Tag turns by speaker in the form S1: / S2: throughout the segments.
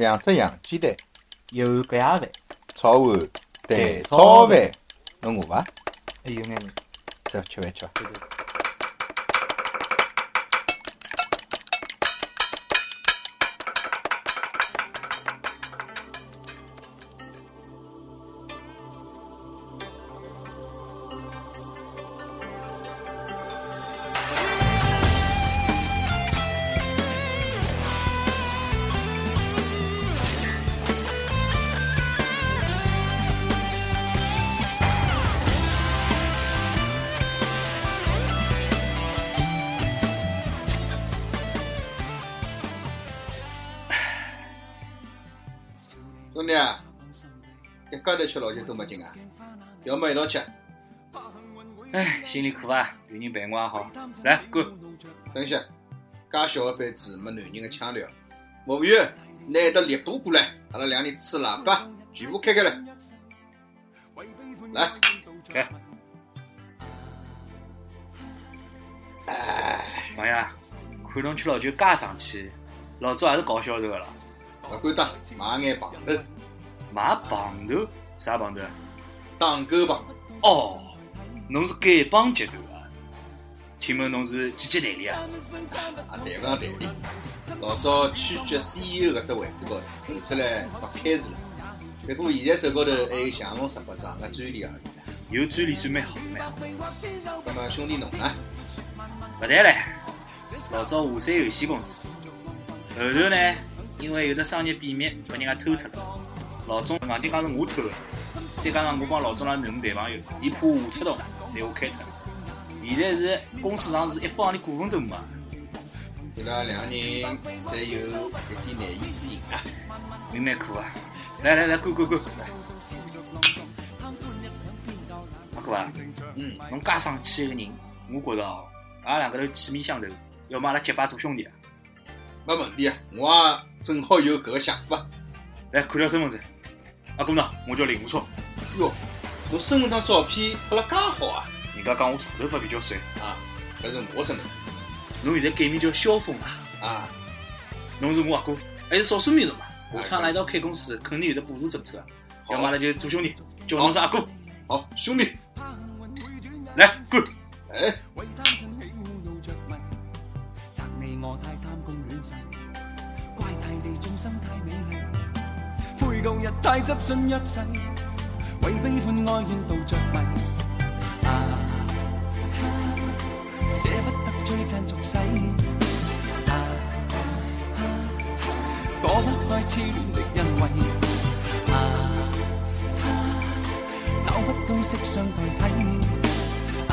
S1: 两只洋鸡蛋，
S2: 一碗隔夜饭，
S1: 炒碗蛋炒饭，侬饿伐？
S2: 还有眼饿。
S1: 走，吃饭去伐？
S2: 对对
S1: 吃老酒多没劲啊！要么一道吃，
S3: 唉，心里苦啊，有人陪我也好。来，干！
S1: 等一下，介小个杯子没男人的腔调。服务员，拿一只烈度过来，阿拉两人吹喇叭，全部开开来。来，
S3: 来。
S1: 哎，
S3: 王爷，看侬吃老酒介生气，老早也是搞销售个了。
S1: 勿敢当，买眼棒头，
S3: 买棒头？啥帮头？
S1: 打狗棒。
S3: 哦，侬是丐帮集团啊？请问侬是几级代理啊？
S1: 啊，谈勿上代理。老早区局 CEO 搿只位置高头，后出来白开除了。不过现在手高头还有降龙十八掌个专利而已。
S3: 有专利算蛮好，蛮好。
S1: 那么兄弟侬呢？
S3: 勿谈唻，老早华山有限公司，后头呢，因为有只商业秘密被人家偷脱了，老总硬劲讲是我偷的，再加上我帮老总拉囡恩谈朋友，伊怕我出动，拿我开脱。现在是公司上是一方的股份都没。
S1: 伊拉两个人侪有一点难言之隐啊，
S3: 命蛮苦啊！来来来，干干干！阿哥啊，
S1: 嗯，
S3: 侬介生气一个人，我觉着哦，阿拉两个头气味相投，要么阿拉结拜做兄弟啊！
S1: 没问题啊，我也正好有搿个想法。
S3: 来，看条身份证。阿哥呢？我叫林武超。
S1: 哟，侬身份证照片拍了介好啊！
S3: 人家讲我长头发比较帅
S1: 啊，搿是我身份证。
S3: 侬现在改名叫萧峰啊？
S1: 啊，
S3: 侬是我阿哥，还是少数民族嘛？下趟阿拉一道开公司，肯定有的补助政策。要么阿拉就做兄弟，叫侬是阿哥。
S1: 好，兄弟，
S3: 来干！
S1: 哎。
S4: 悔舊日太執信約誓，為悲歡哀怨度着迷。啊，捨不得追讚俗世。啊，躲不開痴戀的欣慰。啊，找不到色相代替。啊，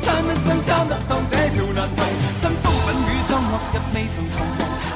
S4: 參一生參得當這條難題，吞風品雨裝落日未曾彷徨。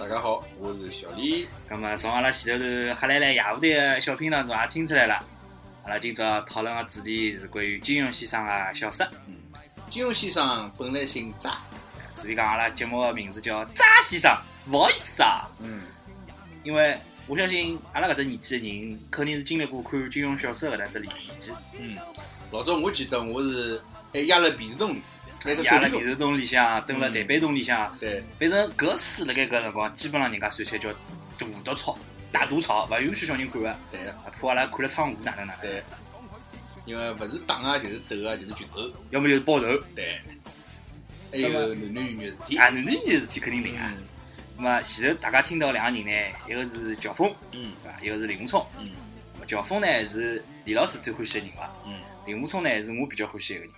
S3: 大家好，我是小
S1: 李。
S3: 那么从阿拉前头头黑来来夜舞台的小品当中也听出来了，阿拉今朝讨论的主题是关于金庸先生的小说。
S1: 嗯，金庸先生本来姓查，
S3: 所以讲阿拉节目的名字叫查先生，不好意思啊。
S1: 嗯，
S3: 因为我相信阿拉搿只年纪的人，肯定是经历过看金庸小说搿能只年纪。
S1: 嗯，老早我记得我是还压了电视洞里。
S3: 压辣电视洞里向，蹲辣台板洞里向，
S1: 对，
S3: 反正搿书辣盖搿辰光，基本上人家算起来叫大毒草、大毒草，勿允许小人看个。
S1: 对，
S3: 怕阿拉看了窗户哪能哪能。
S1: 对，因为勿是打啊，就是斗啊，就是群殴，
S3: 要么就是报仇。
S1: 对，还有男男女女事体。
S3: 啊，男男女女事体肯定灵啊。那么前头大家听到两个人呢，一个是乔峰，
S1: 嗯，
S3: 对伐？一个是林武聪，
S1: 嗯。
S3: 乔峰呢是李老师最欢喜的人伐？
S1: 嗯。
S3: 林武聪呢是我比较欢喜一个人。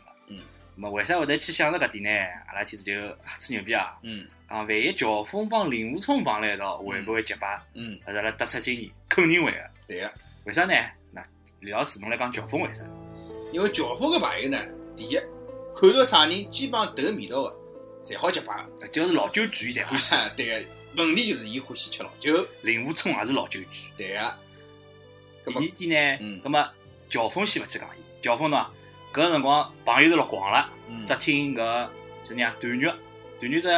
S1: 么
S3: 为啥会得去想着搿点呢？阿拉天时就吹牛逼啊！
S1: 嗯，
S3: 讲万一乔峰帮林武聪碰辣一道，会不会结拜？
S1: 嗯，
S3: 阿拉得出经验，肯定会个。
S1: 对个。
S3: 为啥呢？那李老师侬来讲乔峰为啥？
S1: 因为乔峰个朋友呢，第一看到啥人基本上都味道个，侪好结拜
S3: 个。只要是老酒鬼，伊侪欢喜。
S1: 对个，问题就是伊欢喜吃老酒。
S3: 林武冲也是老酒鬼。
S1: 对个。搿么
S3: 第二点
S1: 嗯
S3: 呢，葛么乔峰先勿去讲伊，乔峰喏，搿个辰光朋友是落光了，
S1: 嗯
S3: 只听搿就那样段誉，段誉只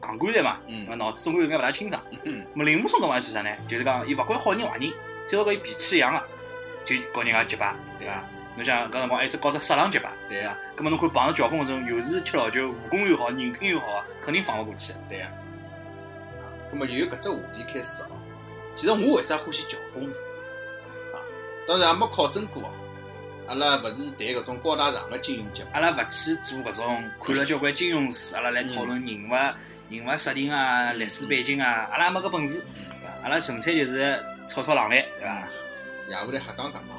S3: 戆棺材嘛，
S1: 嗯
S3: 搿脑子总归有眼勿大清爽。
S1: 嗯
S3: 咁么林武松搿玩意是啥呢？就是讲伊勿管好人坏人，只要搿伊脾气一样个，就告人家结拜，
S1: 对啊，
S3: 侬想搿辰光还只搞只色狼结拜，
S1: 对啊，
S3: 搿么侬看碰着乔峰搿种又是吃老酒、武功又好、人品又好，肯定放勿过去。
S1: 对啊。啊，搿么由搿只话题开始哦。其实我为啥欢喜乔峰呢？啊，当然也没考证过哦。阿拉勿是谈搿种高大上个金融节目，
S3: 阿拉勿去做搿种看了交关金融书，阿拉来讨论人物、人物设定啊、历史背景啊，阿拉没搿本事，对伐？阿拉纯粹就是炒炒冷饭，对伐？
S1: 也会来瞎讲讲嘛。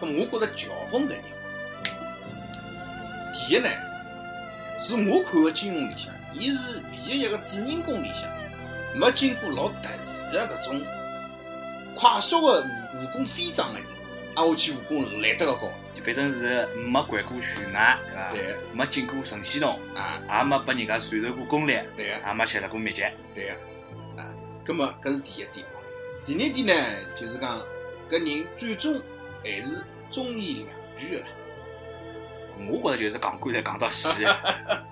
S1: 咁么我觉着乔峰搿人，第一呢，是我看个金融里向，伊是唯一一个主人公里向没经过老特殊个搿种快速个武武功飞涨个人，挨下去武功来得个高。
S3: 就反正是没掼过悬崖，对伐？
S1: 对
S3: 没进过神仙洞，
S1: 啊，
S3: 也没拨人家传授过功力，
S1: 对个。
S3: 也没吃了过秘籍。
S1: 对个，啊，葛么搿是第一点。第二点呢，就是讲搿人最终还是忠义两全个啦。
S3: 我觉着就是讲棺材讲到死的。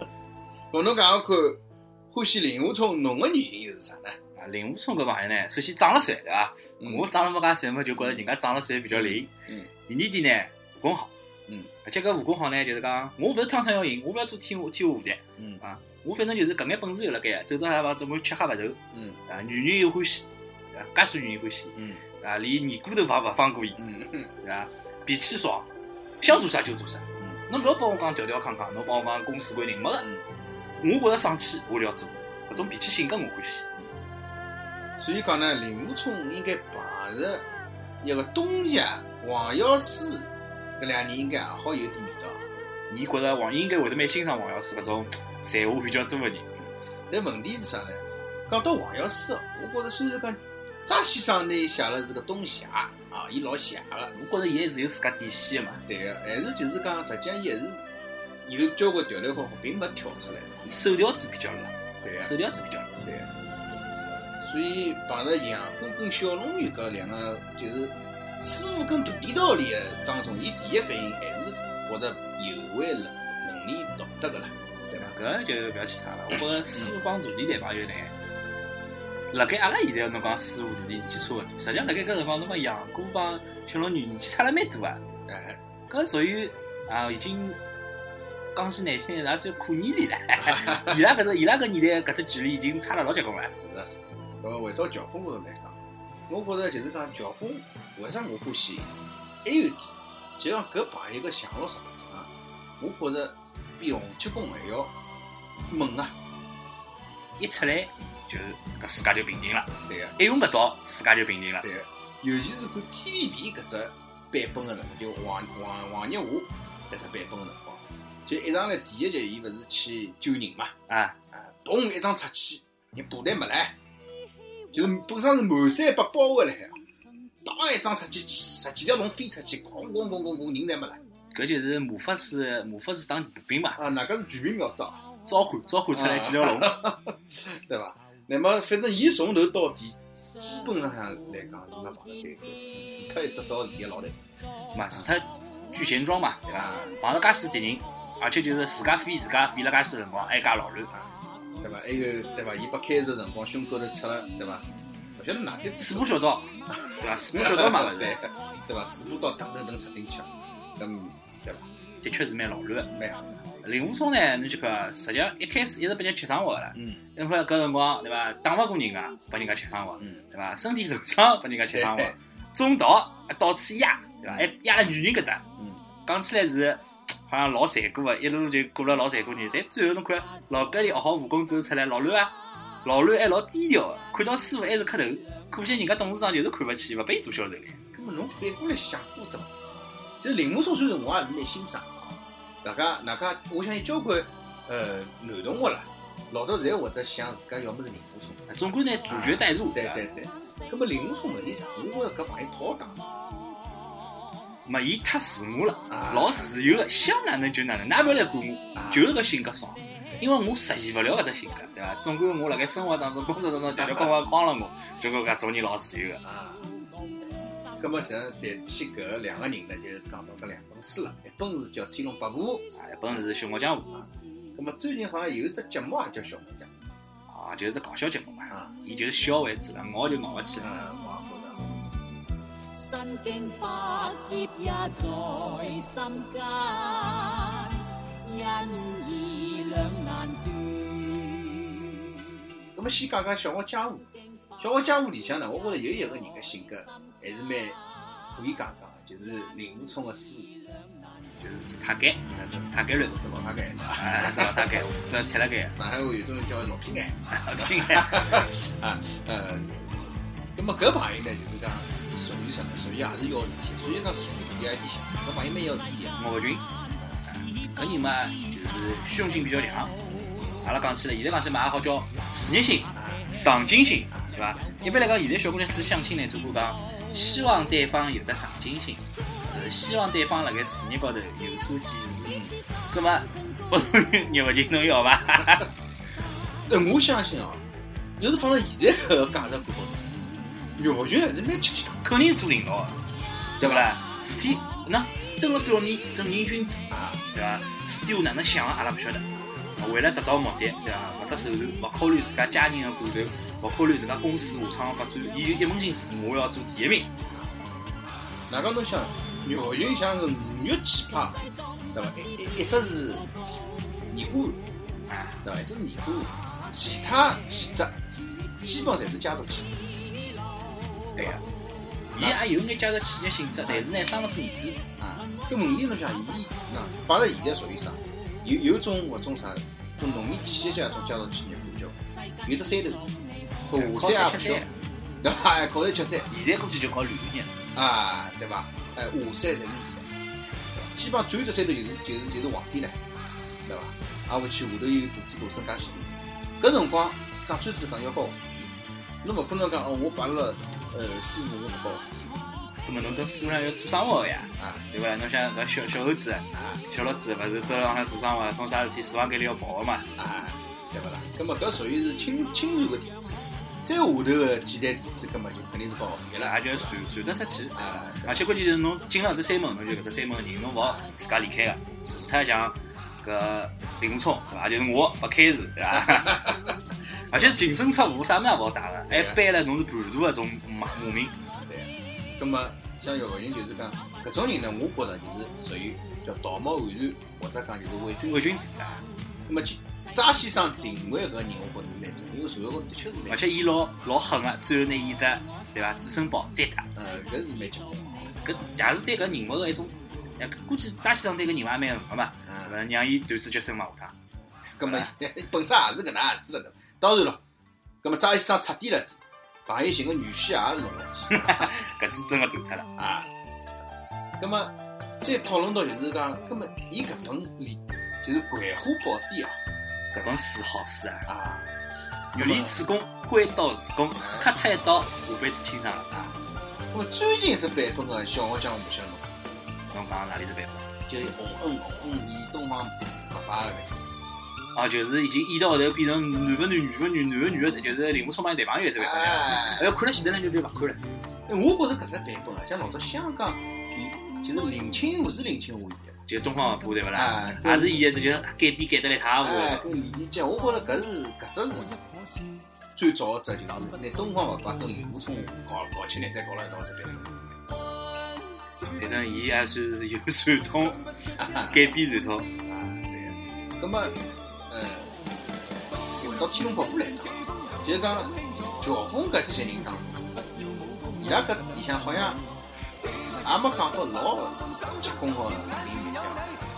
S1: 搿侬讲讲看，欢喜令狐冲侬个原因又是啥呢？
S3: 啊，令狐冲搿朋友呢，首先长得帅，对伐？
S1: 嗯
S3: 我长了没介帅嘛，就觉着人家长得帅比较灵。
S1: 嗯。
S3: 第二点呢，武功好。
S1: 嗯。
S3: 而且搿武功好呢，就是讲，我勿是趟趟要赢，我勿要做天下天下无敌
S1: 嗯
S3: 啊！我反正就是搿眼本事有辣盖，走到啥地方总归吃喝勿愁
S1: 嗯
S3: 啊！女人又欢喜，啊，介许女人欢喜
S1: 嗯
S3: 啊，连尼姑都勿勿放过伊，
S1: 嗯
S3: 对伐？脾气爽，想做啥就做啥。
S1: 嗯
S3: 侬勿要帮我讲条条康康，侬帮我讲公司规定没个。
S1: 嗯。
S3: 我觉着爽气，我就要做。搿种脾气性格我欢喜。
S1: 所以讲呢，令狐冲应该碰着一个东邪黄药师搿两人应该也好有点味道。
S3: 你觉着王应该会得蛮欣赏王药师搿种才华比较多个人。
S1: 但问题是啥呢？讲到黄药师哦，我觉着虽然讲张先生呢写了是个东邪啊，伊老邪个，
S3: 我觉着伊还是有自家底线个嘛，
S1: 对个，还是就是讲实际上伊还是有交关条条框框，并没跳出来。
S3: 伊手条子比较辣，
S1: 对个，
S3: 手条子比较辣。
S1: 所以碰着杨过跟小龙女搿两个就是师傅跟徒弟道理的当中，伊第一反应还是觉得有违伦伦理道德个啦，对伐？
S3: 搿就勿要去猜了。我觉着师傅帮徒弟谈朋友呢，辣盖阿拉现在侬讲师傅徒弟年纪差勿多，实际上辣盖搿辰光侬讲杨过帮小龙女年纪差了蛮多啊。
S1: 哎，
S3: 搿属于啊，已经讲句难听点，也算可年里了。伊拉搿只伊拉搿年代搿只距离已经差了老结棍了。
S1: 是。搿么回到乔峰高头来讲，我觉着就是讲乔峰为啥我欢喜伊？还有一点，就讲搿朋友个降落场景啊，我觉着比洪七公还要猛啊！
S3: 一出来就搿世界就平静了，
S1: 对个。
S3: 一用搿招世界就平静了。
S1: 对个，尤其是看 TVB 搿只版本个辰光，就黄黄黄日华搿只版本个辰光，就一上来第一集，伊勿是去救人嘛，
S3: 啊，
S1: 啊，嘣一张出去，人部队没来，就是本身是满山被包围了海，当一张出去，十几条龙飞出去，咣咣咣咣咣，人侪没了，
S3: 搿就是魔法师魔法师当步兵嘛，
S1: 啊，哪个是全民秒杀，
S3: 召唤召唤出来几条龙。
S1: 对伐？那么反正伊从头到底，基本上来讲是没碰到对手，除除脱一只少个老头，
S3: 嘛，除脱聚贤庄嘛，对伐？
S1: 啊。
S3: 碰着介许多敌人，而且就是自家飞自家飞了介许多辰光，还介老乱。
S1: 对伐？还有对伐？伊被开始辰光胸口头插了，对伐？勿晓得哪点
S3: 四步小刀，对伐？四步小刀嘛，勿是，
S1: 对是伐？四步刀噔噔噔插进去，嗯对伐？
S3: 的确是蛮老乱的。
S1: 蛮好。
S3: 令狐冲呢，侬去看，实际上一开始一直被人家吃生活个了。
S1: 嗯
S3: 因为搿辰光对伐，打勿过人家，拨人家吃生活，
S1: 嗯，
S3: 对伐？身体受伤拨人家吃生活
S1: 对，
S3: 中毒到处压，对伐？还压了女人搿搭，
S1: 嗯，
S3: 讲起来是好像老残酷个，一路就过了老残酷日子。但最后侬看，老搿里学好武功之后出来，老乱啊，老乱还老低调个，看到师傅还是磕头，可惜人家董事长就是看勿起，勿拨伊做销售了。
S1: 咁么侬反过来想过只问题，其实令狐冲虽然我也是蛮欣赏啊，大家大家，我相信交关呃男同学啦，老早侪会得想自家要么是令狐冲，
S3: 总归呢主角带入，伐？
S1: 对对对。咁么令狐冲问题啥？我觉着搿朋友讨打，
S3: 没伊太自我了，
S1: 啊
S3: 老自由个，想哪能就哪能，哪勿要来管我，
S1: 啊
S3: 就是搿性格爽。因为我实现勿了搿只性格，对伐？总归我辣盖生活当中、工作当中条条框框框了我，结果搿种人老自由个。
S1: 啊，咁么像谈起搿两个人呢，就是讲到搿两本书了，一本是叫《天龙八部》，
S3: 啊，一本是《笑傲江湖》
S1: 咁么最近好像有一只节目也叫《笑傲江湖
S3: 啊，就是搞笑节目嘛》，
S1: 啊，
S3: 伊就是笑为主了，熬就熬勿起了。
S1: 嗯，我也觉得。
S5: 身經百劫也在心間，因義兩難斷。
S1: 咁么先讲讲《小魔江湖》，《小魔江湖》里向呢，我觉着有一个人的性格还是蛮可以讲讲，就是令狐冲的师傅，
S3: 就是只太监，
S1: 那叫
S3: 太监人，
S1: 这老太监？
S3: 哎，只老太监，只要贴了监，
S1: 上海话有种叫老皮眼
S3: 听
S1: 啊，呃，咁么搿朋友呢，就是讲属于什么？属于也是要事体，所以讲师傅有一点像，搿朋友蛮要事体的。
S3: 岳群，搿人嘛就是虚荣心比较强。阿拉讲起来，现在讲起来嘛，也好叫事业心、
S1: 啊，
S3: 上进心，对伐？一般来讲，现在小姑娘去相亲呢，只顾讲希望对方有得上进心，就是希望对方辣盖事业高头有所建树。葛么，不岳群侬要伐？
S1: 那 我相信哦，要是放到现在搿个价值观高头，岳群还是蛮吃香
S3: 肯定做领导的，对勿啦？事体那登了表面正人君子，
S1: 啊。
S3: 对伐？事体下哪能想的，阿拉勿晓得。为了达到目的，对伐？勿择手段，勿考虑自家家人的感受，勿考虑自家公司下趟的发展，伊就一门心思，我要做第一名。
S1: 哪个侬想，岳云像是五岳奇葩，对伐？一一一只是尼姑庵，
S3: 啊，
S1: 对伐？一只是尼姑，其他几只基本侪是家族企业。
S3: 对个。伊也有眼家族企业性质，但是呢，生勿出儿子。
S1: 啊，搿问题侬想，伊那摆辣现在属于啥？有有种搿种啥，种农民企业家种家族企业比较，有只山头，搿下山也不小，对伐？哎，靠山吃山。
S3: 现在估计就靠旅游业了。
S1: 啊，对伐？哎，下山侪是伊的，基本上最后只山头就是就是就是皇帝唻，对伐？挨下去下头有大子大孙介许多，搿辰光讲专子讲要搞皇帝，侬勿可能讲哦，我摆了呃师傅我勿搞皇帝
S3: 那么侬这书上要做生活个呀，
S1: 啊
S3: 对伐啦？侬像搿小小猴子、
S1: 啊
S3: 小老子，勿是都浪向做生活，做啥事体死亡概率要跑个嘛？
S1: 啊，对勿啦？葛末搿属于是亲亲传个弟子，再下头个几代弟子，葛末就肯定是搞皇帝了
S3: 也就传传得出去。
S1: 啊，
S3: 而且关键就是侬进了这山门，侬就搿只山门个人，侬勿好自家离开个。除脱像搿令狐冲，对伐？就是我勿开除，对伐？而且是净身出户，啥物事也勿好带个，还背了侬是叛徒个种骂骂名。
S1: 对。葛末像姚云就是讲搿种人呢，我觉着就是属于叫道貌岸然，或者讲就是伪君
S3: 伪君子啊！
S1: 那么张先生定位搿个人，我觉着蛮正，因为社会高头的确是蛮，
S3: 而且伊老老狠个，最后拿伊只对伐至尊宝摘脱，
S1: 呃，搿是蛮结棍
S3: 搿也是对搿人物个一种，哎，估计张先生对搿人物也蛮恨个嘛？让伊断子绝孙嘛下趟。
S1: 葛么 本身也是搿能样子了的。当然了，葛么张医生彻底了点，朋友寻个女婿也是弄了去
S3: 搿次真个断脱了。
S1: 啊。葛么再讨论到就是讲，葛么伊搿本里就是《葵花宝典》啊，
S3: 搿本书好书啊！
S1: 啊
S3: 玉林主公，挥刀自宫，咔嚓一刀，下辈子清爽了。
S1: 啊。葛么最近一只版本个《笑傲江湖》晓得伐？
S3: 侬讲哪里是版本？
S1: 就是洪恩洪恩演东方不败个版
S3: 哦，就是已经演到后头变成男个男，女个女，男个女个，就是令狐冲帮伊谈朋友这
S1: 本。
S3: 版本。
S1: 哎
S3: 哎，看了前头呢就就勿看了。
S1: 哎，我觉着搿只版本啊，像老早香港，就是林青霞是林青霞演的，
S3: 就东方不败对勿啦
S1: 啊？
S3: 也是演的，就是改编改得来一塌糊
S1: 哎，
S3: 涂。
S1: 跟李连杰，我觉着搿是搿只是最早的只，就是拿东方爸爸跟令狐冲搞搞起来，再搞了一道这版本。
S3: 反正伊也算是有传统，改编传统。
S1: 啊，对。葛么，呃，回到《天龙八部》来讲，就是讲乔峰搿些人当中，伊拉搿里向好像也没讲好老结棍个名名样，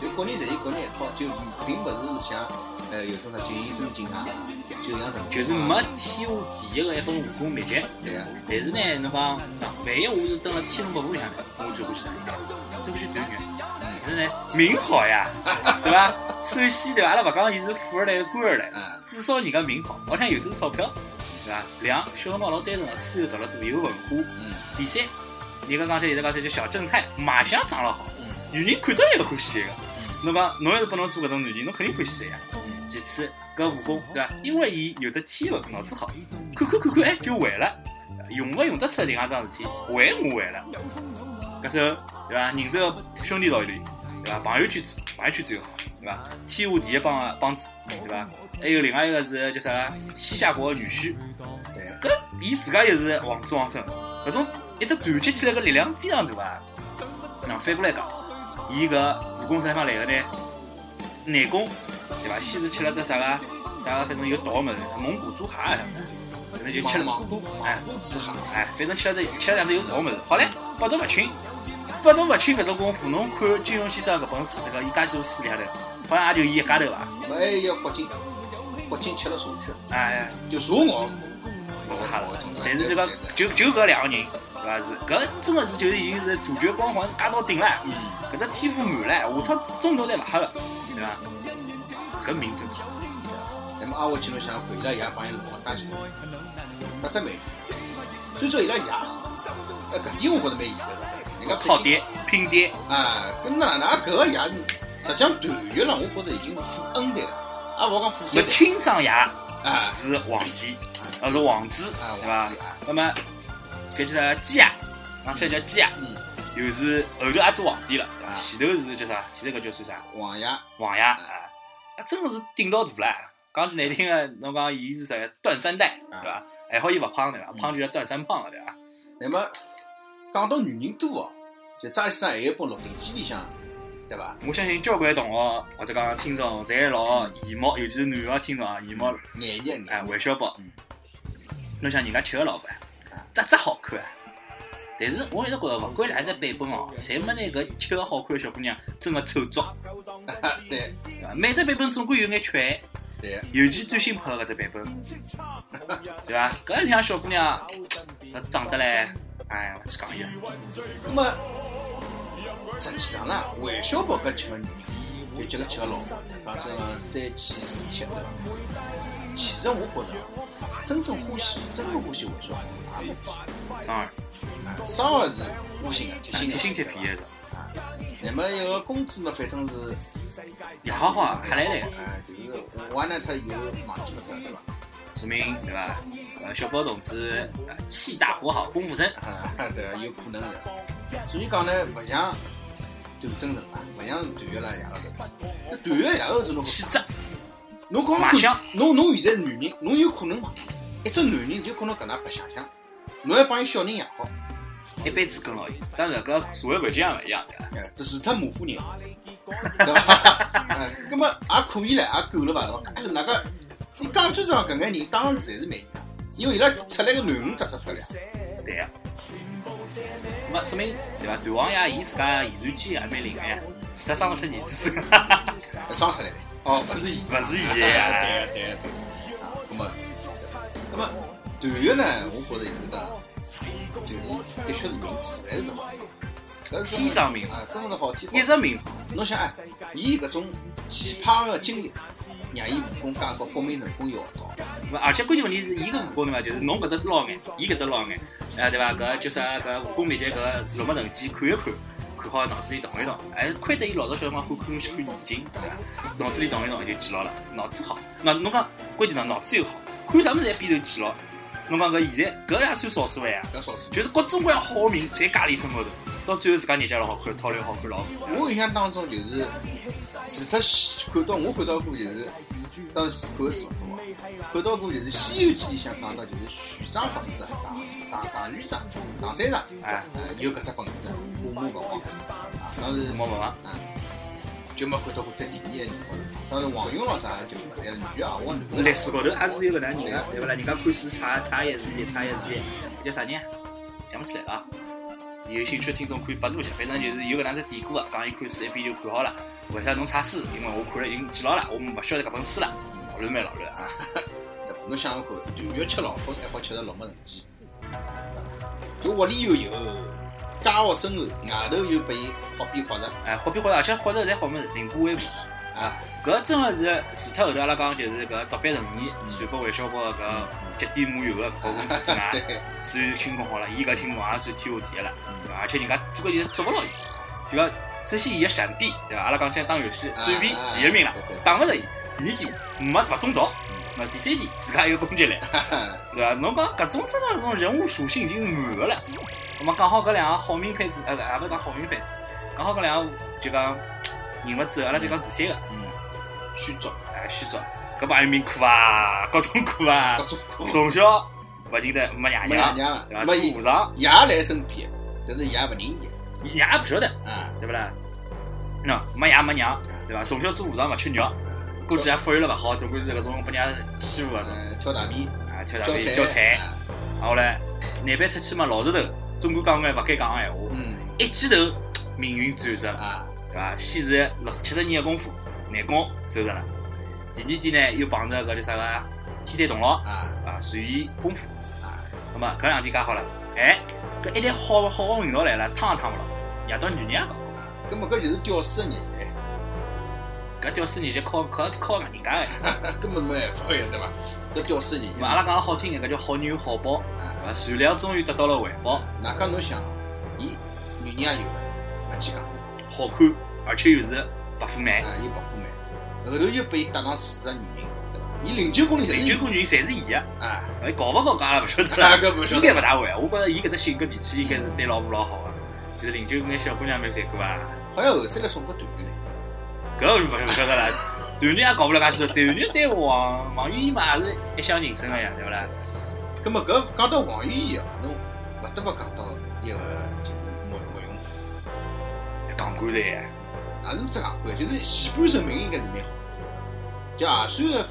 S1: 就个人侪有个人一套，就并勿是像呃有种啥九阴真经啊、九阳神功
S3: 就是没天下第一个一本武功秘籍。
S1: 对个。
S3: 但是呢，侬讲，万一我是登了《天龙八部》里向，我最欢喜啥人？最欢喜段誉。但是呢，名好呀，对伐？首先对伐？阿拉勿讲伊是富二代个官二代，
S1: 啊，
S3: 至少人家名好，屋里向有点钞票，对伐？两小辰光老单纯个，书又读了多，有文化。
S1: 嗯
S3: 第三，人家讲起现在讲这叫小正太，卖相长了好，
S1: 嗯
S3: 女人看到伊都欢喜个。
S1: 嗯
S3: 侬讲，侬要是拨侬做搿种男人，侬肯定欢喜个呀。
S1: 嗯
S3: 其次，搿武功对伐？因为伊有的天分，脑子好，看看看看，哎，就会了。用勿用得出另外桩事体，会我会了。搿首对伐？认得个兄弟道理，对伐？朋友圈子，朋友圈子又好，对伐？天下第一帮帮子，对伐？还有另外一个是叫啥个？西夏国的女婿，
S1: 对，
S3: 搿伊自家又是王子王孙，搿种一只团结起来个力量非常大啊。那反过来讲，伊搿武功啥地方来个呢？内功，对伐？先是吃了只啥个啥个，反正有毒个物事，蒙古猪哈啊啥的，反正就吃了
S1: 芒果
S3: 哎
S1: 芒果之哈，
S3: 哎，反正吃了只吃了两只有毒个物事。好唻，百毒勿侵，百毒勿清搿种功夫，侬看金庸先生搿本书，迭个伊介许多书里向头，好像也就伊一家头伐？
S1: 还有国金，国金吃了茶血，
S3: 哎，
S1: 就茶我，
S3: 哈了。但是这个就就搿两个人，对伐？是搿真的是就是已经是主角光环加到顶了，
S1: 嗯，
S3: 搿只天赋满了，下趟中途再勿黑了，对伐？搿名真好。
S1: 那么阿华去侬想看，伊拉爷帮伊弄了介许多，只只美女，最主要伊拉爷好，哎，搿点我觉着蛮严格个，人家
S3: 靠爹拼爹，
S1: 啊，跟哪哪搿个爷是，实际上段誉了，我觉着已经富 N 代了，也勿好讲富
S3: 那
S1: 三代，
S3: 亲生爷
S1: 啊
S3: 是皇帝，
S1: 啊
S3: 呃是王子，
S1: 啊
S3: 对伐？那么搿叫啥鸡啊？讲起来叫鸡啊，
S1: 嗯，
S3: 又是后头也做皇帝了，对伐？
S1: 啊
S3: 前头是叫啥？前头搿叫算啥？
S1: 王爷
S3: 王爷啊，那真个是顶到大了。讲句难听个，侬讲伊是啥呀？断三代，对伐？还好伊勿胖对伐？胖就叫断三胖了，对伐？
S1: 那么讲到女人多哦，就张先生还有一本《鹿鼎记》里向，对伐？
S3: 我相信交关同学或者讲听众侪老羡慕，尤其是男个听众啊，羡慕
S1: 眼眼
S3: 哎，
S1: 眼
S3: 韦小宝
S1: 嗯，
S3: 侬想人家吃个老婆
S1: 啊，
S3: 只只好看啊！但是我一直觉着，勿管哪一只版本哦，侪没拿搿吃个好看的小姑娘真个丑足，
S1: 对？
S3: 每只版本总归有眼缺陷，
S1: 对，
S3: 尤其最新拍的搿只版本，对伐？搿里向小姑娘，搿长得来，哎，勿去讲伊了。
S1: 那么实际上啦，韦小宝搿七个女人，就几个七个老婆，讲说三妻四妾，对伐？其实我觉着，真正欢喜，真正欢喜韦小宝也没几个。
S3: 双儿，
S1: 啊，双儿是无心的，贴心的，
S3: 贴心贴肺的，
S1: 啊。那么一个工资嘛，反正是
S3: 也好好黑来来，
S1: 哎，就是我呢，他有忘记勿脱，对伐？
S3: 说明对伐？呃，小宝同志呃气大活好，功夫深。
S1: 啊，对啊，有可能的。所以讲呢，勿像段真诚啦，勿像段月啦、杨老头子。那段月、杨老头子侬
S3: 气质，
S1: 侬讲
S3: 马相
S1: 侬侬现在女人，侬有可能一只男人就可能搿能白相相，侬还帮伊小人养好，
S3: 一辈子跟牢伊。当然，搿社会环境也勿一样，对伐？
S1: 哎，这是他母夫人，对伐？哎，葛么也可以了，也够了伐？对伐？搿哪个？你讲最重要搿眼人，当时侪是美人，因为伊拉出来个囡恩只只漂亮。
S3: 对个。那么说明对伐？段王爷伊自家遗传基因也蛮灵个呀，除脱生勿出儿子。之外，
S1: 生出来的，哦，勿是伊，
S3: 勿是伊
S1: 对
S3: 呀
S1: 对对对，啊，那么，那么段誉呢，我觉着也是讲，就是的确是命自然是好，搿是
S3: 天生命
S1: 啊，真的是好天
S3: 一直命好。
S1: 侬想哎，伊搿种奇葩个经历，让伊武功加高，国民成功又学到，
S3: 而且关键问题是，伊个武功对伐？就是侬搿搭捞眼，伊搿搭捞眼，啊对伐？搿叫啥？搿武功秘籍搿入门成绩看一看，看好脑子里动一动，还亏得伊老早小辰光欢欢喜看易经，对伐？脑子里动一动就记牢了，脑子好。那侬讲关键呢，脑子又好，看啥物事侪边头记牢。侬讲搿现在搿也算少数个呀，
S1: 搿少数。
S3: 就是各种各样好个命侪加里身高头，到最后自家日脚老好看，套路好看老好。
S1: 我印象当中就是，除脱西看到我看到过就是，当时看的书勿多啊，看到过就是《西游记》里向讲到就是玄奘法师啊，唐唐唐玄奘、唐三藏，
S3: 哎，
S1: 呃，有搿只本事，五马文王啊，当时
S3: 没文王，
S1: 啊，就没看到过在第二个人高头。当然王勇老啥就勿对了，女啊，我男
S3: 历史高头也是有搿能人个，对勿啦？人家看书差差一字一，差一字一，叫啥人啊？想勿起来了啊。有兴趣的听众可以百度一下，反正就是有搿能只典故个，讲伊看书一遍就看好了。为啥侬差书？因为我看了已经记牢了，我勿晓得搿本书了。老乱蛮老乱啊！
S1: 啊，对伐？侬想想看，段誉吃老本还好吃着六脉神鸡，就屋里又有，家学深厚，外头又拨伊好比活着。
S3: 哎，好比活，而且活着侪好物事，灵补微补。
S1: 啊，
S3: 搿真个是除脱后头阿拉讲就是搿独臂成年，传拨韦小宝搿脚底抹油个搿功夫之外，
S1: 对，
S3: 算轻功好了，伊搿轻功也算天下第一了？而且人家最关键是捉勿牢伊，就讲首先伊个闪避，对伐？阿拉讲现在打游戏，闪避
S1: 啊
S3: 第一名了打勿着伊。第二点没勿中毒，那第三点自家有攻击力，对伐？侬讲搿种真个种人物属性已经满个了。那么刚好搿两个好命配置，呃，也勿是讲好命配置，刚好搿两个就讲人物走，阿拉就讲第三个，
S1: 嗯，虚竹，
S3: 哎，虚竹，搿帮有命苦啊，各种苦啊
S1: 各，种苦，
S3: 从小勿认得没爷娘？
S1: 没
S3: 和尚，
S1: 爷来身边，但是爷勿认伊，
S3: 伊娘也勿晓得，
S1: 啊，
S3: 对勿啦？喏，没爷没娘，对伐？从小做和尚勿吃肉，估计也发育了勿好，总归是搿种被人家欺负搿种，
S1: 嗯，挑大米，
S3: 啊，挑大
S1: 交
S3: 米交菜。
S1: 啊
S3: 然后嘞，难办出去嘛，老实头，总归讲眼勿该讲个闲话。
S1: 嗯，
S3: 一记头，命运转折了，
S1: 啊，
S3: 对伐？先是六七十年的功夫，难攻收着了。第二天呢，又碰着搿叫啥个天山童姥
S1: 啊，
S3: 啊，传伊功夫。
S1: 啊，
S3: 那么搿两天介好了，哎，搿一台好好个运道来了，趟也趟勿牢，夜到女人也勿
S1: 啊，根本搿就是屌丝的日节，
S3: 搿屌丝日节靠靠靠搿人家个。
S1: 根本没办法呀，对伐？搿屌丝的日节
S3: 那么，阿拉讲了好听眼，搿叫好牛好报，
S1: 啊。
S3: 对伐？善良终于得到了回报，
S1: 哪讲？侬想，伊女人也有了，勿去讲伊，
S3: 好看，而且又是白富美，
S1: 啊，伊白富美，后头又被伊搭上四个女人，对伐？伊零九公里
S3: 零九公里侪是伊个，
S1: 啊，
S3: 哎，搞勿搞搿阿拉勿晓得。
S1: 啊，
S3: 了，
S1: 搿勿晓得。
S3: 应该勿大会。我觉着伊搿只性格脾气应该是对老婆老好个，就是零九眼小姑娘蛮残酷啊，
S1: 好像后三来送拨团员嘞，
S3: 搿勿勿晓得啦。团员也搞勿了介许多，团员对王王语嫣嘛也是一厢情深个呀，对勿啦？
S1: 葛末搿讲到王语嫣哦，侬勿得勿讲到一个就是莫莫永富，
S3: 讲官才，
S1: 也是只讲官，就是前半生命应该是蛮好的，就二岁个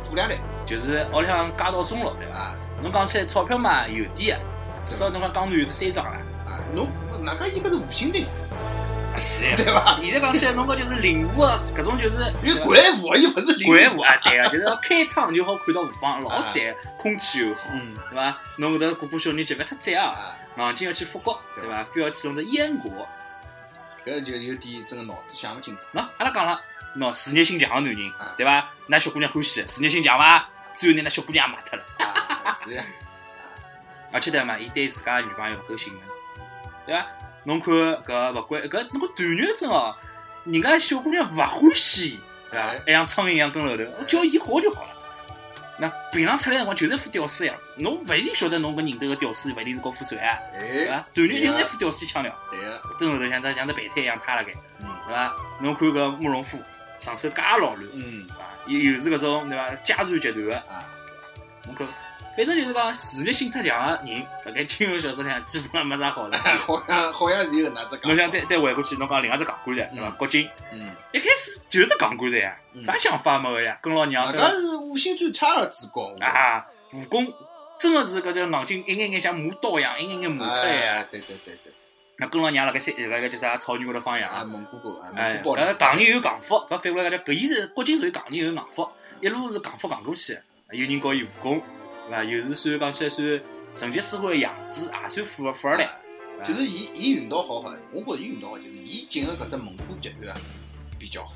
S1: 富两代
S3: 就是屋里向家道中落，对伐？
S1: 啊
S3: 侬讲起来钞票嘛有点个，至少侬讲江南有得三张啦。
S1: 啊，侬哪介伊搿是无心的人，
S3: 是
S1: 对伐？
S3: 现在讲起来，侬讲就是领悟个搿种就是
S1: 因为怪物伊勿是领
S3: 怪物啊，对个，就是开窗就好看到河浜，老赞，空气又好，
S1: 嗯
S3: 对伐？侬搿搭过过小日节勿太赞啊，
S1: 啊，
S3: 硬劲要去复国，
S1: 对
S3: 对伐？非要去弄只燕国。
S1: 搿就有点真个脑子想勿清爽。
S3: 喏，阿拉讲了，喏，事业心强个男人
S1: 啊，
S3: 对伐？㑚小姑娘欢喜，事业心强伐？最后拿那小姑娘也卖脱了，
S1: 啊，是呀，
S3: 而且对嘛，伊对自家女朋友勿够信任，对伐？侬看搿勿管搿侬个团员真哦，人家小姑娘勿欢喜，对伐
S1: 哎？
S3: 还像苍蝇一样跟后头，叫伊好就好了。那平常出来辰光就是一副屌丝样子，侬勿一定晓得侬搿认得个屌丝勿一定是高富帅啊，对伐
S1: 哎，？
S3: 团员就是一副屌丝腔调，
S1: 对个，
S3: 跟后头像只像只备胎一样塌辣盖，
S1: 嗯
S3: 对伐？侬看搿慕容复上手介老乱，
S1: 嗯
S3: 啊？又又是搿种对伐？家传集团个，
S1: 啊，
S3: 侬看，反正就是讲事业心太强个人，辣盖金庸小说里向基本上没啥好事体。
S1: 好像好像是有哪只。
S3: 侬想再再回过去，侬讲另外只戆官才，对伐？
S1: 嗯
S3: 郭靖
S1: 嗯，
S3: 一开始就是戆官才呀，
S1: 嗯
S3: 啥想法没个呀，跟老娘对伐
S1: 大家是五星最差的主角
S3: 啊，武功真个是搿叫硬劲，一眼眼像磨刀一样，一眼眼磨出来
S1: 哎
S3: 呀。
S1: 对对对对，
S3: 那跟牢娘辣盖山，辣盖叫啥草原高头放
S1: 啊，
S3: 羊。
S1: 蒙古狗啊，
S3: 哎，
S1: 蒙古包
S3: 搿戆人有戆法，搿反过来讲叫搿伊是郭靖属于戆人有硬法，一路是戆法戆过去的。有人教伊武功，对伐？又是算讲起来算成吉思汗的养子，也算富二富二代。
S1: 就是伊伊运道好好，我觉着伊运道好，就是伊进入搿只蒙古集团啊比较好，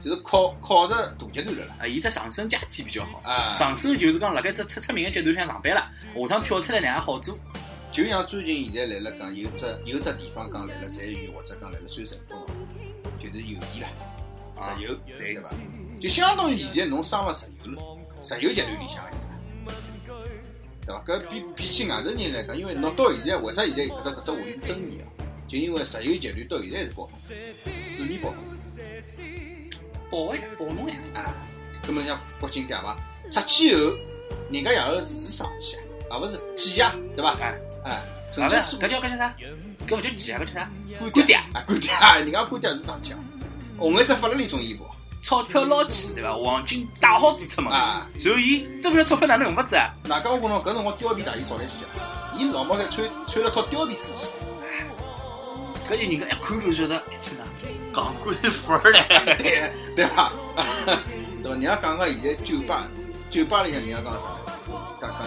S1: 就是靠靠着大集团了啦。
S3: 啊，伊只上升阶梯比较好。
S1: 啊，
S3: 上升就是讲辣盖只出出名个集团里向上班了，下趟跳出来哪样好做？
S1: 就像最近现在来了讲，有只有只地方讲来了裁员或者讲来了算成功，就是邮电啦，
S3: 啊
S1: 石油
S3: 对
S1: 对伐？就相当于现在侬上了石油了，石油集团里向个人了，对伐？搿比比起外头人来讲，因为侬到现在为啥现在搿只搿只话题是争议啊？就因为石油集团到现在还是爆发，主力爆发
S3: 报呀，报侬呀，
S1: 啊。葛末像北京对伐？出去后，人家夜头是上去啊，啊勿是挤压，对伐？甚至是
S3: 搿叫搿叫啥？搿勿叫挤啊，搿叫啥？
S1: 官
S3: 官
S1: 嗲啊，官嗲，人家官爹是上去啊，红颜色法拉利种衣服
S3: 钞票捞起对伐？黄金大号子出门，
S1: 啊。
S3: 然后伊都勿晓得钞票哪能用法子啊？
S1: 哪讲我讲侬搿辰光貂皮大衣少来些，伊老毛才穿穿了套貂皮出去，
S3: 搿就人家一看就晓得，一天呐，港官是富二代。
S1: 对 对伐？对伐？人家讲讲现在酒吧，酒吧里向人家讲啥呢？讲讲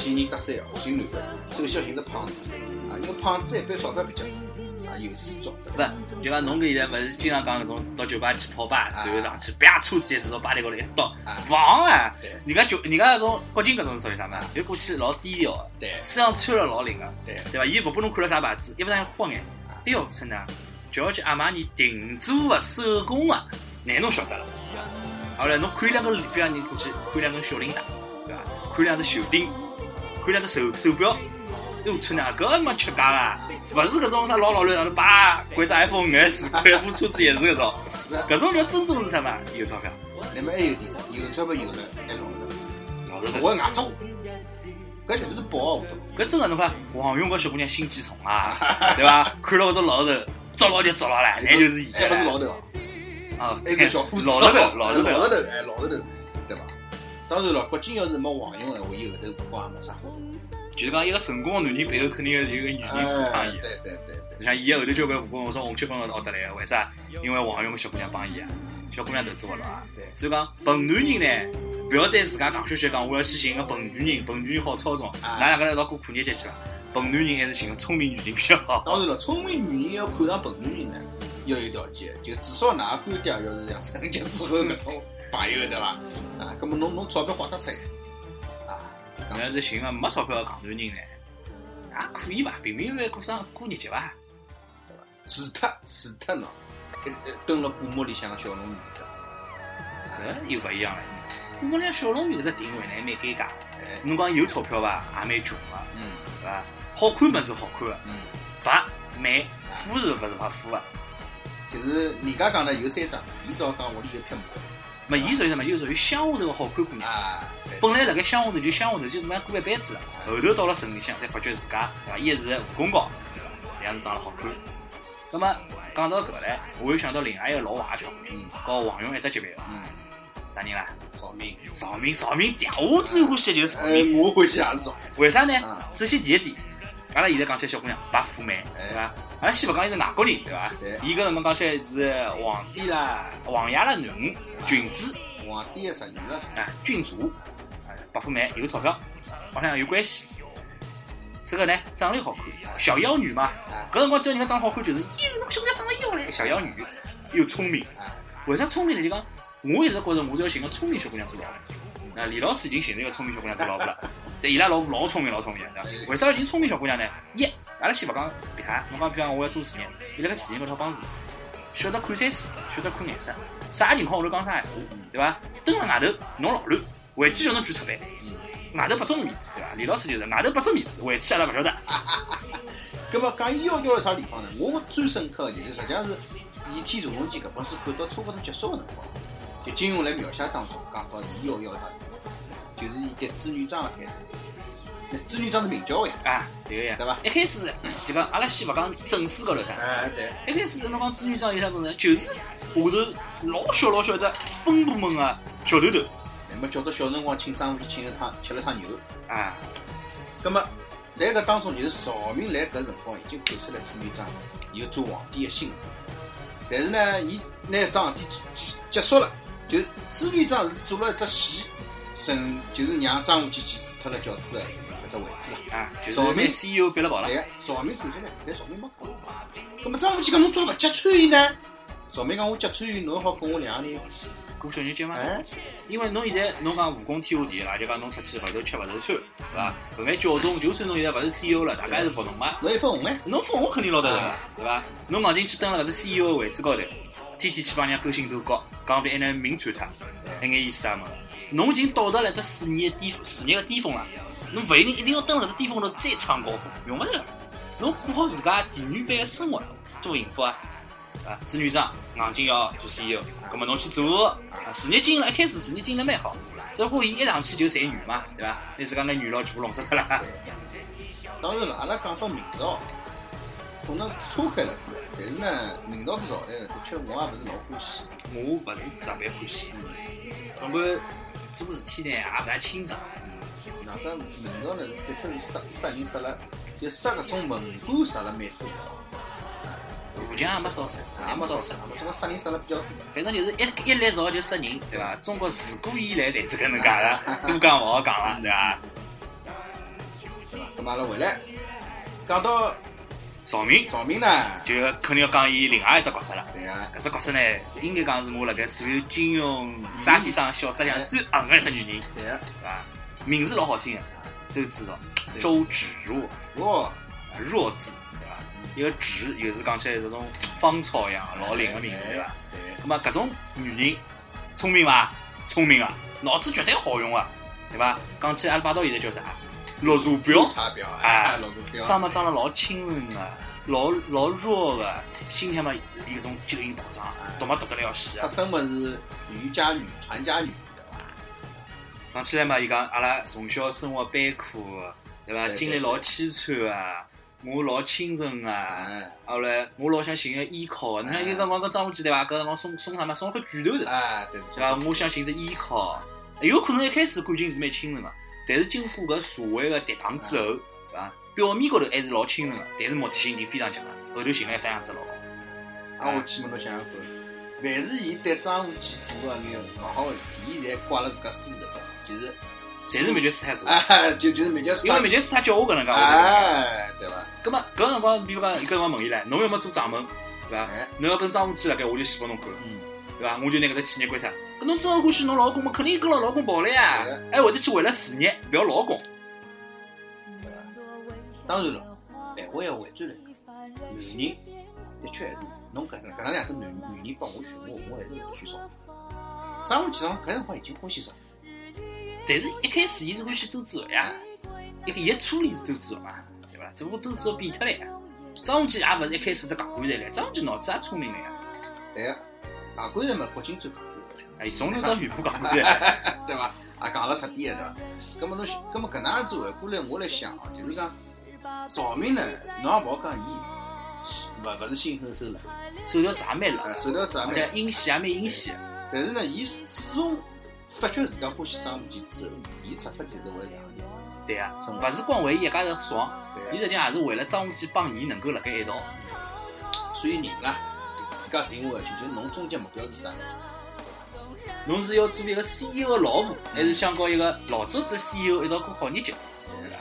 S1: 新人搭讪哦，新男的，首先要寻个胖子啊，因为胖子一般钞票比较多啊，有事做。
S3: 勿是，就讲侬搿现在勿是经常讲搿种到酒吧去泡吧，然后上去啪车子直接从吧台高头一倒
S1: 啊，
S3: 房啊
S1: 对！
S3: 人家就人家搿种北京搿种是属于啥嘛？就过去老低调的，
S1: 对
S3: 身上穿了老灵个，
S1: 对
S3: 对伐？伊勿拨侬看了啥牌子，衣服上晃眼，哎哟，真的，就要去阿玛尼定做个手工个，哪侬晓得了？后来侬看两个里边人过去，看两根小铃铛，对伐？看两只袖钉，看两只手手表，哟，穿哪搿他妈吃家啦！勿是搿种啥老老卵上头叭掼只 iPhone 五 S，掼部车子也是搿种。搿种叫真正是啥嘛？有钞票，
S1: 那么还有点啥？有钞票有了，还老了。
S3: 老实的。
S1: 我外出，搿绝对是宝啊！
S3: 搿真个侬看黄勇搿小姑娘心机重啊，对伐？看到搿只老头，捉牢就捉牢了，那就是伊
S1: 还不是老头啊，
S3: 啊，
S1: 还是小伙子，
S3: 老头头，老头头，
S1: 老头头，哎，老头头，对伐？当然了，北京要是没黄勇的话，伊后头辰光也没啥好。
S3: 就是讲一个成功的男人背后肯定有一个女人支撑
S1: 哎，
S3: 伊
S1: 对。对对对，
S3: 你像伊个后头交关武功，我说洪七公学得来的，为啥？因为黄勇个小姑娘帮伊啊，小姑娘投资勿了啊。
S1: 对
S3: 所以讲笨男人呢，不要再自家讲笑笑讲，我要去寻个笨女人，笨女人好操纵，
S1: 啊
S3: 㑚两个人一道过苦日节去了。笨男人还是寻个聪明女人比较好。
S1: 当然了，聪明女人要看上笨男人呢，要有条件，就至少哪个观点要是像陈杰之后搿种朋友对伐？啊，葛么侬侬钞票花得出
S3: 侬要是寻个没钞票个戆男人呢，也可以吧，平平凡凡过生过日节吧。
S1: 除脱除脱喏，一一蹲辣古墓里向个小龙女的，
S3: 搿又勿一样了。我俩小龙女搿只定位呢，还蛮尴尬。
S1: 哎，
S3: 侬讲有钞票伐，也蛮穷个，
S1: 嗯
S3: 对伐？好看么是好看个，
S1: 嗯，
S3: 白美富是勿是勿富个？
S1: 就是人家讲呢有三张，伊只好讲屋里有匹马
S3: 没，伊属于什么？就属于乡下头个好看姑娘。
S1: 啊，对
S3: 本来辣盖乡下头就乡下头就这么样过一辈子了，后头到了城里向才发觉自家对伐？一是武功高，二是长得好看。那么讲到搿唻，我又想到另外一个老坏巧，
S1: 嗯
S3: 和黄勇一只级别的，
S1: 嗯，
S3: 啥人啦？
S1: 赵明，
S3: 赵明，赵明嗲，我最欢喜的就是赵
S1: 哎
S3: 明。，
S1: 我欢喜也是赵明，
S3: 为啥呢
S1: 啊？
S3: 首先第一点，阿拉现在讲起来小姑娘白富美，
S1: 哎
S3: 对伐？阿拉先勿讲伊是外国人，对伐
S1: 对？
S3: 伊搿辰光讲起来是皇帝啦、王爷啦囡恩、君子
S1: 皇帝的侄女了，
S3: 啊、君主，啊，白富美有钞票，好像有关系。这个呢，长得又好看，小妖女嘛。
S1: 啊
S3: 搿辰光叫人家长得好看，就是哟，侬小姑娘长得妖嘞，小妖女又聪明。
S1: 啊，
S3: 为啥聪明呢？就讲我一直觉着我是要寻个聪明小姑娘做老婆。啊，李老师已经寻了一个聪明小姑娘做老婆了。对，伊拉老婆老聪明老聪明的。对伐为啥要寻聪明小姑娘呢？一，阿拉先勿讲别他，侬讲比方我要做事业，伊辣盖事业高头帮助，晓得看山水，晓得看颜色，啥情况下头讲啥闲话，对伐？蹲辣外头侬老乱，回去叫侬举出板，
S1: 嗯，
S3: 外头不种面子，对伐？李老师就是外头不种面子，回去阿拉勿晓得。
S1: 葛么讲伊要要了啥地方呢？我最深刻的就是实际上是《倚天屠龙记》搿本书看到差不多结束个辰光，就金庸来描写当中讲到伊要要啥地方，就是伊对织女装了开始。那朱元璋是明教呀，
S3: 啊，对个呀，
S1: 对伐
S3: 一开始就讲阿拉先勿讲正史高头看。
S1: 哎对，
S3: 一开始侬讲朱元璋有啥功能？就是下头老小老小一只分部门个小头头
S1: 那么叫到小辰光请张无忌请了趟吃了趟牛，
S3: 啊，
S1: 那么来搿当中就是赵明来搿辰光已经看出来朱元璋有做皇帝的心，但是呢，伊拿一桩事体结结束了，就是织女装是做了一只戏，神就是让张无忌去除脱了饺子的搿只位置啊。
S3: 啊，就是
S1: 赵明
S3: CEO 逼了跑了
S1: 对。个，赵明看出来，但赵明没讲。那么张无忌讲侬做勿揭穿伊呢？赵明讲我揭穿伊，侬好跟我两个人，
S3: 过小日节吗，
S1: 哎，
S3: 因为侬现在侬讲武功天下第一啦，就讲侬出去勿愁吃勿愁穿，对伐？搿眼教众，就算侬现在勿是 CEO 了，大家还是服侬嘛。
S1: 侬一分红哎，
S3: 侬分红肯定捞得着对伐？侬硬劲去蹲辣搿只 CEO 个位置高头，天天去帮人家勾心斗角，讲别还能名传他，那眼意思啊嘛？侬已经到达了只事业巅事业个巅峰了，侬勿一定一定要蹲辣搿只巅峰头再创高峰，用勿着。侬过好自家妓女般个生活，多幸福啊！啊，是女装硬劲要做 CEO，葛末侬去做，啊事业经营了一开始事业经营了蛮好，只不过伊一上去就赚女嘛，对伐？那自家眼女佬全部弄死脱了。
S1: 当然了，阿拉讲到明朝，可能错开了点，但是呢，明朝这朝代呢，的确我也勿是老欢喜。
S3: 我勿是特别欢喜，总归做事体呢也勿大清爽。
S1: 哪个明朝呢，的确是杀杀人杀了，就杀搿种文官杀了蛮多
S3: 武将也没少杀
S1: 也没少杀，我这个杀人杀了比较多。
S3: 反正就是一一来朝就杀人，对伐？中国自古以来侪是搿能介的，多讲勿好讲了，对伐？
S1: 对伐？咁阿拉回来讲到
S3: 赵明
S1: 赵明呢，
S3: 就肯定要讲伊另外一只角色了。
S1: 对啊，
S3: 搿只角色呢，应该讲是我辣盖所有金庸查先生小说里向最红个一只女人，
S1: 对啊，
S3: 对伐？名字老好听个，周芷若，周芷若，
S1: 哦，
S3: 若字，对伐？一个芷又是讲起来这种芳草一样老灵个名字，对伐？
S1: 对，
S3: 那么搿种女人聪明伐？聪明啊，脑子绝对好用啊，对伐？讲起阿拉摆到现在叫啥？绿茶婊
S1: 绿，茶婊
S3: 哎
S1: 啊，绿茶婊，
S3: 长嘛长得老清纯个，老老弱个，心态嘛连搿种九阴道长，读嘛读得了要死啊！
S1: 出身嘛是渔家女、传家女，对伐？
S3: 讲起来嘛，伊讲阿拉从小生活悲苦，对伐？经历老凄惨啊，我老清纯啊。
S1: 哎
S3: 后来我老想寻个依靠个，侬像有辰光跟张无忌对伐？搿辰光送送啥嘛？送了块拳头
S1: 对
S3: 对伐？我想寻只依靠，有可能一开始感情是蛮清纯个，但是经过搿社会个跌宕之后，对伐？表面高头还是老清纯个，但是目的性已经非常强了。后头寻了一啥样子老公？
S1: 啊，我去问侬想想看，凡是伊对张无忌做个眼勿好个事体，伊侪挂辣自家师傅头高，就是，
S3: 侪是灭绝师太做的，
S1: 哎，就就是灭绝师
S3: 因为
S1: 太，
S3: 灭绝师太叫我搿能介，我才搿能介。
S1: 哎，对伐？
S3: 葛末搿辰光，比如讲，搿辰光问伊唻，侬要么做掌门，对伐？
S1: 哎，
S3: 侬要跟张无忌辣盖，我就死拨侬看，
S1: 嗯，
S3: 对伐？我就拿搿只企业关脱。搿侬真的欢喜侬老公嘛？肯定跟牢老公跑了呀
S1: 对！
S3: 还会得去为了事业，勿要老公。
S1: 当然了，哎，我要回转来讲，男人的确还是侬搿搿能两个男男人帮我选，我我还是会得选少。张无忌上搿辰光已经欢喜少，
S3: 但是一开始伊是欢喜周芷若呀，一个伊的初恋是周芷若嘛，对伐？只不过周芷若变脱了呀。张无忌也勿是一开始只戆棺材唻，张无忌脑子也聪明了呀，
S1: 对个，戆棺材嘛，郭靖最讲究
S3: 哎，从头到尾不戆棺材。
S1: 对伐？也讲了彻底个对伐？葛么侬想，葛么搿能样子回过来，我来想哦，就是讲赵明呢，侬也勿好讲伊勿勿是心狠手辣，
S3: 手条子也蛮
S1: 呃，
S3: 辣，
S1: 手条子也蛮，
S3: 阴险也蛮阴险。
S1: 但是呢，伊是自从发觉自家欢喜张无忌之后，伊出发点是为两个人，
S3: 对呀，
S1: 生活
S3: 勿是光为伊一家头爽，伊实际上也是为了张无忌帮伊能够辣盖一道。
S1: 所以人啦，自家定位就是侬终极目标是啥？
S3: 侬是要做一个 CEO 的老婆，还是想搞一个老早子的 CEO 一道过好日脚？
S1: 对个，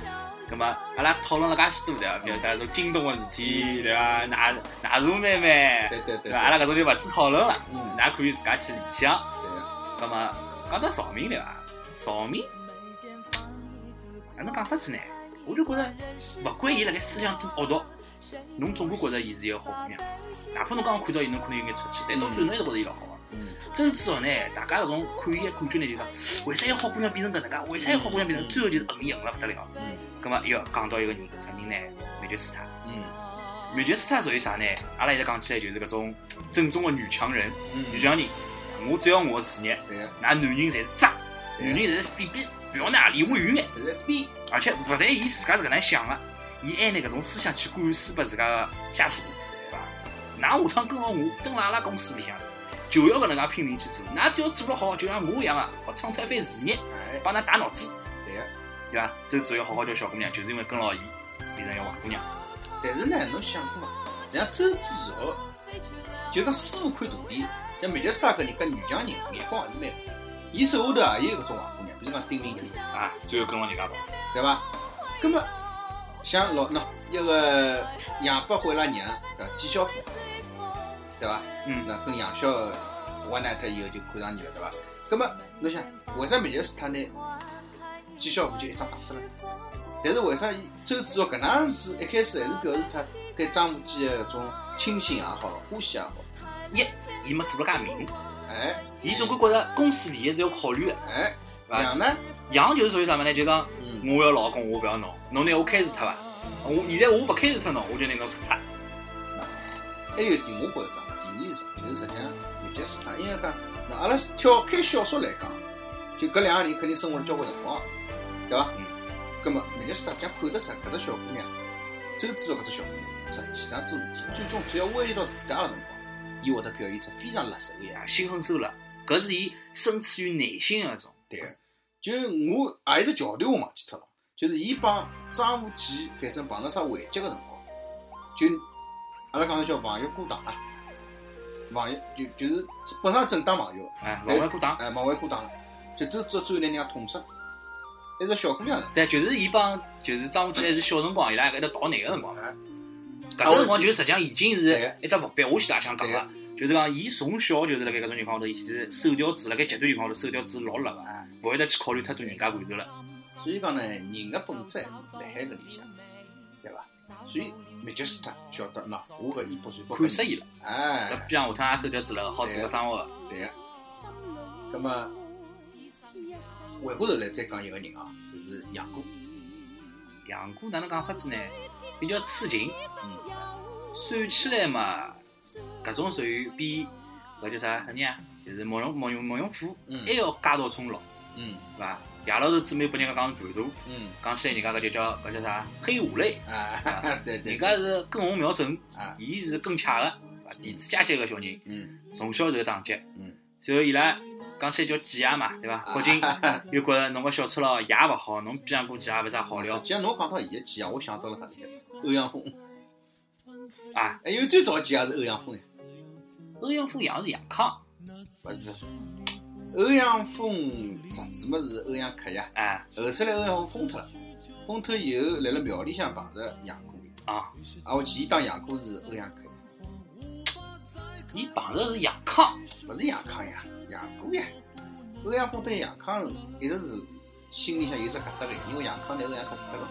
S3: 咁么，阿拉讨论了介许多对伐？比如啥种京东的事体，对伐？奶奶茶妹妹，
S1: 对对对？
S3: 阿拉搿种就勿去讨论了，
S1: 嗯
S3: 㑚可以自家去理想。
S1: 对个，
S3: 咁么，讲到赵明对伐？赵明，哪能讲法子呢？我就觉着，勿管伊辣盖思想多恶毒，侬总归觉着伊是一个好姑娘。哪怕侬刚刚看到伊，侬可能有眼出气，但到最后侬还是觉着伊老好个。
S1: 嗯，
S3: 周芷若呢，大家搿种看伊个感觉呢，就讲为啥一个好姑娘变成搿能介？为啥一个好姑娘变成最后就是恨伊恨了勿得了？
S1: 嗯
S3: 咁么要讲到一个人，啥人呢？灭绝师太。
S1: 嗯
S3: 灭绝师太属于啥呢？阿拉现在讲起来就是搿种正宗的女强人、
S1: 嗯，
S3: 女强人。我只要我的事业，那男人侪是渣，
S1: 对
S3: 男人侪是废逼，不要拿离我远眼。
S1: 侪是 SB，
S3: 而且勿但伊自家是搿能想个，伊还拿搿种思想去灌输拨自家个下属，对伐？㑚下趟跟牢我，蹲辣阿拉公司里向，就要搿能介拼命去做。㑚只要做了好，就像我一样啊，好创出一番事业，
S1: 哎，
S3: 帮㑚打脑子，
S1: 对个。
S3: 对伐？周子要好好叫小姑娘，就是因为跟牢伊，变成一个坏姑娘。
S1: 但是呢，侬想过伐？实际上周子若就讲师傅看大点，像灭绝师太搿人搿女强人眼光还是蛮好。伊手下头也有搿种坏姑娘，比如讲丁玲君，
S3: 啊，最后跟牢人家跑。
S1: 对伐？葛么像老喏一个杨百惠拉娘对伐？纪晓芙，对伐？
S3: 嗯
S1: 那跟杨逍为难脱以后就看上你了，对伐？葛么侬想，为啥灭绝师太拿纪晓芙就一张打出来？但是为啥伊周芷若搿能样子一开始还是表示他对张无忌的搿种倾心也好，欢喜也好，
S3: 一，伊没做了介明，
S1: 哎
S3: 伊总归觉着公司利益是要考虑的。
S1: 哎，两呢，
S3: 杨就是属于啥么呢？就讲
S1: 嗯，
S3: 我要老公，我勿要侬，侬拿我开除脱伐？我现在我勿开除脱侬，我就拿侬杀脱。
S1: 还有一点我觉着啥？第二是啥？就是实际上灭绝师太应该讲，那阿拉跳开小说来讲，就搿两个人肯定生活了交关辰光，对伐？
S3: 嗯。
S1: 葛么灭绝师太讲看得出搿只小姑娘，周芷若搿只小姑娘，实际上做事体，最终只要威胁到自家个辰光，伊会得表现出非常辣手个样
S3: 心狠手辣，搿是伊深处于内心个一种。
S1: 对个，就我还有只桥段我忘记脱了，就是伊帮张无忌反正碰到啥危机个辰光，就阿拉讲叫朋友过档啦，朋友就就是本上正当朋友，
S3: 哎，勿会过档。
S1: 哎，往外过档了，就这这最后拿人家捅死了，一个小姑娘呢，
S3: 对，就是伊帮，就是张无忌还是小辰光，伊拉还在逃难个辰光，
S1: 哎
S3: 搿只辰光就实际上已经是一只伏笔。我现在也想讲个，就是讲伊从小就是辣盖搿种情况下头，伊是手条子辣盖极端情况下头手条子老辣个，
S1: 哎，
S3: 勿会得去考虑太多人家感受了。
S1: 所以讲呢，人个本质辣海搿里向，对伐？所以灭绝师太晓得，喏，我搿一步算不
S3: 看死伊了，
S1: 哎
S3: 搿，比方下趟也手条子辣，好做个生活个。
S1: 对个。葛么回过头来再讲一个人啊，就是杨过。
S3: 杨过哪能讲法子呢？比较痴情，
S1: 嗯，
S3: 算起来嘛，搿种属于比搿叫啥？啥人啊？就是慕容慕容慕容复
S1: 嗯。
S3: 还要家道中落，
S1: 嗯。
S3: 对伐？夜老头姊妹拨人家讲是叛徒，
S1: 嗯，
S3: 讲起来人家搿就叫搿叫啥？黑五类，
S1: 啊，对对，
S3: 人家是根红苗正，
S1: 啊，
S3: 伊是更恰个？弟子家级个小人，
S1: 嗯。
S3: 从小受打击，
S1: 嗯，
S3: 随后伊拉讲起来叫季爷嘛，对伐？
S1: 啊。
S3: 国靖 又觉着侬个小赤佬也勿好，侬逼上过季也勿啥好料。
S1: 实际上侬讲到伊个几啊，我想到了啥呢？欧阳锋，
S3: 啊。
S1: 还有最早几也是欧阳锋呀，
S3: 欧阳锋养是杨康，
S1: 勿是。欧阳锋实质么是欧阳克呀，
S3: 哎
S1: 后首来欧阳锋疯脱了，疯脱以后来了庙里向碰着杨过的，
S3: 啊，
S1: 啊，我记忆当杨过是欧阳克呀，
S3: 伊碰着是杨康，
S1: 勿是杨康呀，杨过呀。欧阳锋对杨康一直是心里向有只疙瘩个，因为杨康拿欧阳克杀脱了。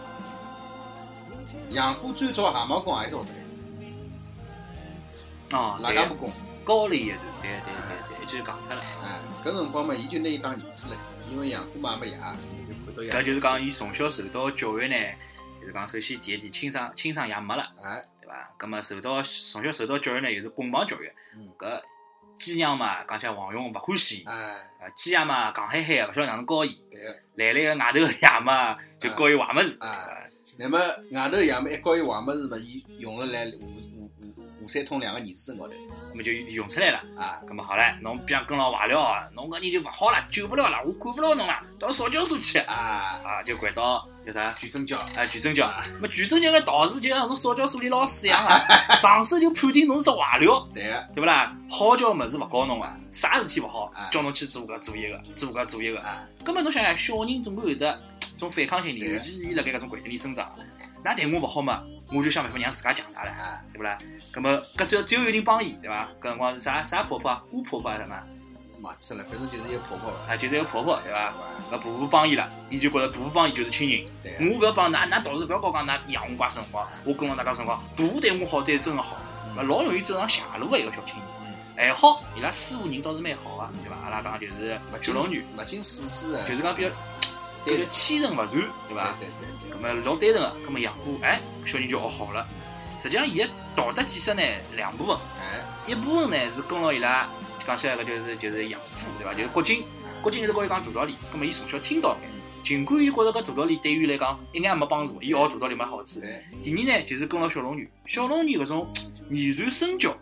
S1: 杨过最早蛤蟆功也是学得的，
S3: 哦，对。
S1: 拉家木功，
S3: 高了一段，对对对对，一记讲脱了。
S1: 哎，搿辰光嘛，伊就拿伊当儿子了，因为养过嘛也没爷，就看到爷。
S3: 搿就是讲伊从小受到教育呢，就是讲首先第一点亲生亲生爷没了，
S1: 哎，
S3: 对伐？葛么受到从小受到教育呢，又是棍棒教育
S1: 嗯。
S3: 搿鸡娘嘛，讲起来黄勇勿欢喜伊，
S1: 哎，
S3: 啊鸡爷嘛戆嗨嗨个，勿晓得哪能教伊。来来个外头个爷嘛，就教伊坏物事。
S1: 啊那么外头爷嘛一教伊坏物事嘛，伊用了来三通两个儿子身高头，
S3: 葛么就用出来了。
S1: 啊，
S3: 葛么好唻，侬边上跟牢坏了哦，侬搿人就勿好了，救不了了，我管不牢侬了，到少教所去。
S1: 啊，
S3: 啊，就掼到叫啥？
S1: 举证教，
S3: 啊，举证教，那么举证教个道士就像侬少教所里老师一样啊，上手就判定侬是只坏料，
S1: 对个，
S3: 对不啦？好教物事勿教侬啊，啥事体勿好
S1: 啊，
S3: 叫侬去做搿做一个，做搿做一个。
S1: 啊，
S3: 根么侬想想，小人总归有得种反抗心理，尤其是伊辣盖搿种环境里生长。那对我勿好嘛，我就想办法让自家强大了，
S1: 啊，
S3: 对不啦？葛么搿只要只有有人帮伊，对伐？搿辰光是啥啥婆婆啊，巫婆婆还是什么？
S1: 忘记了，反正就是一个婆婆，
S3: 啊，就是一个婆婆，对伐？搿婆婆帮伊了，伊就觉着婆婆帮伊就是亲人。我勿要帮㑚，㑚倒是勿要搞讲㑚养我怪辰光，我跟牢大家辰光，婆婆对我好才是真个好，勿老容易走上邪路个一个小青
S1: 嗯
S3: 年。还好，伊拉师傅人倒是蛮好个，对伐？阿拉讲就是
S1: 勿近
S3: 九龙女，
S1: 勿近世事的，
S3: 就是讲比较
S1: 对
S3: 比较欺人勿断，对伐？
S1: 对对对。
S3: 咁么老单纯个，咁么养过，哎，小人就学好了。实际上，伊个道德建设呢两部分，
S1: 哎，
S3: 一部分呢是跟牢伊拉讲起来个就是就是养父，对伐？就是国经，国经一直跟伊讲大道理，咁么伊从小听到的。尽管伊觉着搿大道理对于伊来讲一眼也没帮助，伊学大道理没好处。
S1: 对，
S3: 第二呢，就是跟牢小龙女，小龙女搿种言传身教，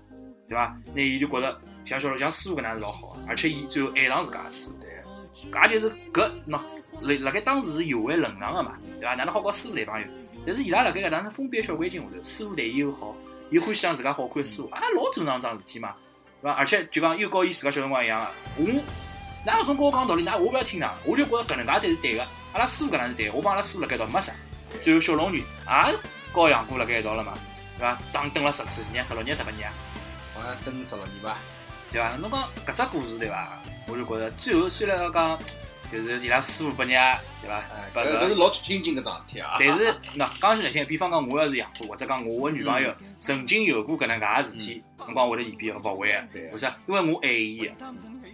S3: 对伐？那伊就觉着像小龙像师傅搿能样是老好个，而且伊最后爱上自家个师搿也就是搿喏，辣辣盖当时是有违伦常个嘛，对伐？哪能好搞师傅男朋友？但是伊拉辣盖搿能封闭个小环境下头，师傅对伊又好，伊欢喜让自家好看师傅，啊，老正常桩事体嘛，对伐？而且就讲又告伊自家小辰光一样个，我，㑚搿种跟我讲道理，㑚我勿要听㑚，我就觉着搿能介才是对个，阿拉师傅搿能是对个，我帮阿拉师傅辣盖一道没啥。最后小龙女也和杨过辣盖一道了嘛，对伐？当等了十几年、十六年、十八年，
S1: 好像等十六年吧，
S3: 对伐？侬讲搿只故事对伐？我就觉着最后虽然讲就是伊拉师傅拨人家对伐
S1: 搿搿是
S3: 搿，
S1: 老心境个桩事体啊，
S3: 但是喏，讲起来听，比方讲我要是养过，或者讲我个女朋友曾经有过搿能介个事体，侬讲会得离变勿会个
S1: 对，
S3: 为啥？因为我爱伊个，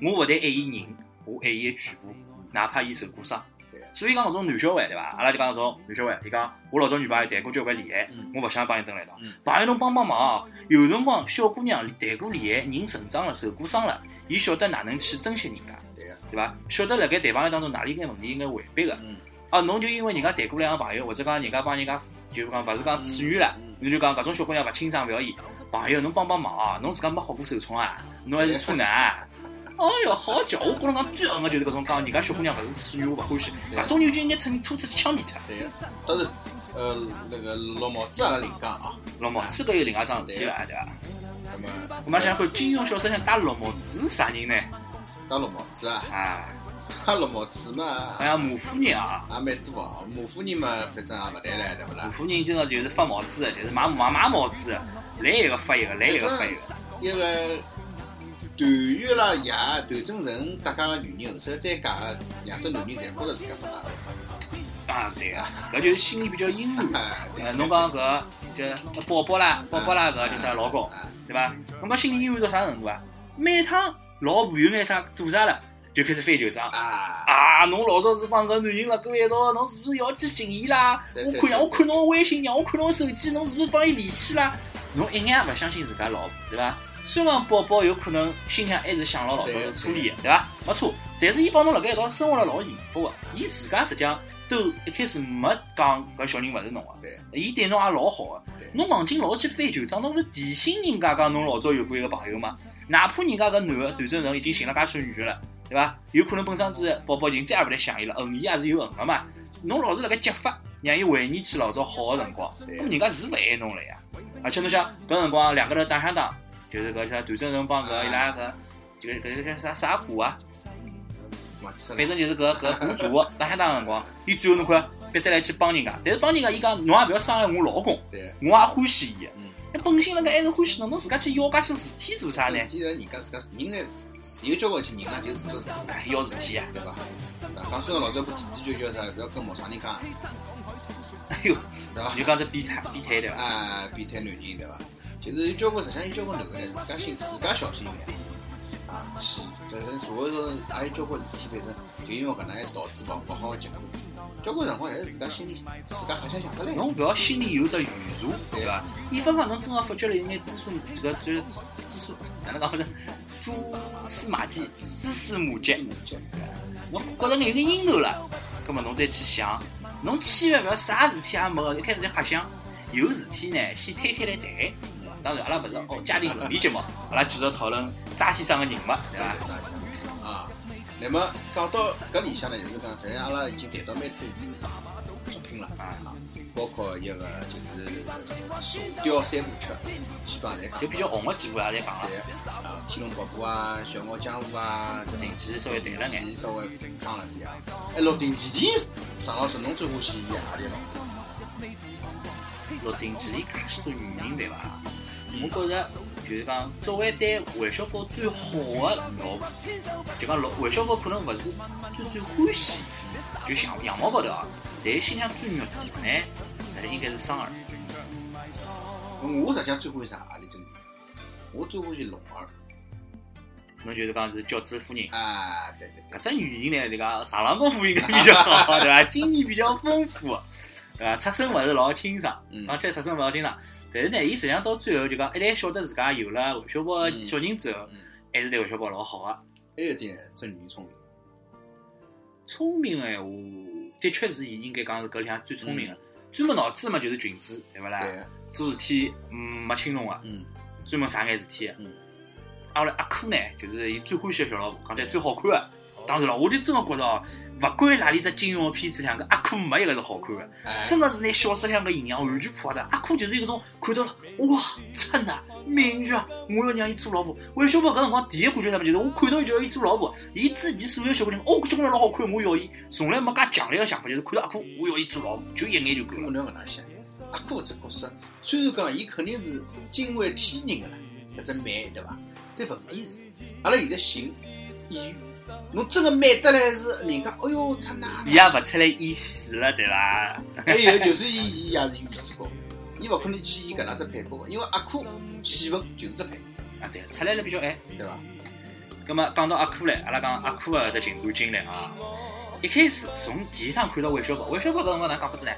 S3: 我勿但爱伊人，我爱伊个全部，哪怕伊受过伤。
S1: 对。
S3: 所以讲搿种男小孩对伐？阿拉就讲搿种男小孩，伊讲我老早女朋友谈过交关恋爱
S1: 嗯，
S3: 我勿想帮伊蹲辣一道
S1: 嗯。
S3: 朋友侬帮帮忙哦，有辰光小姑娘谈过恋爱，人成长了，受过伤了，伊晓得哪能去珍惜人家，
S1: 对
S3: 伐？晓得辣盖谈朋友当中哪里眼问题应该回避个。
S1: 嗯，
S3: 啊，侬就因为人家谈过两个朋友，或者讲人家帮人家就是讲勿是讲处女了
S1: 嗯，
S3: 侬就讲搿种小姑娘勿清爽勿要伊。朋友，侬帮帮忙啊！侬自家没好过受宠啊，侬还是处男啊。哎哟，好叫！我觉着讲最恨个就是搿种讲人家小姑娘勿是处女，我勿欢喜。搿种人就应该趁拖出去枪毙脱。
S1: 对个，当然，呃，那个绿帽子阿拉另讲啊，
S3: 绿帽子搿有另外桩事体了，对伐？
S1: 那么，
S3: 我们想想看，金庸小说里向戴绿帽子是啥人呢？
S1: 当绿帽子啊，
S3: 啊，
S1: 戴绿帽子嘛，
S3: 好像马夫人啊，
S1: 也蛮多啊，马夫人嘛，反正也勿谈了，对勿
S3: 马
S1: 啦？
S3: 夫人今朝就是发帽子的，就是买买买帽子的，来一个发一个，来一个发一个。
S1: 一个段誉啦爷段正淳搭家个女人，后头再嫁个两只男人，侪觉着自家发达了。
S3: 啊，对啊，搿就是心里比较阴暗。
S1: 哎，
S3: 侬讲搿就宝宝啦，宝宝啦，搿叫啥老公，
S1: 哎
S3: 对伐？侬讲心里阴暗到啥程度啊？每趟老婆有眼啥做啥了，就开始翻旧账。
S1: 啊，
S3: 啊！侬老早是帮搿男人辣过一道，侬是不是要去寻伊啦？我看让我看侬个微信，让我看侬个手机，侬是不是帮伊联系啦？侬一眼也勿相信自家老婆，对伐？虽然讲宝宝有可能心里向还是想牢老早
S1: 对
S3: 是初恋的，对伐？没错，但是伊帮侬辣盖一道生活了老幸福的，伊自家实际上都一开始没讲搿小人勿是侬个，
S1: 对，
S3: 伊对侬也老好个
S1: 对。
S3: 侬忘记老去翻旧账，侬勿是提醒人家讲侬老早有过一个朋友吗？哪怕人家搿男个段正淳已经寻了介许多女的了，对伐？有可能本身子宝宝已经再也勿来想伊了，恨伊也是有恨个嘛。侬老是辣盖激发，让伊回忆起老早好个辰光，
S1: 对
S3: 那么人家是勿爱侬了呀。而且侬想搿辰光两个头打相打，就是搿像段正淳帮搿伊拉搿这个搿个啥啥股啊，反正就是搿搿雇主个打相打个辰光，伊最后侬看逼得来去帮人家，但是帮人家伊讲侬也勿要伤害我老公，
S1: 对。
S3: 我也欢喜伊本性辣盖还是欢喜侬，侬自家去要介许多事体做啥呢？
S1: 既然人家自家是人呢是有交关事体，人家就是做事体，
S3: 哎，要事体啊！
S1: 对伐？啊，讲虽然老早部电视剧叫啥，勿要跟陌生人讲，
S3: 哎哟，
S1: 对伐
S3: 就？讲这变态变态对伐？
S1: 啊，变态男人对伐？就是有交关，实际上有交关男个呢，自家心自家小心一点。啊，去，这是社会上也有交关事体反正，就因为搿能样导致勿勿好个结果。交关辰光还是自家心里自家瞎想想出来。
S3: 侬勿要心里有只预设，对伐？以防讲侬真个发觉了有眼蛛丝，这个就是蛛丝，哪能讲法子？蛛丝马迹、蛛丝马迹，侬觉着有个阴头了，葛末侬再去想，侬千万勿要啥事体也没个，一开始就瞎想。有事体呢，先摊开来谈。当然，阿拉勿是哦家庭伦理节目，阿拉继续讨论扎先生个人物，对伐？
S1: 对伐？啊，那么讲到搿里向呢，就是讲，实际上阿拉已经谈到蛮多作品了啊，包括一个就是《射雕三部曲》，基本上侪讲
S3: 就比较红个几部也侪讲了。
S1: 对啊，《天龙八部》啊，《笑傲江湖》啊，
S3: 近期稍微谈了眼，
S1: 稍微讲了点啊。哎，《鹿鼎记》里，尚老师侬最欢喜演何里咯？
S3: 《鹿鼎记》里介许多女人对伐？我觉着就是讲，作为对韦小宝最好的老婆，就讲老韦小宝可能勿是最最欢喜，就相样貌高头啊，但是心里最肉疼的呢，实际应该是双儿。
S1: 我实际上最欢喜啥阿里只？我最欢喜龙儿。
S3: 侬就是讲是教主夫人，
S1: 啊，对对
S3: 搿只女人呢，就讲上浪功夫应该比较好，对伐？经验比较丰富，对伐？出身勿是老清爽，
S1: 嗯
S3: 讲起来出身勿老清爽，但是呢，伊实际上到最后就讲，一旦晓得自家有了韦小宝的小人之后，
S1: 嗯，
S3: 还是对韦小宝老好个。
S1: 还有一点呢，这女人聪明。
S3: 聪明个闲话，的确是伊应该讲是搿里向最聪明个。专门脑子嘛就是裙子，对勿啦？做事体嗯没轻重个，
S1: 嗯
S3: 专门啥眼事体个。
S1: 嗯。
S3: 阿拉阿珂呢，就是伊最欢喜个小老婆，讲起来最好看个。当然了，我就真个觉着哦，勿管哪里只金庸个片子里向，搿阿珂没一个是好看个。
S1: 哎，
S3: 真的是拿小说里向个形象完全破坏的。阿珂就是一种看到了，哇，真的美女啊！我要让伊做老婆。韦小宝搿辰光第一感觉啥么？就是我看到伊就要伊做老婆。伊之前所有小姑娘，哦，搿小姑娘老好看，我要伊。从来没介强烈个想法，就是看到阿珂，我要伊做老婆，就一眼就够了。
S1: 侬搿能想？阿珂这角色，虽然讲伊肯定是惊为天人个啦，搿只美对伐？但问题是，阿拉现在寻演员，侬真个美得来是人家，哎哟，出哪？
S3: 伊也勿出来演戏了，对伐？
S1: 还有就是伊，伊也是演之高，伊勿可能去演搿能只配角个，因为阿珂戏份就是只配，
S3: 啊，对，出来了比较晚。
S1: 对伐？
S3: 葛么讲到阿珂唻，阿拉讲阿珂个只情感经历啊。一开始从第一趟看到韦小宝，韦小宝搿辰光哪讲法子呢？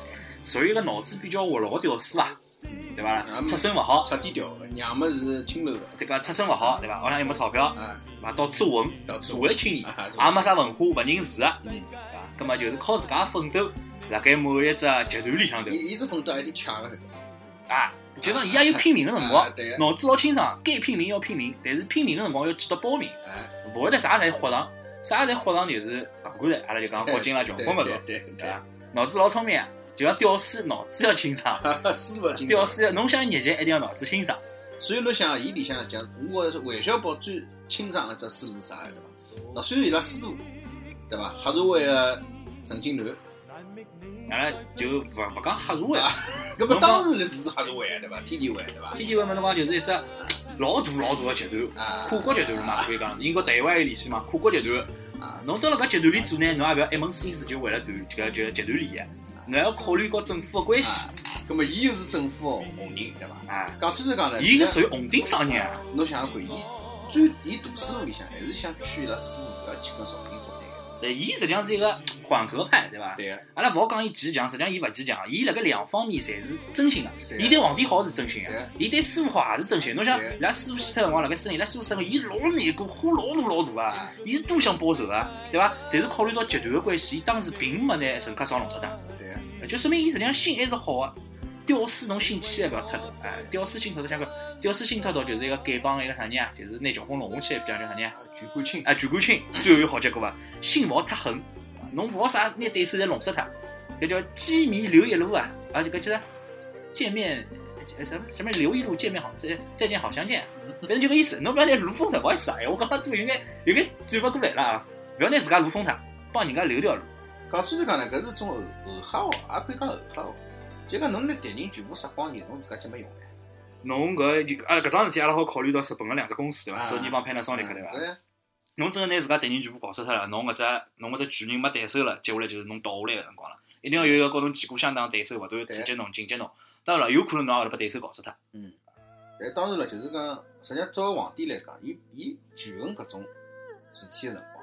S3: 属于一个脑子比较活络个屌丝伐，对伐
S1: 嗯？
S3: 出身勿好，
S1: 出低调个，娘们是青楼个，
S3: 这个出身勿好，对伐？屋里向又没钞票，
S1: 啊，
S3: 对伐？到处混，社会青年，
S1: 啊
S3: 也没啥文化，勿认字个，
S1: 嗯。
S3: 对伐？葛么就是靠自家奋斗，辣盖某一只集团里向头。
S1: 伊伊是奋斗还有点抢个，
S3: 啊，就讲伊也有拼命个辰光脑子老清爽，该拼命要拼命，但是拼命个辰光要记得保命，
S1: 哎，
S3: 勿会得啥侪豁上，啥侪豁上就是勿管了，阿拉就讲北京啦、穷
S1: 对
S3: 困勿着，
S1: 对对
S3: 对。伐？脑子老聪明啊，就像屌丝，脑子要清爽，
S1: 对，思路精
S3: 屌丝要侬想日脚一定要脑子清爽。
S1: 所以侬想，伊里向讲，我觉着韦小宝最清爽个只思路是啥，对伐？那虽然伊拉师傅，对伐？黑社会个陈金南，
S3: 阿拉就勿勿讲黑社会
S1: 啊，搿么当时是黑社会啊，对伐？天地会，对伐？
S3: 天地会嘛，侬讲就是一只老大老大个集团，
S1: 啊，
S3: 跨国集团嘛，可以讲，因为台湾有联系嘛，跨国集团。
S1: 啊，
S3: 侬到了搿集团里做呢，侬也勿要一门心思就为了团搿个就集团利益，侬还要考虑和政府个关系
S1: 搿么伊又是政府个红人，对伐？
S3: 啊。
S1: 讲穿是讲呢，
S3: 伊是属于红顶商人啊，
S1: 侬想想看，伊最伊大师傅里向还是想劝伊拉师傅勿要去跟朝廷作对个。
S3: 对，伊实际上是一个缓和派，对伐？
S1: 对个，
S3: 阿拉勿好讲伊极强，实际上伊勿极强，伊辣盖两方面侪是真心的。
S1: 对
S3: 伊对皇帝好是真心
S1: 对
S3: 的，伊对师傅好也是真心的。侬想，
S1: 对
S3: 伊拉师傅死脱辰光辣盖森林，伊拉师傅死脱，伊老难过，花老大老大啊
S1: 啊，
S3: 伊是多想报仇啊，对伐？但是考虑到集团个关系，伊当时并没拿陈克爽弄死脱，
S1: 对个，
S3: 就说明伊实际上心还是好的。屌丝侬心千万勿要太大，哎，屌丝心太大，像个屌丝心太大就是一个丐帮一个啥人啊，就是拿乔峰弄下去，讲叫啥人啊？
S1: 啊全感清。
S3: 啊，全冠清，最后有好结果伐？心勿好太狠，侬勿好啥拿对手侪弄死他，搿叫机迷留一路啊，而且搿叫啥？见面呃什么什么留一路，见面好再再见好相见，反正就搿意思。侬勿要拿路封脱，勿好意思啊，我讲了多有眼有眼转勿过来了啊，勿要拿自家路封脱，帮人家留条路。
S1: 讲穿来讲呢，搿是种后后黑哦，也可以讲后黑哦。就讲侬拿敌人全部杀光以后，侬自家就没用了。
S3: 侬搿就啊搿桩事体，阿拉好考虑到日本个两只公司对伐？索尼帮 Panasonic 对伐？侬真个拿自家敌人全部搞死脱了，侬搿只侬搿只巨人没对手了，接下来就是侬倒下来个辰光了。一定要有一个跟侬旗鼓相当对手，勿断刺激侬、进击侬。当然了，有可能侬也会得把对手搞死脱。
S1: 嗯。但当然了，就是讲，实际上作为皇帝来讲，伊伊权衡搿种事体个辰光，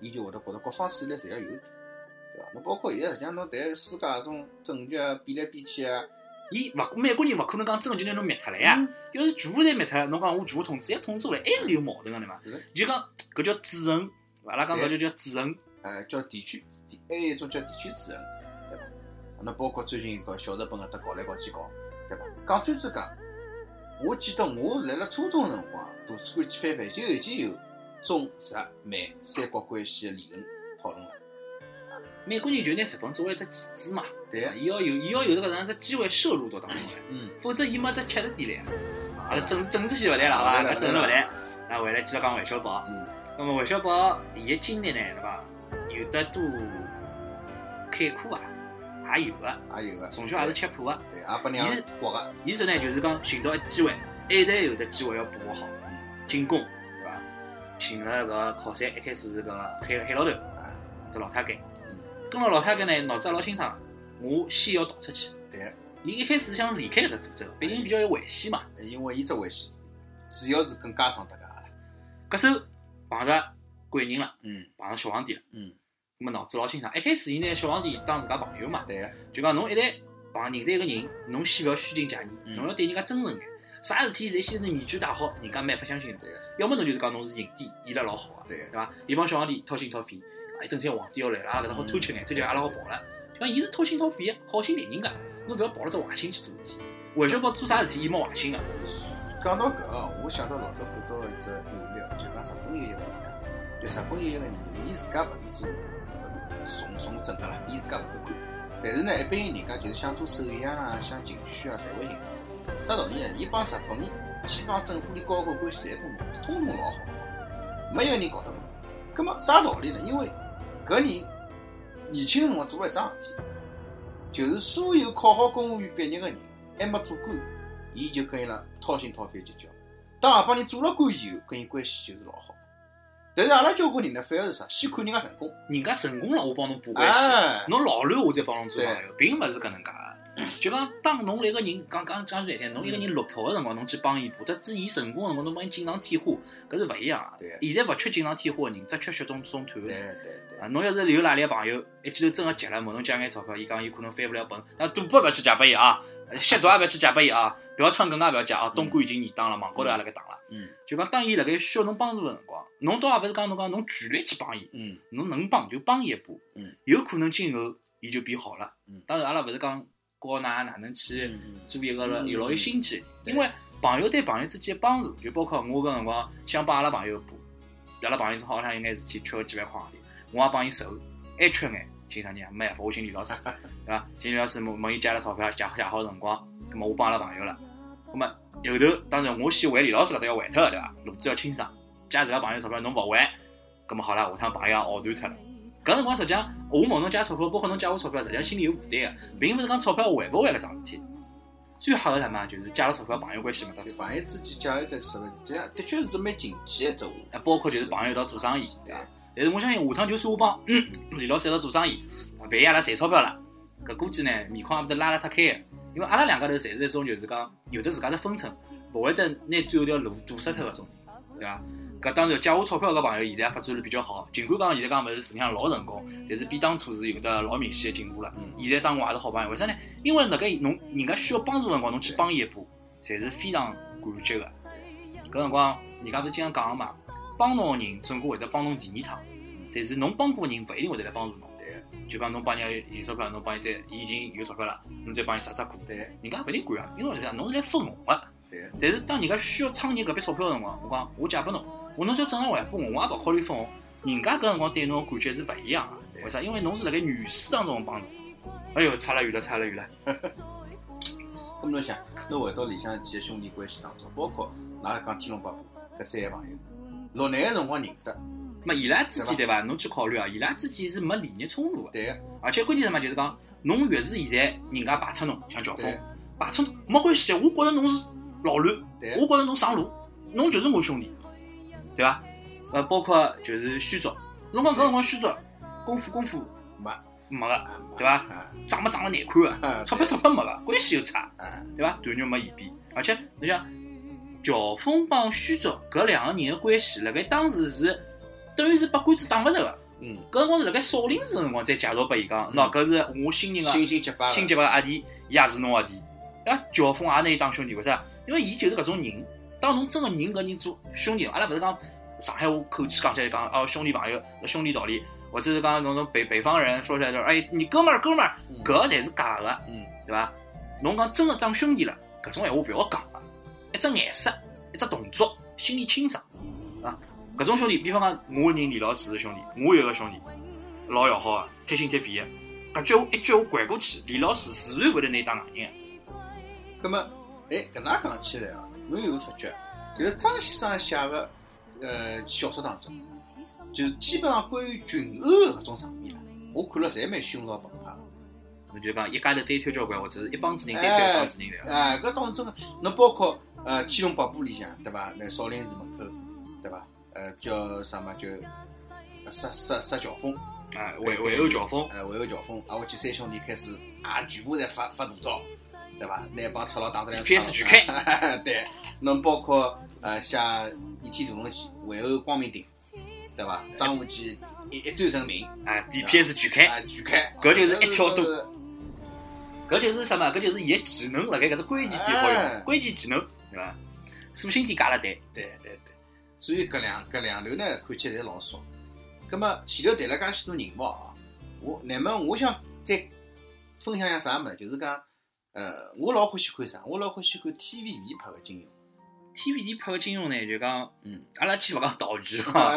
S1: 伊就会得觉得各方势力侪要有点，对伐？侬包括现在实际上侬谈世界搿种政局啊，变来变去啊，
S3: 伊勿美国人勿可能讲真个就拿侬灭脱了呀。
S1: 嗯
S3: 要是全部侪灭脱了，侬讲我全部统治，一统治下来还是有矛盾个对伐？就讲搿叫制衡，阿拉讲搿就叫制衡。
S1: 呃，叫地区，地还有一种叫地区制衡，对伐？那包括最近搿小日本搿搭搞来搞去搞，对伐？讲专子讲，我记得我辣辣初中个辰光，图书馆去翻翻，就已经有中日美三国关系个理论讨论了。
S3: 美国人就拿日本作为一只棋子嘛，
S1: 对呀
S3: 伊要有伊要有这个样只机会摄入到当中来，
S1: 嗯，
S3: 否则伊没只切入点来。阿拉政治政治先勿谈了，好伐？搿政治勿谈，那回来继续讲韦小宝。
S1: 嗯，
S3: 那么韦小宝伊个经历呢，对伐？有得多坎坷啊，也有个，
S1: 也有个，
S3: 从小也是吃苦个。
S1: 对，也拨娘
S3: 伊是
S1: 活个，
S3: 伊说呢，就是讲寻到一机会，一旦有得机会要把握好，
S1: 嗯，
S3: 进攻？寻了搿靠山，一开始是搿海海老头，
S1: 啊，
S3: 只老太监
S1: 嗯，
S3: 跟牢老太监呢，脑子也老清爽，我先要逃出去。
S1: 对，
S3: 伊一开始是想离开搿只诅咒，毕竟比较有危险嘛。
S1: 因为伊只危险，主要是跟家常搭界个，
S3: 搿手碰着贵人了，
S1: 嗯。
S3: 碰着小皇帝了，
S1: 嗯，
S3: 那么脑子老清爽。一开始伊拿小皇帝当自家朋友嘛，
S1: 对。个，
S3: 就讲侬一旦碰认得一个人，侬先勿要虚情假意，
S1: 嗯。
S3: 侬要对人家真诚眼。啥事体侪先是面具戴好，人家没法相信的。
S1: 对个，
S3: 要么侬就是讲侬是影帝，演了老好个，
S1: 对个
S3: 对，伐？伊帮小皇帝掏心掏肺，啊，一等天皇帝要来了，阿拉搿搭好偷吃眼，偷吃眼阿拉好跑了。就讲伊是掏心掏肺个，好心待人家，侬勿要抱了只坏心去做事体。韦小宝做啥事体，伊没坏心个。
S1: 讲到搿个，我想到老早看到一只案例哦，就讲日本有一个人啊，就日本有一个人，就是伊自家勿是做，勿是从从政个啦，伊自家勿得管，但是呢，一般人家就是想做首相啊，想竞选啊，侪会寻伊。啥道理呢？伊帮日本西方政府里高官关系侪通通通老好，没有人搞得懂。葛么啥道理呢？因为搿人年轻个辰光做了一桩事体，就是所有考好公务员毕业个人，还没做官，伊就跟伊拉掏心掏肺结交。当阿帮人做了官以后，跟伊关系就是老好。但是阿拉交关人呢，反而是啥？先看人家成功，
S3: 人家成功了，我帮侬补关系。
S1: 哎，
S3: 侬老卵我再帮侬做朋友，并勿是搿能介个。就讲当侬一个人讲讲讲句难听，侬一个人落魄个辰光，侬去帮伊，或者至伊成功个辰光，侬帮伊锦上添花，搿是勿一样个。现在勿缺锦上添花个人，只缺雪中送炭个
S1: 对。对对，
S3: 啊，侬要是有哪里个朋友，一记头真个急了，问侬借眼钞票，伊讲伊可能翻勿了本，但赌博勿要去借拨伊啊，吸毒也勿要去借拨伊啊，嫖娼更加勿要借啊。东莞已经严打了，网高头也辣盖打了。
S1: 嗯
S3: 就讲当伊辣盖需要侬帮助个辰光，侬倒也勿是讲侬讲侬全力去帮伊，
S1: 嗯
S3: 侬能帮就帮伊一把，
S1: 嗯，
S3: 有可能今后伊就变好了，
S1: 嗯
S3: 当然阿拉勿是讲教㑚哪能去做一个了
S1: 嗯
S3: 有老有心机因为朋友对朋友之间的帮助，就包括我搿辰光想帮阿拉朋友一把，阿拉朋友正好屋里向有眼事体缺个几万块行钿，我也帮伊筹，还缺眼，寻啥人啊？没办法，我寻李老师，对伐？寻李老师问问伊借了钞票，借借好辰光，咁么我帮阿拉朋友了，咁么后头当然我先还李老师搿搭要还脱个对伐？路子要清爽，借自家朋友钞票侬勿还，咁么好了，下趟朋友也熬断脱了。搿辰光实际上，我问侬借钞票，包括侬借我钞票，实际上心里有负担个，并勿是讲钞票还勿还搿桩事体。最吓个什么，就是借了钞票，朋友关系没得，
S1: 朋友之间借了在什么？这样的确是蛮禁忌的一只话。
S3: 啊，包括就是朋友一道做生意，对伐？但是我相信下趟就算我帮嗯李老师一道做生意，啊万一阿拉赚钞票了，搿估计呢面孔也勿得拉了太开个，因为阿拉两家头侪是一种就是讲有的自家的分寸，勿会得拿最后条路堵死脱搿种人，对伐？搿当然借我钞票搿朋友现在发展得比较好，尽管讲现在讲物事实际上老成功，但是比当初是有得老明显的进步了。
S1: 嗯
S3: 现在当我也是好朋友，为啥呢？因为辣盖侬人家需要帮助的辰光，侬去帮伊一把，侪是非常感激个。搿辰光人家勿是经常讲个嘛，帮侬个人总归会得帮侬第二趟，但是侬帮过个人勿一定会得来帮助侬。
S1: 对
S3: 就讲侬帮人家有钞票，侬帮伊再，伊已经有钞票了，侬再帮伊杀只股，
S1: 对
S3: 人家勿一定管啊，因为啥侬是来分红个。
S1: 对
S3: 但是当人家需要创业搿笔钞票个辰光，我讲我借拨侬，我侬叫正常回拨我，我也勿考虑分红。人家搿辰光对侬个感觉是勿一样个，为啥？因为侬是辣盖原始当中帮侬。哎哟，差了远了，差了远了。
S1: 咁侬想，侬回到里向几个兄弟关系当中，包括㑚讲天龙八部搿三个朋友，落难个辰光认得，
S3: 那么伊拉之间对伐？侬去考虑啊，伊拉之间是没利益冲突个。
S1: 对个，
S3: 而且关键什么，就是讲，侬越是现在人家排斥侬，像乔峰，排斥侬没关系，我觉着侬是老卵，
S1: 对
S3: 我觉着侬上路，侬就是我兄弟，对伐？呃，包括就是虚竹，侬讲搿辰光虚竹功夫功夫
S1: 没，
S3: 没个，
S1: 啊
S3: 对伐
S1: 啊
S3: 长没长得难看个，
S1: 啊，
S3: 钞票钞票没个，关系又差，
S1: 啊，
S3: 对伐？段誉没嫌比，而且侬想，乔峰帮虚竹搿两个人个关系，辣盖当时是等于是八竿子打勿着个。
S1: 嗯，
S3: 搿辰光是辣盖少林寺辰光再介绍拨伊讲，
S1: 嗯
S3: 喏，搿是我新人个
S1: 新新结巴个，
S3: 新结巴个阿弟，伊也是侬阿弟。啊，乔峰也拿伊当兄弟，为啥？因为伊就是搿种人。当侬真个人搿人做兄弟，阿拉勿是讲上海话口气讲起来讲哦兄弟朋友兄弟道理，或者是讲侬从北北方人说出来就是哎你哥们儿哥们儿，
S1: 嗯
S3: 搿侪是假个，
S1: 嗯，
S3: 对伐？侬讲真个当兄弟了，搿种闲话勿要讲个，一只颜色，一只动作，心里清爽，啊，搿种兄弟，比方讲我认李老师是兄弟，我有个兄弟老要好个，贴心贴肺个，搿句话一句话掼过去，李老师自然会得拿伊当外人个。
S1: 咁么，哎，搿能介讲起来啊，侬有发觉，就是张先生写个呃小说当中，就是基本上关于群殴的搿种场面啦，我看了侪蛮凶残澎湃个。
S3: 侬就讲一家头单挑交关，或者是一帮子人单挑一帮子人对伐？
S1: 哎，搿当中真个，侬包括呃《天龙八部》里向对伐？那少林寺门口对伐？呃，叫啥么？就呃杀杀杀乔峰，
S3: 啊，围围殴乔峰，
S1: 呃，围殴乔峰，啊，我去三兄弟开始啊，全部侪发发大招，对伐？拿一帮赤佬打得两
S3: PS 举开
S1: 对，侬包括呃写《倚天屠龙记》围殴光明顶，对伐？张无忌一一战成名，
S3: 啊，DPS 举开，
S1: 啊，举开，
S3: 搿就是一挑
S1: 多。
S3: 搿就是什么？搿就是伊个技能辣盖搿只关键点好
S1: 哎
S3: 用，关键技能对伐？属性点加了对，
S1: 对对对，所以搿两搿两头呢，看起来侪老爽。葛么前头谈了介许多人物啊，我乃末我想再分享一下啥物事，就是讲，呃，我老欢喜看啥？我老欢喜看 TVB 拍个金庸。
S3: TVB 拍个金庸呢，就讲，
S1: 嗯，
S3: 阿拉先勿讲道具 哈，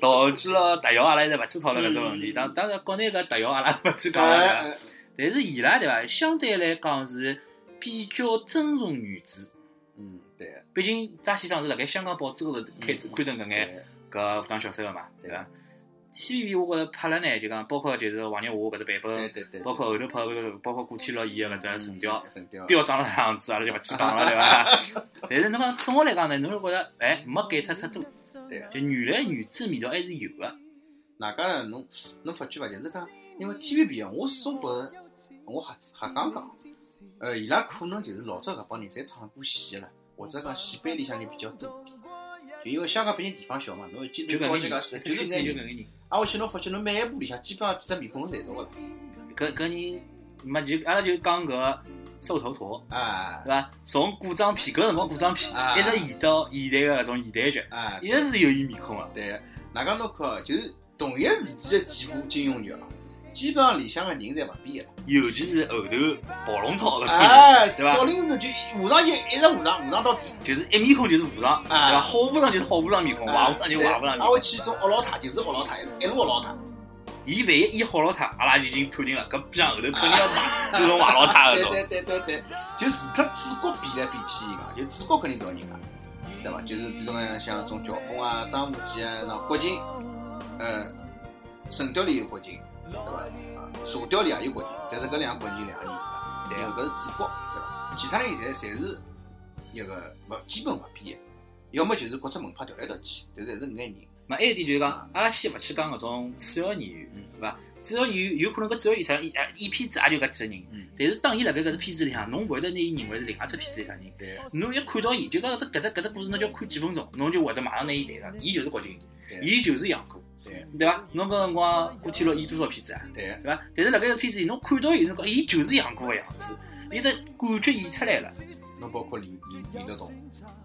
S3: 道具咯、特效阿拉现在勿去讨论搿只问题。当当然，国内搿特效阿拉勿去讲了，但是伊拉对伐，相对来讲是比较尊重原著。
S1: 嗯，对。
S3: 毕竟张先生是辣盖香港报纸高头开
S1: 嗯
S3: 刊登搿眼
S1: 对，
S3: 搿武打小说个嘛，对。伐？TVB 我觉着拍了呢，就讲包括就是王日华搿只版本，包括后头拍个包括古天乐演个搿只神雕，
S1: 雕，
S3: 雕长了啥样子，阿拉就勿去讲了，对伐？但是侬讲总个来讲呢，侬是觉着哎没改脱太多，
S1: 对。
S3: 就原来原汁味道还是有个。
S1: 哪介呢？侬侬发觉伐？就是讲，因为 TVB 啊，我始终觉着，我瞎瞎讲讲，呃，伊拉可能就是老早搿帮人侪唱过戏了，或者讲戏班里向人比较多。就因为香港毕竟地方小嘛，侬一记
S3: 就搿眼人，
S1: 头招几家戏，就是
S3: 搿
S1: 搿眼人。
S3: 眼人，
S1: 啊，我去侬发觉侬每一部里向基本上几只面孔侬侪熟个了，
S3: 搿搿人，没就阿拉就讲搿瘦头陀，
S1: 啊。
S3: 对伐？从古装片搿辰光古装片
S1: 啊。
S3: 一直演到现代个搿种现代剧，
S1: 啊，
S3: 一直是有伊面孔个。
S1: 对，哪讲侬看哦，就是同一时期的几部金庸剧啊，基本上里向个人侪勿变个了。
S3: 尤其是后头跑龙套搿种人，
S1: 哎，
S3: 对伐
S1: 少林寺就和尚就一直和尚，和尚到底。
S3: 就是一面孔就是和尚，对
S1: 啊
S3: 伐？好和尚就是好和尚面孔，坏和尚就坏和尚面
S1: 啊，
S3: 孔
S1: 我。去种恶老太就是恶老太，一路恶老太。
S3: 伊万一演好老太，阿拉已经判定了，搿边上后头肯定要骂这种坏老太搿种。
S1: 对对对对对，就除脱主角比来比去一个，就主角肯定不要人家，对伐？就是比如讲像种乔峰啊、张无忌啊，那郭靖，呃，神雕里有郭靖，对伐？啊，射雕里也有郭靖，但是搿两个郭靖两个人，
S3: 对
S1: 因为搿是主角，对伐？其他人现在侪是一个勿基本勿变的，要么就是各只门派调来调去，但是还是搿眼人。
S3: 嘛，还有一点就是讲，阿拉先勿去讲搿种次要演员，
S1: 嗯
S3: 对伐？主要演员有可能搿主要演啥演啊演片子也就搿几个人
S1: 嗯，
S3: 但是当伊辣盖搿只片子里向，侬勿会得拿伊认为是另外一只片子里啥人。
S1: 对
S3: 侬一看到伊，就讲搿只搿只搿只故事，侬就看几分钟，侬就会得马上拿伊谈上。伊就是郭靖，
S1: 对
S3: 伊就是杨过，
S1: 对
S3: 对伐？侬搿辰光古天乐演多少片子啊？
S1: 对
S3: 对伐？但是辣盖搿片子里，侬看到伊，侬讲伊就是杨过个样子，伊只感觉演出来了，
S1: 侬包括李李李德栋，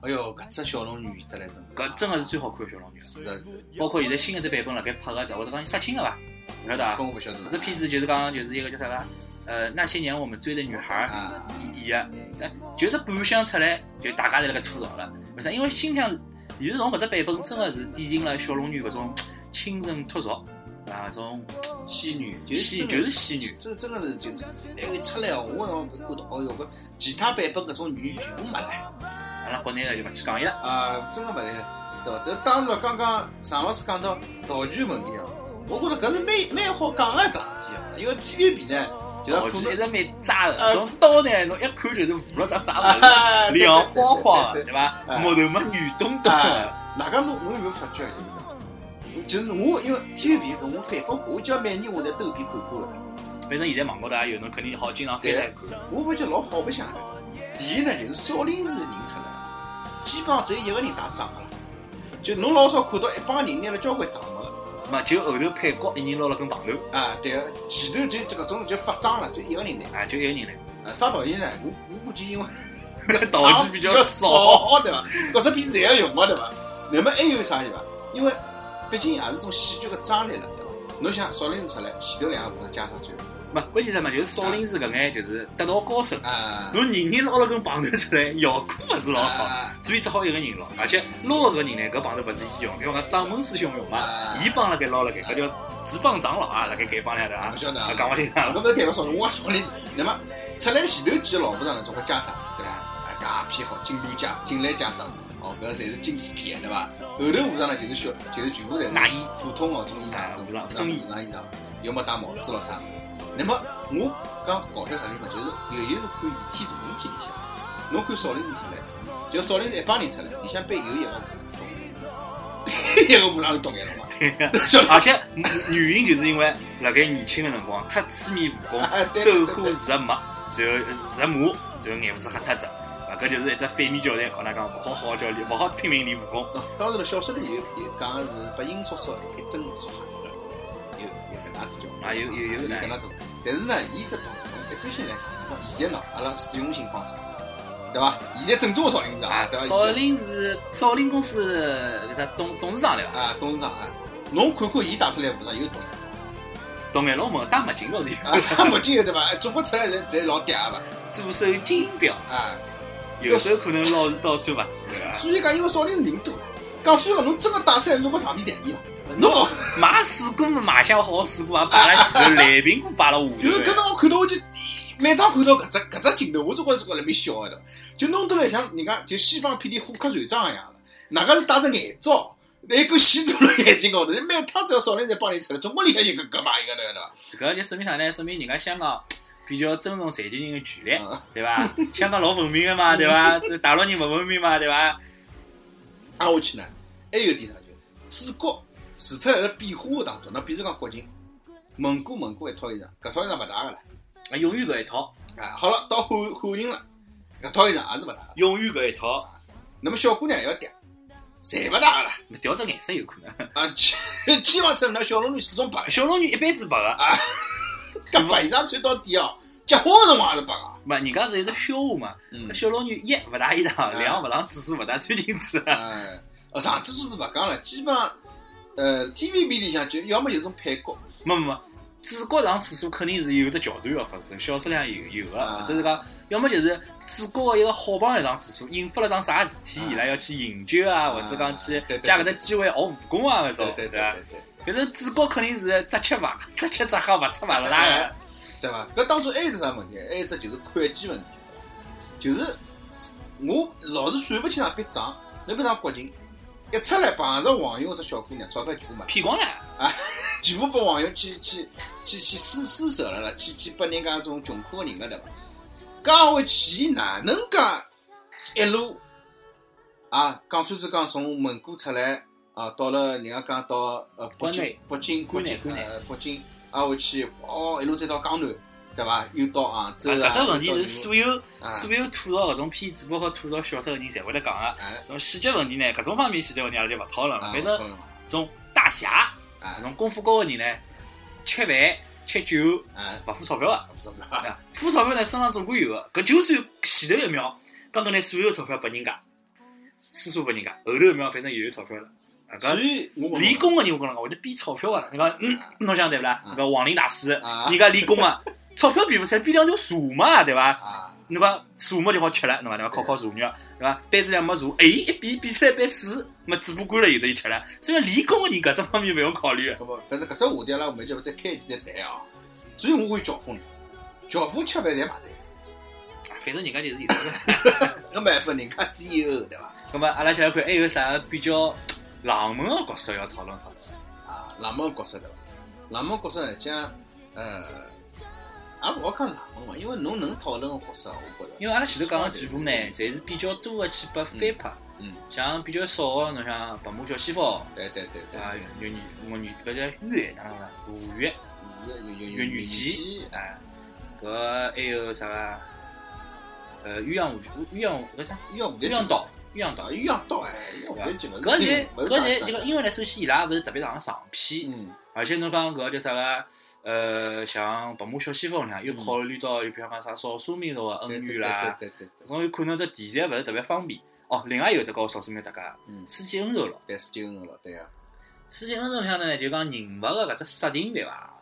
S1: 哎哟，搿只小龙女得来真的，
S3: 搿真个是最好看个小龙女。
S1: 是啊是的，
S3: 包括现在新个只版本辣盖拍个只，或者讲杀青个伐？勿晓得啊？
S1: 搿我勿晓得。
S3: 搿只片子就是讲，就是一个叫啥个？呃，那些年我们追的女孩儿
S1: 啊，
S3: 演个，哎，就是半响出来，就大家侪辣盖吐槽了。为啥？因为心想，现实中搿只版本真个是奠定了小龙女搿种清纯脱俗啊，种
S1: 仙女，就是
S3: 就是仙女。
S1: 这真的是就是，哎一出来哦，我辰光看到，哦哟，搿其他版本搿种女全部没了
S3: 阿拉国内个就勿去讲伊了。
S1: 啊，真的勿来了，对伐？但当然了，刚刚常老师讲到道具问题哦，我觉着搿是蛮蛮好讲个一桩事体哦，因为 TVB 呢，
S3: 道具一直蛮渣
S1: 呃
S3: 个，种刀呢，侬一看就是糊了张大
S1: 啊
S3: 纹，
S1: 对
S3: 亮晃晃的，
S1: 对
S3: 伐？
S1: 啊
S3: 木头嘛圆咚咚的，
S1: 啊，哪个侬侬有没有发觉？就是我因为 TVB 搿我反复看，我基本每年我在兜边看看的。
S3: 反正现在网高头也有，侬肯定好经常翻来看。
S1: 我发觉老好白相的。第一呢，就是少林寺人出来，基本上只有一个人打仗了。就侬老少看到一帮人拿了交关仗么
S3: 嘛，就后头配角一人拿了根棒头，
S1: 啊，对个，前头就这个种就发仗了，只有一个人来。
S3: 啊，就一个人来。
S1: 啊，啥道理呢？我我估计因为
S3: 道具比较
S1: 较
S3: 少，
S1: 对伐？搿只片子侪要用个，对伐？那么还有啥对伐？因为毕竟也是种戏剧个张力了，对伐？侬想少林寺出来，前头两个和尚加上去
S3: 嘛，关键是嘛，就是少林寺搿眼就是得道高僧，
S1: 啊，
S3: 侬人人捞了根棒头出来，效果勿是老好。
S1: 啊
S3: 所以只好一个人捞，而且捞个人呢，搿棒头勿是伊用，因为讲掌门师兄用嘛
S1: 啊，
S3: 伊帮辣盖捞辣盖，搿叫直帮长老啊，辣盖搿帮里头啊
S1: 勿，晓得啊
S3: 啊，讲勿清
S1: 啊，
S3: 爽
S1: 搿勿是代表少林，我也少林寺。那 么出来前头几个老和尚呢，总归袈裟，对伐？啊，搿也偏好，金鹿枷、金兰袈裟，哦，搿侪是金丝片，对伐？后头和尚呢，就是小，就是全部侪是
S3: 外衣
S1: 普通哦，种衣
S3: 啊
S1: 裳，
S3: 和尚
S1: 和
S3: 僧衣
S1: 和尚衣裳，要么戴帽子咯啥。那么我讲搞笑啥地方，就是尤其是看《倚天屠龙记》里向，侬看少林寺出来，就少林寺一帮人出来，里向背有一个和尚懂眼，一个和尚是懂眼了嘛？
S3: 而且原因就是因为辣盖年轻个辰光太痴迷武功走火入魔，然后入魔，然后眼珠子瞎脱着，啊，搿就是一只反面教材，告㑚讲勿好好好教练，勿好拼命练武功。
S1: 哦当然了，小说里有有讲的是八音叔叔一针说瞎的，有有搿能只叫
S3: 啊有有有
S1: 有搿能种。但是呢，伊只道理，一般性来讲，现在喏，阿拉实用性帮助，对伐？现在正宗的少林寺啊
S3: 啊，，
S1: 对伐？
S3: 少林寺少林公司搿啥董董事长对伐？
S1: 啊，董事长啊，侬看看伊打出来和尚有懂
S3: 董眼龙门戴墨镜倒是
S1: 啊，他没劲对伐？做不出来人侪老嗲个
S3: 左手金表，
S1: 啊，
S3: 右手可能捞倒穿袜子个。
S1: 所以讲因为少林寺人多，讲所以讲侬真个打出来，如果场地台面了，侬哦
S3: 买水果嘛，卖相好，水果也摆辣前头，蓝苹果摆辣下头。
S1: 就是搿辰光看到我就每趟看到搿只搿只镜头，我总归是觉着蛮笑个的，就弄得来像人家就西方片里虎克船长一样的，哪个是戴着眼罩，那个吸堵了眼睛高头，每趟只要少林寺帮你出来，总归里向有个搿嘛一个对伐？
S3: 搿就说明啥呢？说明人家香港比较尊重残疾人的权利，
S1: 嗯
S3: 对伐？香港老文明个嘛，对伐？这大陆人勿文明嘛，对伐？
S1: 挨下去呢，还有点啥就主角除脱辣辣变化个当中，那比如讲国情，蒙古蒙古一套衣裳，搿套衣裳勿大个啦，
S3: 啊，永远搿一套，
S1: 啊，好了，到汉汉人了，搿套衣裳也是勿大个，
S3: 永远搿一套，
S1: 那么小姑娘也要嗲，侪勿大个啦，
S3: 调只颜色有可能。
S1: 啊，基 基本上那小龙女始终白。
S3: 小龙女一辈子白个，
S1: 搿白衣裳穿到底哦，结婚个辰光也是白个。
S3: 没，人家是一只笑话嘛。
S1: 嗯。
S3: 小龙女一勿戴衣裳，两勿上厕所，勿戴穿裙子。
S1: 哎，呃，上厕所是勿讲了，基本上，呃，TVB 里向就要么就是种配角，
S3: 没没没，主角上厕所肯定是有只桥段要发生，小说里向有有个，
S1: 啊。
S3: 或者是讲，要么就是主角个一个好朋友上厕所，引发了桩啥事体，
S1: 啊。
S3: 伊拉要去营救啊，或者讲去
S1: 对对
S3: 借搿只机会学武功啊，搿种，
S1: 对对
S3: 伐？
S1: 对对，
S3: 搿是主角肯定是只吃勿只吃只喝，勿吃勿拉个。
S1: 对伐？搿当中还有只啥问题？还有只就是会计问题，就是我老是算勿清爽笔账。侬比如讲国庆一出来碰着黄勇搿只小姑娘，钞票全部没了，
S3: 骗光了啊，
S1: 全部拨黄勇去去去去施施舍了啦，去去拨人家种穷苦个人了，对伐？讲回去，伊哪能介一路啊，讲穿子讲从蒙古出来啊，到了人家讲到呃北京北京北京
S3: 关内关内
S1: 呃北京挨回去，哦，一路再到江南，对伐？又到杭州
S3: 啊，
S1: 啊，
S3: 搿只问题是所有
S1: 啊
S3: 所有吐槽搿种片子，包括吐槽小说个人，侪会得讲个。
S1: 哎
S3: 种细节问题呢，搿种方面细节问题阿拉就勿讨论了。
S1: 啊，
S3: 反正
S1: 我讨论了
S3: 种大侠，
S1: 哎
S3: 搿种功夫高个人呢，吃饭吃酒
S1: 哎，
S3: 勿付钞票个。付钞票呢，身上总归有个。搿就算前头一秒刚刚拿所有钞票拨人家，私输拨人家，后头一秒反正又有钞票了。啊，
S1: 所以我问
S3: 练功个人我跟侬讲，会得比钞票个。你讲，嗯，侬想对勿啦？
S1: 啊
S3: 搿王林大师，
S1: 啊
S3: 人家练功个，钞票比勿出来，比两条蛇嘛，对伐？
S1: 啊，
S3: 侬讲茶嘛就好吃了，侬讲对伐？烤烤蛇肉，对伐？杯子里没蛇，哎，一比比出来杯水，么嘴巴干了有的就吃了。所以练功个人搿只方面勿用考虑个。
S1: 搿么反正搿只话题阿拉后面就再开一期再谈啊。所以我欢喜乔峰人，乔峰吃饭侪买单，
S3: 反正人家就是有的。
S1: 搿没办法，人家 CEO 对伐？
S3: 咁么阿拉想想看，还有啥比较冷门个角色要讨论讨论？
S1: 啊，冷门角色对伐？冷门角色来讲，呃，也勿好讲冷门嘛，因为侬能讨论个角色，我觉着，
S3: 因为阿拉前头讲个几部呢，侪是比较多个去拨翻拍，
S1: 嗯，
S3: 像比较少个，侬像白马小西风
S1: 对对对对
S3: 啊
S1: 对，，
S3: 有女我女搿叫月，哪能讲？五月，
S1: 有有有
S3: 有女
S1: 姬，
S3: 哎，搿还有啥个？呃，鸳鸯舞鸳鸯搿啥？
S1: 鸳鸯
S3: 鸳鸯岛，鸳鸯岛
S1: 啊，。鸳鸯刀哎，
S3: 搿
S1: 是
S3: 搿侪
S1: 啥
S3: 这个，因为呢，首先伊拉勿是特别长长片，
S1: 嗯
S3: 而且侬讲搿叫啥个？呃，像《白马小西风》里向又考虑到，就比方讲啥少数民族个
S1: 对对
S3: 恩怨啦，
S1: 对对对
S3: 总有可能这题材勿是特别方便。哦，另外有一只搞少数民族搭界，
S1: 嗯，
S3: 四季恩仇了。
S1: 对四季恩仇了，对啊，
S3: 四季恩仇里向呢，就讲人物个搿只设定对伐？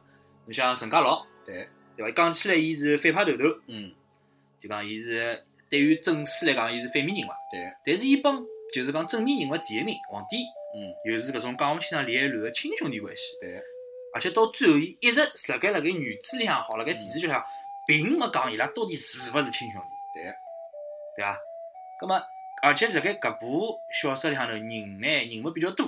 S3: 侬像陈家洛
S1: 对，
S3: 对伐？讲起来伊是反派头头，
S1: 嗯
S3: 就讲伊是对于正史来讲，伊是反面人物，
S1: 对，
S3: 但是伊帮就是讲正面人物第一名皇帝，
S1: 嗯
S3: 又是搿种讲勿清爽恋爱乱个亲兄弟关系。
S1: 对，
S3: 而且到最后，伊一直辣盖辣盖原著里向好，辣盖电视剧里向，并没讲伊拉到底是勿是亲兄弟，
S1: 对，
S3: 对伐？葛么，而且辣盖搿部小说里向头，人呢人物比较多，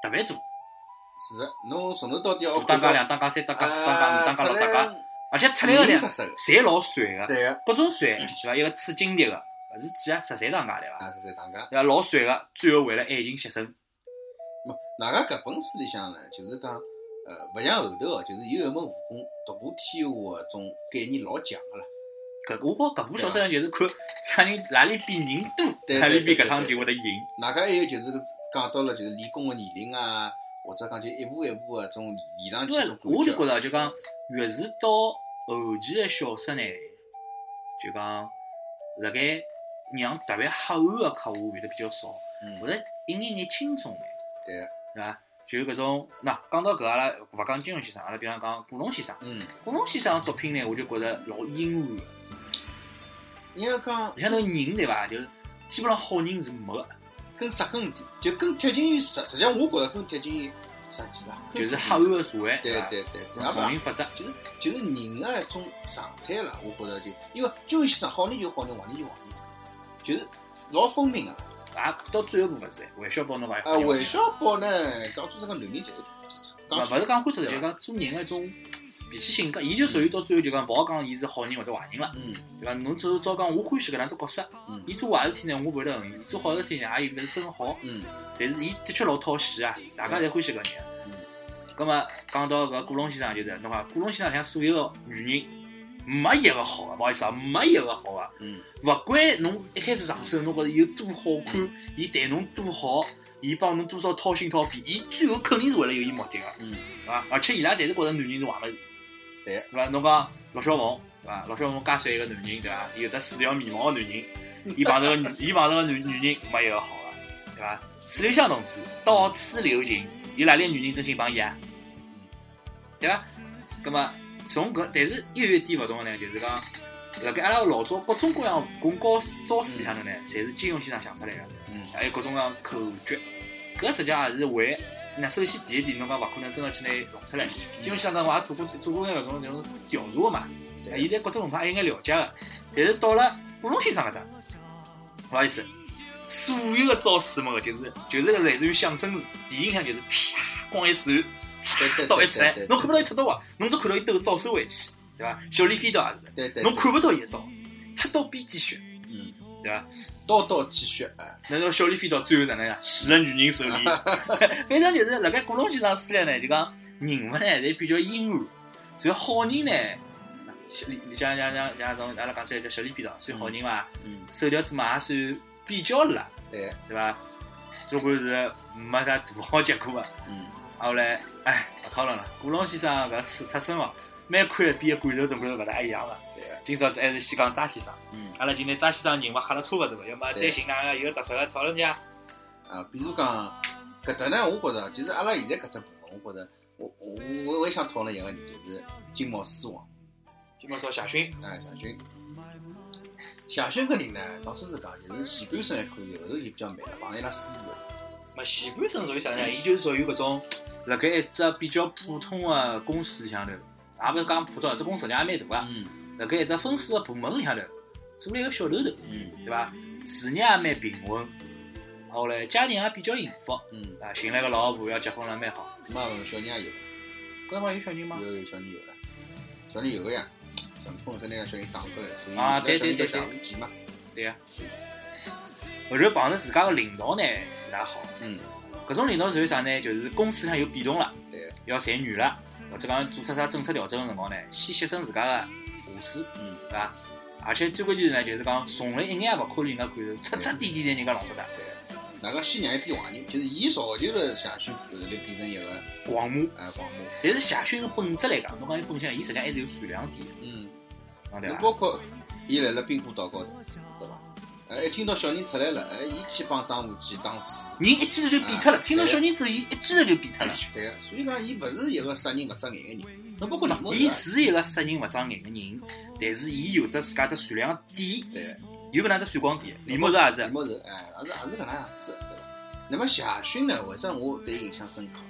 S3: 特别多，
S1: 是的，侬从头到底要
S3: 大当家、两当家、三当家、四当家、五当家、六当家，而且出来个呢，侪老帅个，
S1: 对个，
S3: 各种帅，对伐？一个刺金蝶个，勿是几啊？十三当家对伐？
S1: 啊，这是大家。
S3: 对伐？老帅个，最后为了爱情牺牲。
S1: 么，哪个搿本书里向呢，就是讲，呃，勿像后头哦，就是有一门武功独步天下个种概念老强个啦。
S3: 搿我觉搿部小说呢，就是看啥人哪里比人多，
S1: 对
S3: 哪里比搿趟
S1: 对
S3: 就会得赢。
S1: 哪个还有就是搿讲到了就是练功个年龄啊，或者讲就一步一步个种练上去
S3: 种感
S1: 觉
S3: 我就觉。着就讲，越是到后期的小说呢，就讲辣盖让特别黑暗的客户会得比较少，
S1: 嗯
S3: 或，者一眼眼轻松眼，
S1: 对个，
S3: 对伐？就搿种，那讲到搿阿拉勿讲金庸先生，阿拉比方讲古龙先生，
S1: 嗯，
S3: 古龙先生个作品呢，我就觉着老阴暗个。
S1: 因为讲
S3: 像头人对伐？就是基本上好人是没个，
S1: 更扎根点，就更贴近于实，实际上我觉着更贴近于啥几啦？
S3: 就是黑暗个社会，伐？
S1: 对对对对，
S3: 丛
S1: 也
S3: 林法则，
S1: 就是就是人个一种常态了，我觉着就因为金庸先生好人就好人，坏人就坏人，就是老分明个。
S3: 啊，到最后部勿是，韦小宝侬勿
S1: 啊，韦小宝呢，当初这个男人才是
S3: 勿勿是讲灰色的，就讲做人个一种脾气性格，伊就属于到最后就讲勿好讲伊是好人或者坏人了，
S1: 嗯
S3: 对伐？侬只照讲我欢喜搿能只角色，
S1: 嗯。
S3: 伊做坏事体呢我勿会得恨伊，做好事体呢也有勿是真好，
S1: 嗯。
S3: 但是伊的确老讨喜啊，大家侪欢喜搿人。
S1: 嗯。
S3: 葛么讲到搿古龙先生就是，侬讲古龙先生像所有个女人，没一个好个，勿好意思啊，没一个好个。
S1: 嗯。
S3: 勿管侬一开始上手，侬觉着伊有多好看，伊对侬多好，伊帮侬多少掏心掏肺，伊最后肯定是为了有伊目的个，
S1: 嗯，
S3: 对伐？而且伊拉侪是觉着男人是坏物事，
S1: 对
S3: 对伐？侬讲陆小凤，对伐？陆小凤介帅一个男人，对伐？有得四条眉毛个男人，伊碰着个女，伊碰着个女女人没一个好个，对伐？楚留香同志到处留情，有哪里个女人真心帮伊啊？对伐？葛么从搿，但是又有一点勿同个呢，就是讲。辣盖阿拉老早各种各样武功高招式里向头呢，侪是金庸先生想出来的，
S1: 嗯
S3: 还有各种各样口诀。搿实际上也是为，那首先第一点，侬讲勿可能真个去拿伊弄出来。金庸先生呢，我也做过做过眼搿种搿种调查个嘛，
S1: 对
S3: 伊对各种文化还有眼了解个。但是到了古龙先生搿搭，勿好意思，所有个招式么，就是就是个类似于相声词，电影上就是啪光一闪，
S1: 对对
S3: 倒一出来侬看不到伊出刀啊，侬只看到伊抖倒手回去，对伐？小李飞刀也是。侬看不到伊的刀，出刀边见血，
S1: 嗯
S3: 对伐？
S1: 刀刀见血，
S3: 那小李飞刀最后哪能样？死了女人手里。反正就是辣盖古龙先生书里呢，就讲人物呢侪比较阴暗，所以好人呢，小李像像像像从阿拉讲起来叫小李飞刀，算好人伐？
S1: 嗯，
S3: 手条子嘛也算比较辣，
S1: 对，
S3: 对伐？总归是没啥大好结果个。
S1: 嗯，
S3: 后来，哎，勿讨论了。古龙先生搿死脱身哦，蛮看比罐头总归是勿大一样个。
S1: 对，
S3: 今朝子还是先讲张先生。
S1: 嗯，
S3: 阿拉今天张先生人物吓了差勿多，要么再
S1: 对
S3: 寻两个有特色个讨论家。
S1: 啊，比如讲搿搭呢，我觉着就是阿拉现在搿只部分，我觉着我我我我也想讨论一个人，就是金毛狮王，
S3: 今朝说夏勋，
S1: 哎，夏勋。夏勋搿人呢，老实是讲，就是前半生还可以，后头就比较慢了，碰伊拉师傅了。
S3: 嘛前半生属于啥呢？伊就属于搿种辣盖一只比较普通个公司里向头，也勿是讲普通，只公司量也蛮大个。
S1: 嗯
S3: 辣盖一只分水个部门里向头，做了一个小头头，
S1: 嗯
S3: 对伐？事业也蛮平稳，后来家庭也比较幸福，
S1: 嗯，
S3: 啊，寻了个老婆，要结婚了，蛮好。
S1: 嘛小人也有了，
S3: 搿辰光有小人吗？
S1: 有有小人有了，小人有个呀，成婚才拿个小人打着的，所以
S3: 啊对
S1: 对
S3: 对对
S1: 叫夏无忌嘛。
S3: 对呀。后头碰着自家个领导呢，勿大好。
S1: 嗯，
S3: 搿种领导属于啥呢？就是公司上有变动了，
S1: 对，
S3: 要裁员了，或者讲做出啥政策调整个辰光呢，先牺牲自家个
S1: 嗯，
S3: 对伐？而且最关键是呢，就是讲从来一眼也勿考虑人家感受，彻彻底底在人家老实的
S1: 对，哪个先让伊变坏人，就是伊造就了夏勋后来变成一个
S3: 狂魔。
S1: 哎黄毛。
S3: 但是夏勋个本质来讲，侬讲伊本性，伊实际上还是有善良点的，
S1: 嗯，
S3: 啊对伐？
S1: 侬包括伊来了冰湖岛高头，对伐？哎，一听到小人出来了，哎，伊去帮张无忌打水。
S3: 人一记头就变脱了，
S1: 啊
S3: 听到小人走，伊一记头就变脱了。
S1: 对个，所以讲伊勿是一个杀人勿眨眼个人。侬包括李默
S3: 伊
S1: 是
S3: 是一个杀人勿长眼个人，但是伊有得自家只善良个点，
S1: 对，
S3: 有搿能只闪光点。李牧是也
S1: 李
S3: 是，
S1: 默是哎，也是也是搿能样子，对伐？那么夏勋呢？为啥我对伊印象深刻？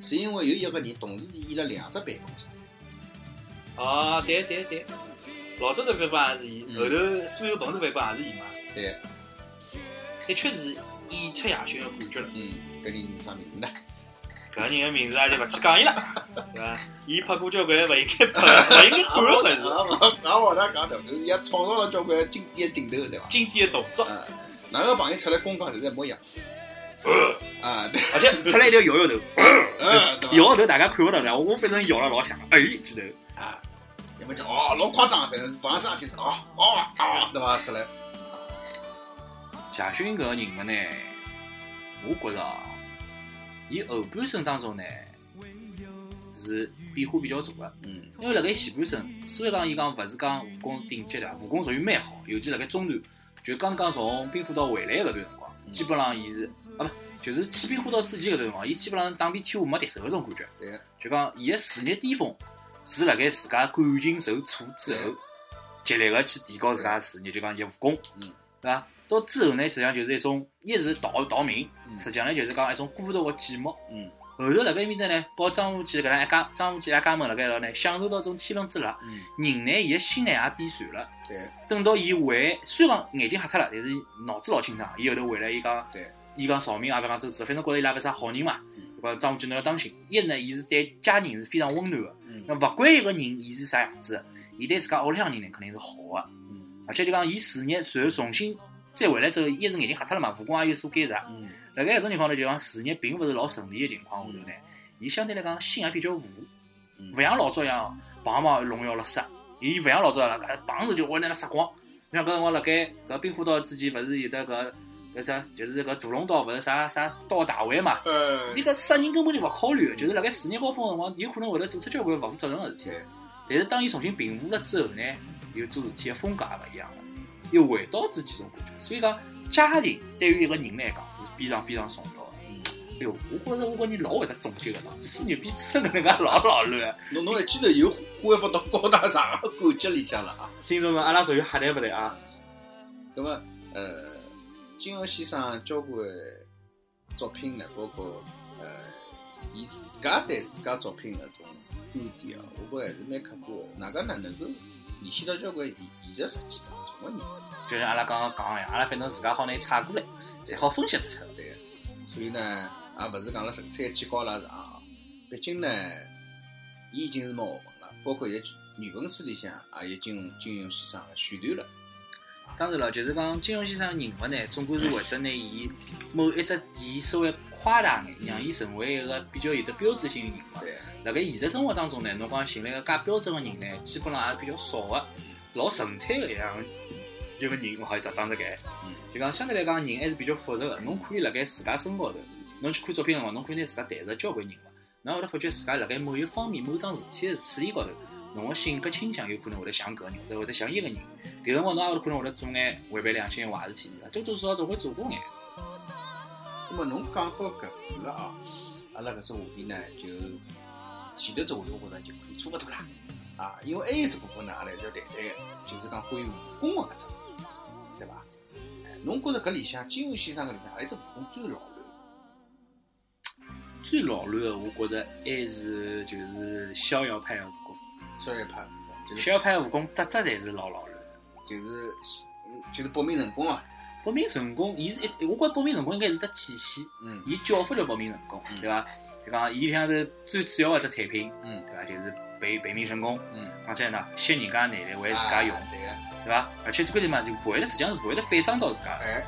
S1: 是因为有一个人同时演了两只版本。
S3: 哦，对对对，老早只版本也是伊，
S1: 嗯
S3: 后头所有本事版本也是伊嘛，
S1: 对，
S3: 的确是演出亚勋个感觉了。
S1: 嗯，搿人啥名字呢？
S3: 搿人个名字阿就勿去讲伊了，对伐？伊拍过交关勿应该拍、勿应该看个物事，
S1: 俺往那讲头，就是伊也创造了交关经典的镜头，对伐？
S3: 经典个动作，
S1: 嗯，哪个朋友出来公讲就是一样。啊，对，
S3: 而且出来一条摇摇头，
S1: 嗯，对伐？
S3: 摇头大家看勿到的，我反正摇了老响，哎，记头。
S1: 啊，要么就哦，老夸张，反正是碰上啥事体哦哦哦，对伐？出来，
S3: 贾勋搿个人物呢，我觉着啊，伊后半生当中呢是变化比较大个。
S1: 嗯
S3: 因为辣盖前半生，虽然讲伊讲勿是讲武功顶级的，武功属于蛮好，尤其辣盖中段，就刚刚从冰火岛回来搿段辰光，
S1: 嗯
S3: 基本上伊是啊不，就是去冰火岛之前搿段辰光，伊基本上打遍天下没敌手搿种感觉。
S1: 对，
S3: 就讲伊个事业巅峰是辣盖自家感情受挫之后，极力个去提高自家个事业，就讲伊武功，
S1: 嗯，
S3: 对伐？到之后呢，实际上就是一种一是逃逃命，
S1: 嗯
S3: 实际上呢就是讲一种孤独个寂寞。
S1: 嗯
S3: 后头辣盖埃面搭呢，和张无忌搿能一家张无忌一家门辣盖一道呢，享受到种天伦之乐。
S1: 嗯，
S3: 人呢，伊个心呢也变善了。
S1: 对，
S3: 等到伊回，虽然讲眼睛瞎脱了，但是脑子老清爽。伊后头回来，伊讲
S1: 对，
S3: 伊讲曹明也勿讲周芷，反正觉着伊拉勿是啥好人嘛。
S1: 嗯
S3: 张无忌侬要当心。一呢，伊是对家人是非常温暖个。
S1: 嗯
S3: 那勿管一个人伊是啥样子，伊对自家屋里向人呢肯定是好个。
S1: 嗯
S3: 而且就讲伊事业随后重新再回来之后，一是眼睛瞎脱了嘛，武功也有所改善。
S1: 嗯
S3: 辣盖搿种情况头，就讲事业并勿是老顺利个情况下头呢，伊相对来讲心也比较浮，
S1: 嗯
S3: 勿像老早一样棒棒荣耀了杀，伊勿像老早一样搿碰着就会拿它杀光。你像搿辰光辣盖搿冰火岛之前，勿是有得搿搿啥，就是搿屠龙刀勿是啥啥刀大会嘛？
S1: 呃
S3: 伊，搿杀人根本就勿考虑，就是辣盖事业高峰个辰光，有可能会得做出交关勿负责任个事体。但是当伊重新平复了之后呢，伊做事体个风格也勿一样了，又回到自己种感觉。所以讲，家庭对于一个人来讲是非常非常重要的。
S1: 嗯
S3: 哎哟，我觉着我跟你老会得总结个喏，吹牛逼吹得搿能介老老乱。
S1: 侬侬一记头又恢复到高大上个感觉里向了啊。
S3: 听众们，阿拉属于瞎谈勿谈啊？
S1: 那么，呃，金庸先生交关作品呢，包括呃，伊自家对自家作品的种观点啊，我觉着还是蛮客观的。哪能哪？能够联系到交关现现实实际当中的人，
S3: 就像阿拉刚刚讲个样，阿拉反正自家好拿伊踩过来，才好分析得出。
S1: 对。所以呢，也勿是讲了纯粹去高拉上啊。毕竟呢，伊已经是门学问了，包括现在语文书里向也有金庸金融先生的选段了。啊，
S3: 当然了，就是讲金融先生人物呢，总归是会得拿伊某一只点稍微夸大眼，让伊成为一个比较有得标志性的人物。
S1: 对，
S3: 辣盖现实生活当中呢，侬讲寻了一个介标准的人呢，基本上也比较少个，老纯粹个一样一个人，勿好意思啊，讲只搿
S1: 嗯，
S3: 就讲相对来讲人还是比较复杂个。侬可以辣盖自家身高头，侬去看作品个辰光，侬可以拿自家谈着交关人物，侬会得发觉自家辣盖某一方面、某桩事体的处理高头，侬个性格倾向有可能会得像搿个人，或者会得像伊个人。有辰光侬也有可能会得做眼违背良心个坏事体，多多少少总会做过眼。
S1: 那么侬讲到搿个啊，阿拉搿只话题呢，就前头只话题我觉着就可以差勿多啦。啊，因为还有一只部分呢，阿拉要谈谈个，就是讲关于武功个搿只，对伐？哎，侬觉着搿里向金庸先生搿里向何里只武功最老卵？
S3: 最老卵的，我觉着还是就是逍遥派的武功。
S1: 逍遥派武功，就是
S3: 逍遥派的武功，只只侪是老老卵的。
S1: 就是嗯就是保命成功啊。
S3: 保命成功，伊是一，我觉着保命成功应该是只体系，
S1: 嗯
S3: 伊叫法叫保命成功，
S1: 嗯
S3: 对伐？就讲伊里向头最主要的只产品，
S1: 嗯
S3: 对伐？就是北北命神功，
S1: 嗯，
S3: 而且呢，吸人家内力为自家用
S1: 啊，对
S3: 伐？而且关键嘛，就勿会得，实际上是勿会得反伤到自家的，
S1: 哎，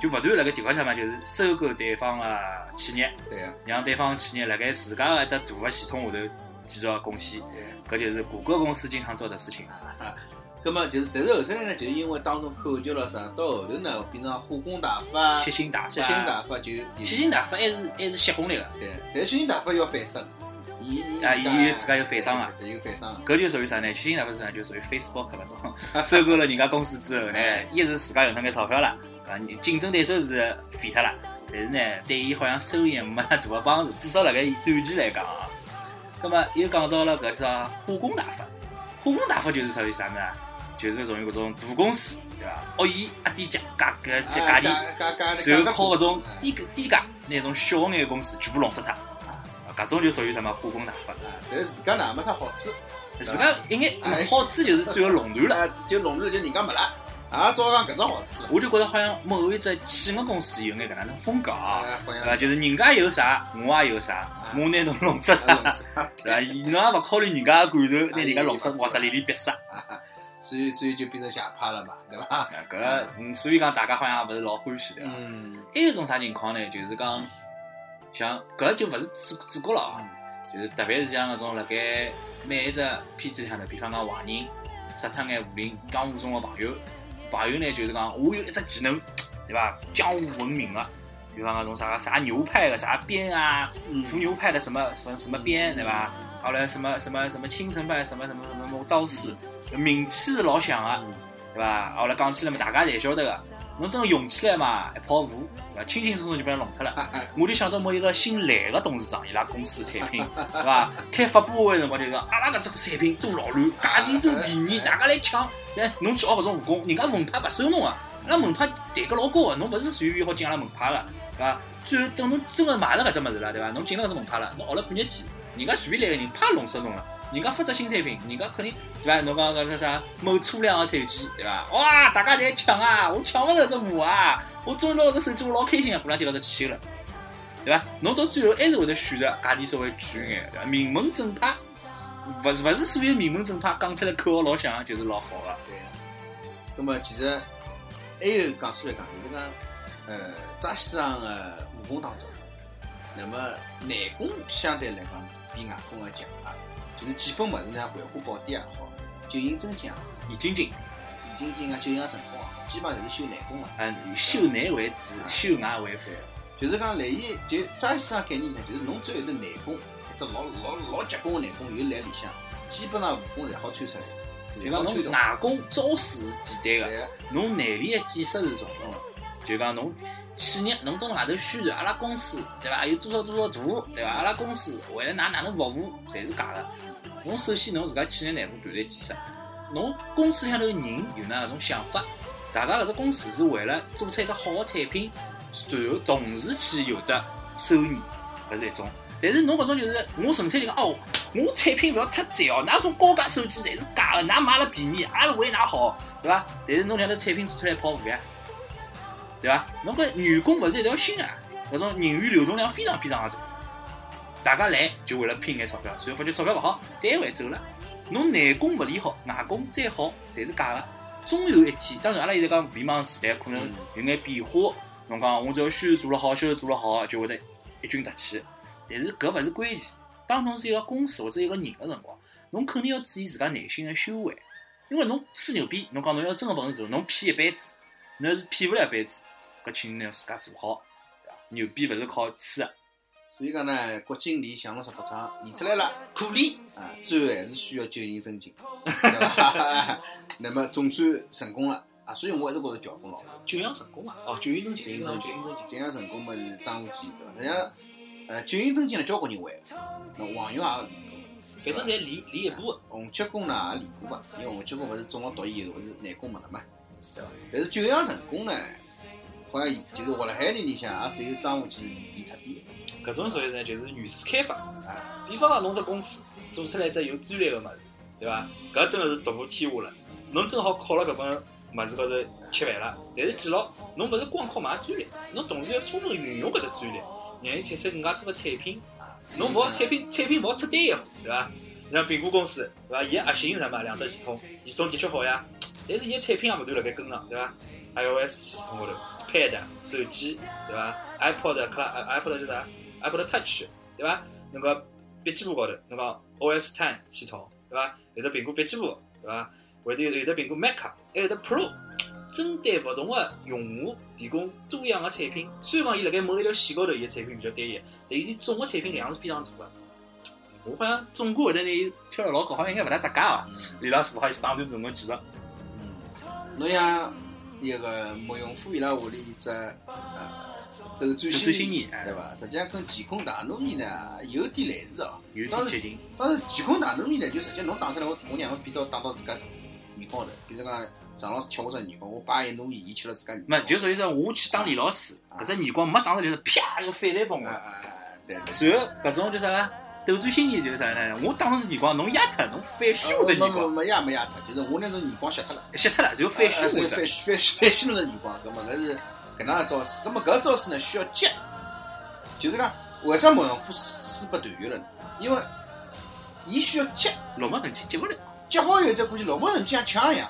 S3: 就勿断辣盖情况下嘛，就是收购对方的企业，
S1: 对个，
S3: 让对方企业辣盖自家个一只大的系统下头继续贡献，搿就是谷歌公司经常做的事情。
S1: 啊，咁么就是，但是后头来呢，就是因为当中口诀了啥，到后头呢变成化工大法、
S3: 吸星大法，
S1: 吸星大法就
S3: 吸星大法还是还是吸红利个，
S1: 对，但是吸星大法要反杀，伊
S3: 啊伊自家有反伤啊
S1: 对，有反伤啊。
S3: 搿就属于啥呢？吸星大法是啥？就属于 Facebook 搿种，收购了人家公司之后呢，一是自家用脱眼钞票了，啊，竞争对手是废脱了，但是呢，对伊好像收益没啥大个帮助，至少辣盖短期来讲啊。葛么又讲到了搿啥化工大法，化工大法就是属于啥呢？就是属于搿种大公司，对伐？恶意压低价价格价价钿，然后靠搿种
S1: 嗯
S3: 低低价拿种小眼公司全部弄死脱，啊，搿种就属于什么化工大法。
S1: 啊但是自家呢也没啥好处，
S3: 自家一眼好处就是最后垄断了。
S1: 啊，就垄断了就人家没了，啊，照讲搿只好处，
S3: 我就觉着好像某一只企鹅公司有眼搿能种风格啊，对伐？就是人家有啥，我也有啥，我拿侬弄死他，对伐？侬也勿考虑人家的感受，拿人家弄死或者连连逼死。啊，
S1: 所以所以就变成邪派了嘛，对伐？
S3: 搿嗯，所以讲大家好像也勿是老欢喜对伐？
S1: 嗯
S3: 还有一种啥情况呢？就是讲，像搿就勿是主主角了啊，就是特别是像搿种辣盖每一只片子里向头，比方讲坏人杀脱眼武林江湖中的朋友，朋友呢就是讲我有一只技能，对伐？江湖闻名个，比方讲种啥啥牛派的啥鞭啊，伏牛派的什么什么什么鞭，对伐？后来什么什么什么青城派什么什么什么招式，名气是老响啊，对伐？后来讲起来嘛，大家侪晓得个。侬真个用起来嘛，一泡糊，对伐？轻轻松松就被人弄脱了。我就想到某一个姓蓝个董事长，伊拉公司产品，对伐？开发布会辰光就讲，阿拉搿只个产品多老卵，价钿多便宜，大家来抢。哎，侬去学搿种武功，人家门派勿收侬啊，阿拉门派谈个老高个，侬勿是随便好进阿拉门派个，对伐？最后等侬真个买了搿只物事了，对伐？侬进了搿只门派了，侬学了半日天，人家随便来个人啪弄死侬了。人家发只新产品，人家肯定对伐？侬讲搿只啥某粗量个手机，对伐？哇，大家侪抢啊！我抢勿着只马啊！我终于拿搿只手机，我老开心啊！过两天搿只汽修了，对伐？侬到最后还是会得选择价钿稍微贵眼，对伐？名门正派，勿是勿是所有名门正派讲出来口号老响就是老好个。
S1: 对。那么其实还有讲出来讲，就是讲，呃，扎西上的武功当中，那么内功相对来讲比外功要强。就是基本物事呢，葵花宝典也好，九阴真经也好，
S3: 易筋经，
S1: 易筋经啊、九阴真功啊，基本上侪是修内功的。
S3: 嗯，修内为主，修外为辅。
S1: 就是讲来伊就扎西上概念呢，就是侬只要有得内功，一只老老老结棍的内功有辣里向，基本上武功侪好穿出来，
S3: 就讲侬。外功招式是简单个，侬内力的建设是重要的。就讲侬企业侬到外头宣传阿拉公司对伐？有多少多少大对伐？阿拉公司为了㑚哪能服务，侪是假个。侬首先侬自家企业内部团队建设，侬公司里向头人有哪搿种想法，大家搿只公司是为了做出一只好的产品，然后同时去有得收益，搿是一种。但是侬搿种就是我纯粹就讲哦，我产品勿要太赞哦，㑚种高价手机侪是假的，㑚买了便宜，也是为㑚好，对伐？但是侬两头产品做出来跑糊呀，对伐？侬搿员工勿是一条心啊，搿种人员流动量非常非常的大，大家来就为了拼眼钞票，最后发觉钞票勿好，再回走了。侬内功勿练好，外功再好，侪是假的。终有一天，当然阿拉现在讲互联网时代可能
S1: 嗯
S3: 有眼变化，侬讲我只要宣传做了好，销售做了好，就会得一军突起。但是搿勿是关键，当侬是一个公司或者一个人个辰光，侬肯定要注意自家内心个修为，因为侬吹牛逼，侬讲侬要真个本事大，侬骗一辈子，侬要是骗勿了一辈子，搿请拿自家做好，对伐？牛逼勿是靠吹个，
S1: 所以讲呢，国经理想了十八掌，练出来了。
S3: 可练。
S1: 啊，最后还是需要九阴真经，对吧？那么总算成功了啊，所以我一直觉着乔峰老好。
S3: 九阳成功啊！哦，九阴真经，
S1: 九阴真经
S3: 九
S1: 阳成功嘛是张无忌对伐？实际上，呃，九阴真经呢，交关人会，那黄蓉也练过，
S3: 反正侪练练一部分。
S1: 洪七公呢也练过嘛，因为洪七公勿是中了毒以后勿是内功没了嘛，对伐？但是九阳成功呢，好像就是活辣海人里向也只有张无忌练练彻底，
S3: 搿种属于呢，就是原始开发。比方讲，侬只公司做出来只有专利个物事，对伐？搿真个是独步天下了。侬正好靠了搿本物事高头吃饭了。但是记牢，侬勿是光靠买专利，侬同时要充分运用搿只专利，让伊产生更加多个产品。侬勿好产品产品勿好太单一，对伐？像苹果公司，对伐？伊核心是什么？两只系统，系统的确好呀，但是伊个产品也勿断辣盖跟上，对伐？iOS 系统高头，Pad 手机，对伐？iPod、iPod 叫啥？iPod Touch，对伐？那个笔记本高头，侬讲 OS Ten 系统，对伐？有的苹果笔记本，对伐？会得有的苹果 Mac，还有的 Pro，针对勿同个用户提供多样个产品。虽然讲伊辣盖某一条线高头，伊个产品比较单一，但伊总个产品量是非常大个。我好像总归会得拿伊挑得老高，好像应该勿大搭界啊。李老师勿好意思打断侬侬继续。
S1: 嗯，侬像一个慕容复伊拉屋里一只呃斗转星
S3: 星移哎
S1: 对伐？实际上跟乾坤大挪移呢有点类似哦。
S3: 有
S1: 当然
S3: 点接近。
S1: 当然，乾坤大挪移呢，就实际侬打出来，我我让侬变到打到自家面高头。比如讲，常老师吃我只耳光，我把伊挪移，伊吃了自家耳光。
S3: 没，就属于说我去打李老师，搿只耳光没打出来就是啪一个反弹崩！
S1: 对对。
S3: 随后搿种叫啥个斗转星移就是啥呢？我打侬是耳光，侬压脱，侬反虚我只耳光，
S1: 没压没压脱，就是我拿侬耳光吸脱了，
S3: 吸脱了，然后反虚
S1: 啊是
S3: 我只。
S1: 反反反吸侬只耳光，搿么搿是搿能个招式。搿么搿招式呢需要接，就是讲为啥慕容复输拨段誉了呢？因为伊需要接。
S3: 落寞神器接勿了。
S1: 接好以后再过去，老毛神器像枪一样，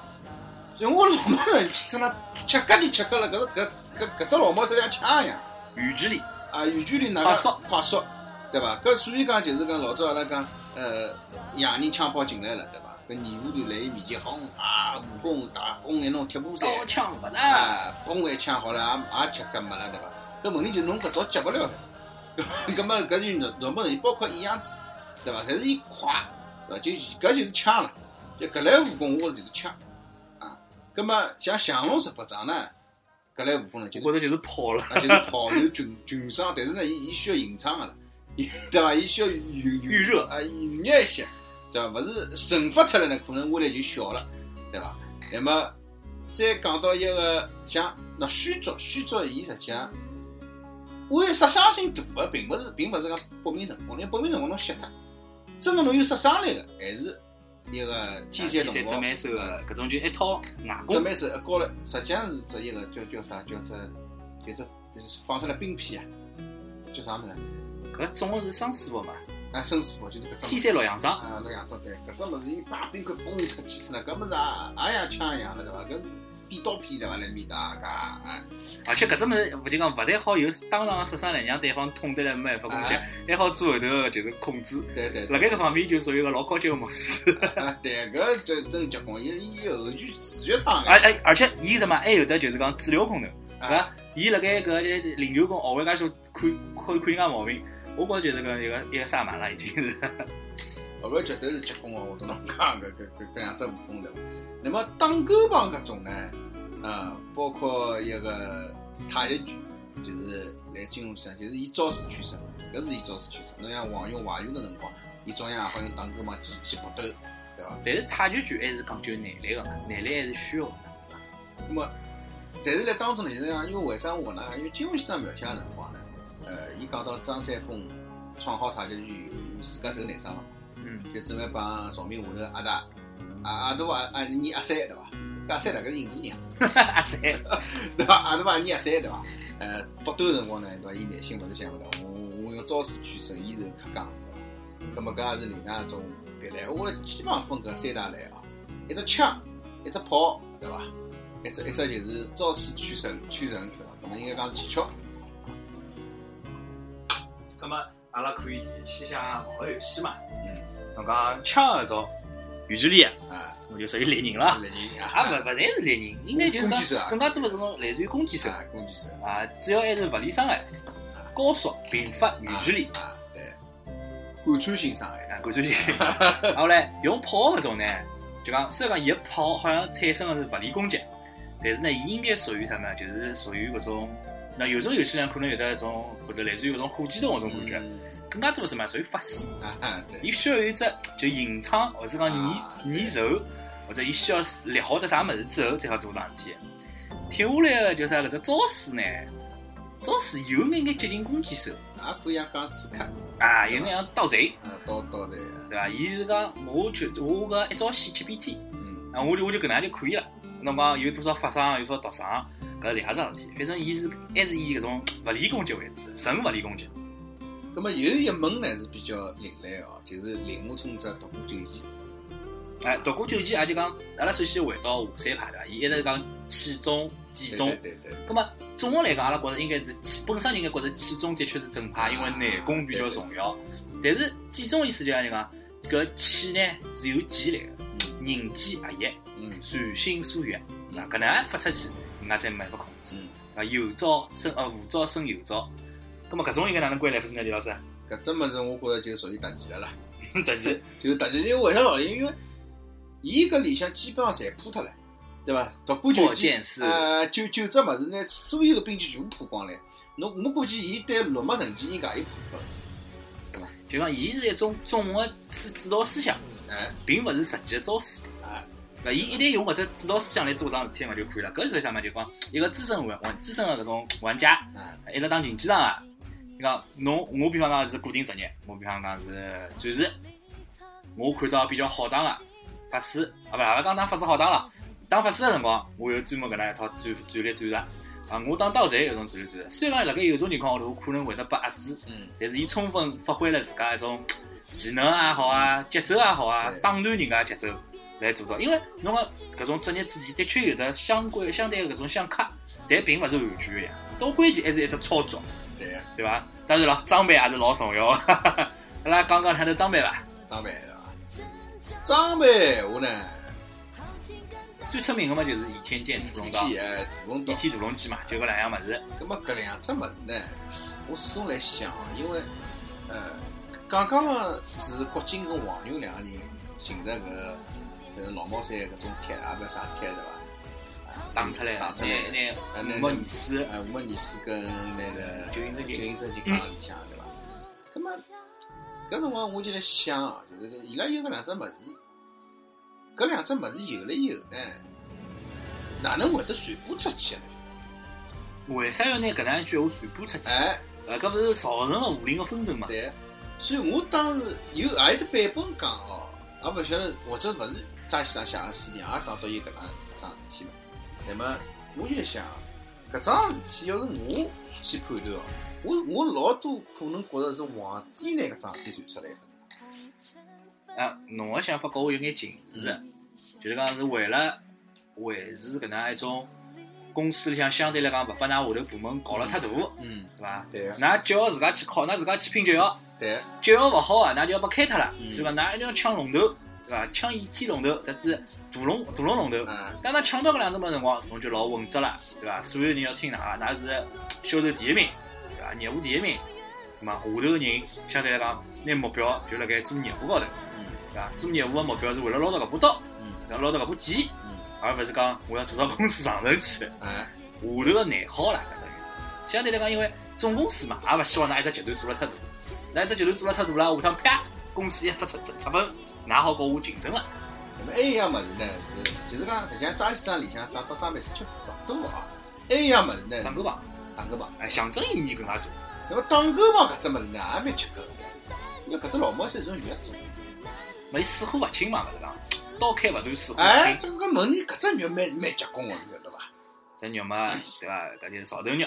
S1: 所以我老毛神器趁他吃搿就切割了，搿个搿搿搿只老毛是像枪一样
S3: 远距离，
S1: 啊，远距离哪
S3: 快速
S1: 个快速，对伐？搿所以讲就是讲老早阿拉讲，呃，洋人枪炮进来了，对伐？搿义和团来伊面前轰啊，武功大功一弄铁布衫，
S3: 刀枪不入。
S1: 啊，轰一枪好了，也也吃搿没了，对伐？搿问题就是侬搿招接勿了的，搿么搿就老老毛神器，包括一样子，对伐？侪是伊快，对伐？就搿就是枪了。就搿类武功，我觉着就是枪啊。搿么像降龙十八掌呢，搿类武功呢就是
S3: 我觉着就是炮了。
S1: 啊就是跑有群群伤，但是呢，伊伊需要隐藏个了，伊 对伐？伊需要预
S3: 预热
S1: 啊，预热一些，对伐？勿是惩罚出来呢，可能威力就小了，对伐？那么再讲到一个像那虚竹，虚竹伊实际上威杀伤性大个，并勿是并勿是讲搏命成功，因为搏命成功侬吸脱，真个侬有杀伤力个，还是一个天山
S3: 天山
S1: 童姥。
S3: 真蛮手个，搿种就一套外功。
S1: 这蛮是一高了，实际上是只一个叫叫啥？叫只就只就是放出来冰片啊，叫啥物事？
S3: 搿总共是双师傅嘛，
S1: 啊，生死簿就是搿
S3: 天。山洛阳章。
S1: 啊，洛阳章对，搿只物事伊把兵块嘣出去出来，搿物事也也像枪一样了对伐？搿是扁刀片对伐？来面搭搿啊，
S3: 而且搿只物事，勿就讲勿但好有当场个杀伤力，让对方痛得来没办法攻击，还好做后头个就是控制。
S1: 对对对
S3: 辣盖搿方面就属于个老高级个模式。
S1: 啊，对，搿真真结棍，伊伊后续视觉上
S3: 而而而且伊什么还有的就是讲治疗功能，对伐
S1: 啊？？
S3: 伊辣盖搿灵鹫宫学会介许看看看人家毛病，我觉着就是个一个一个萨满了，已经是。
S1: 搿个绝对是结棍哦，我跟侬讲搿搿搿搿两只武功对伐？那么打狗棒搿种呢，呃，包括一个太极拳，就是来金庸上，就是以招式取胜，搿是以招式取胜。侬像黄用华用个辰光，伊照样也好用打狗棒去去搏斗，对伐？
S3: 但是太极拳还是讲究耐力个嘛，耐力还是需要的。
S1: 那么，但是辣当中呢，就是讲，因为为啥我呢？因为金庸先生描写个辰光呢，呃，伊讲到张三丰创好太极拳，自家受内伤了嘛，
S3: 嗯，
S1: 就准备帮崇明下头阿大、阿阿大阿阿你阿三对伐？搿阿三大概是印度人，
S3: 阿三，
S1: 对伐？阿大阿你阿三对伐？呃，搏斗个辰光呢，对伐？伊内心勿是想勿到，我我用招式取胜，伊是克刚，对伐？葛末搿也是另外一种别来。我基本上分搿三大类啊，一只枪，一只炮，对伐？一只一只就是招式取胜，取胜，对伐？搿么应该讲是技巧。
S3: 咁么阿拉可以先想网络游戏嘛。
S1: 嗯，
S3: 侬讲枪搿种远距离，
S1: 啊，
S3: 我就属于猎人了。
S1: 猎人
S3: 也
S1: 啊，
S3: 勿勿侪是猎人，应该就是讲更加多的是种类似于攻击手
S1: 啊，攻击手，
S3: 啊，主要还是物理伤害、高速、频发、远距离
S1: 啊，对，贯穿性伤害，
S3: 啊，贯穿性。然后嘞，用炮搿种呢，就讲虽然讲伊个炮好像产生的是物理攻击，但是呢，伊应该属于啥呢？就是属于搿种，那有种游戏呢可能有的一种或者类似于搿种火箭筒搿种感觉，
S1: 嗯
S3: 更加多的什么？属于法师。
S1: 啊，对，
S3: 伊需要有一只就隐藏，或者讲
S1: 啊
S3: 粘粘手，或者伊需要立好只啥物事之后才好做桩事体。听下来个就啥搿只招式呢？招式有眼眼接近攻击手
S1: 也可以讲刺客，
S3: 啊，有眼像盗贼，
S1: 啊，盗盗贼，
S3: 对伐？伊是讲我就我搿一招先七变天，
S1: 嗯，
S3: 啊，我就我就搿能样就可以了。侬讲有多少法伤，有多少毒伤，搿是两桩事体。反正伊是还是以搿种物理攻击为主，纯物理攻击。
S1: 咁么有一门呢是比较另类哦，就是铃木冲之独孤九剑，
S3: 哎，独孤九剑也就讲，阿拉首先回到华山派对伐？伊一直是讲气宗、剑宗。
S1: 对对对，
S3: 咁么总的来讲，阿拉觉着应该是气，本身应该觉着气宗的确是正派，因为内功比较重要。但是剑中意思就讲就讲，搿气呢是由剑来个，人剑合一，
S1: 嗯
S3: 随心所欲，啊，搿能样发出去，人家才没法控制。
S1: 嗯，
S3: 啊，有招生呃，无招生有招。那么搿种应该哪能归类法子呢，李老师？
S1: 搿只物事我觉着就属于特技了啦，
S3: 特技
S1: 就是特技，因为为啥道理？因为伊搿里向基本上侪破脱了，对伐？独孤九
S3: 火
S1: 剑
S3: 箭是
S1: 呃，九九只物事呢，所有的兵器全部破光了。侬我估计伊对六脉神剑应该也有部分，
S3: 就讲伊是一种总的指指导思想，
S1: 哎
S3: 并勿是实际的招式。伊一旦用搿只指导思想来做桩事体嘛就可以了。搿就是啥嘛？就讲一个资深玩玩资深的搿种玩家，
S1: 哎
S3: 一直当竞技场啊。你讲侬，我比方讲是固定职业，我比方讲是战士，我看到比较好打的法师，啊勿，勿讲当法师好打了，当法师的辰光，我有专门搿能一套战战略战术。啊，我当盗贼有种战略战术，虽然辣盖有种情况下头，我可能会得被压制，
S1: 嗯，
S3: 但是伊充分发挥了自家一种技能也好啊，节奏也好啊，打乱人家节奏来做到。因为侬讲搿种职业之间的确有的相关相对的搿种相克，但并勿是完全一样。到关键还是一只操作，
S1: 对个
S3: 对伐？当然了，装备也是老重要。阿拉讲讲他的装备伐？
S1: 装备对伐？装备我呢，
S3: 最出名的嘛就是倚天剑、
S1: 一
S3: 屠龙刀、
S1: 屠龙刀
S3: 倚。天屠龙记嘛，就搿两样物事。
S1: 葛么搿两只物事呢，我始终来想啊，因为呃，刚刚嘛是郭靖跟黄牛两个人寻着搿这个老毛山搿种铁啊，勿啥铁对伐？啊，
S3: 打出来，
S1: 打出来，
S3: 拿
S1: 呃，
S3: 拿五
S1: 那
S3: 毛二四，
S1: 呃，五毛二四跟那个
S3: 九阴真经
S1: 九阴真经讲里向对伐？咁么搿辰光我就在想啊，就是搿伊拉有搿两只物事，搿两只物事有了以后呢，哪能会得传播出去呢？
S3: 为啥要拿搿能样句话传播出去？
S1: 哎。
S3: 呃，搿勿是造成了武林的纷争嘛？
S1: 对，所以我当时有也有只版本讲哦，也勿晓得或者勿是扎西上写个书里也讲到有搿能桩事体嘛。那么我就想，搿桩事体要是我去判断哦，我我老多可能觉着是皇帝拿搿桩事体传出来的。
S3: 啊，侬个想法跟我有眼近似的，就是讲是为了维持搿能一种公司里向相对来讲勿把㑚下头部门搞了太大，
S1: 嗯对，
S3: 伐？
S1: 对个，
S3: 㑚就要自家去考，㑚自家去拼绩效，
S1: 对个，
S3: 绩效勿好啊，㑚就要被开脱了，
S1: 嗯
S3: 所以讲㑚一定要抢龙头，对伐？抢倚天龙头，甚至大龙大龙龙头。
S1: 嗯，
S3: 当㑚抢到搿两只物事辰光，侬就老稳着了，对伐？所有人要听㑚个，㑚是销售第一名，对伐？业务第一名，那么下头个人相对来讲，拿目标就辣盖做业务高头，
S1: 嗯
S3: 对伐？做业务个目标是为了捞到搿把刀，
S1: 嗯
S3: 想捞到搿把钱，
S1: 嗯，
S3: 而勿是讲我要做到公司上头去，下
S1: 哎，
S3: 头个内耗啦，搿等于。相对来讲，因为总公司嘛，也勿希望㑚一只集团做了太大，㑚一只集团做了太大了，下趟啪，公司一发出出出本，㑚好跟我竞争了。
S1: 那么还有一样物事呢，就是就是讲，实际上扎西上里向讲到装备的确勿多啊。还有一样物事呢，
S3: 打狗棒，
S1: 打狗棒。
S3: 哎，象征意义更加大。
S1: 那么打狗棒搿只物事呢，也蛮结棍的，因为搿只老猫山是种月子。
S3: 没水火勿侵嘛，勿是讲刀开勿断，水火
S1: 哎。这个问题搿只肉蛮蛮结棍个，你晓得伐？
S3: 这肉嘛，对伐？搿就是潮头肉。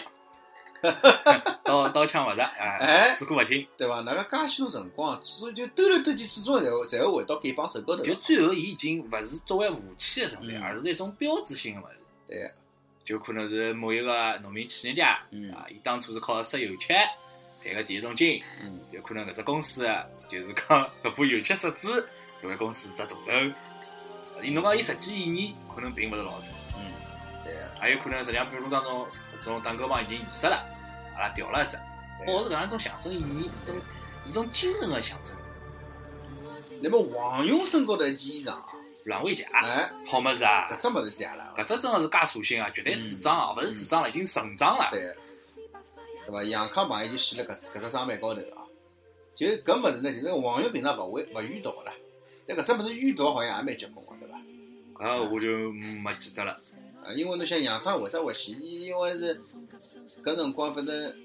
S3: 刀刀枪勿入，
S1: 哎
S3: 哎，水火勿侵。
S1: 对伐？哪个介许多辰光，始终就兜来兜去，始终侪会侪会回到丐帮手高头。
S3: 就最后，伊已经勿是作为武器的存在，
S1: 嗯
S3: 而是一种标志性的物事。
S1: 对，
S3: 就可能是某一个农民企业家，
S1: 嗯
S3: 啊，伊当初是靠杀油漆赚个第一桶金，
S1: 嗯，
S3: 有可能搿只公司就是讲搿部油漆设置作为公司只大头。伊侬讲伊实际意义可能并勿是老大，
S1: 嗯，对个，
S3: 还有可能实际上半路当中，这种打狗帮已经遗失了，阿拉调了一只，
S1: 对
S3: 保持搿样一种象征意义，是种是种精神的象征。
S1: 那么黄勇身高头一件衣裳啊，
S3: 软猬甲，
S1: 哎，
S3: 好么子啊
S1: 搿！只物事嗲了，
S3: 搿只真的是介属性啊，绝对智障啊，勿是智障了，已经成长了。
S1: 对个，对伐？杨康朋友就写了搿搿只装备高头啊，就搿物事呢，就是黄勇平常勿会勿遇到个啦，但搿只物事遇到好像也蛮结棍个，对伐？
S3: 搿我就没记得了。
S1: 呃，因为侬想杨康为啥会写？伊因为是搿辰光反正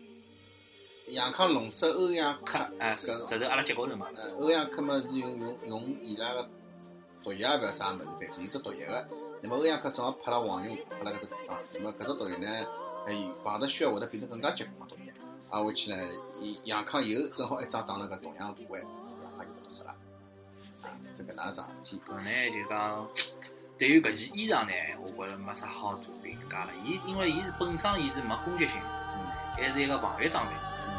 S1: 杨康弄死欧阳克，
S3: 哎，
S1: 搿
S3: 这是阿拉节高头嘛。
S1: 呃，欧阳克嘛是用用用伊拉个毒药也勿晓得啥物事，反正有只毒药个。那么欧阳克正好拍了黄勇，拍了搿只地方。那么搿只毒药呢，还有碰着需要会得变得更加结棍个毒药。啊，回去呢，伊杨康又正好一仗打了个同样部位，杨康就毒死了。啊，是搿能样桩事体。
S3: 搿呢就讲，对于搿件衣裳呢，我觉着没啥好做评价了。伊因为伊是本身伊是没攻击性，
S1: 嗯
S3: 还是一个防御装备。
S1: 嗯，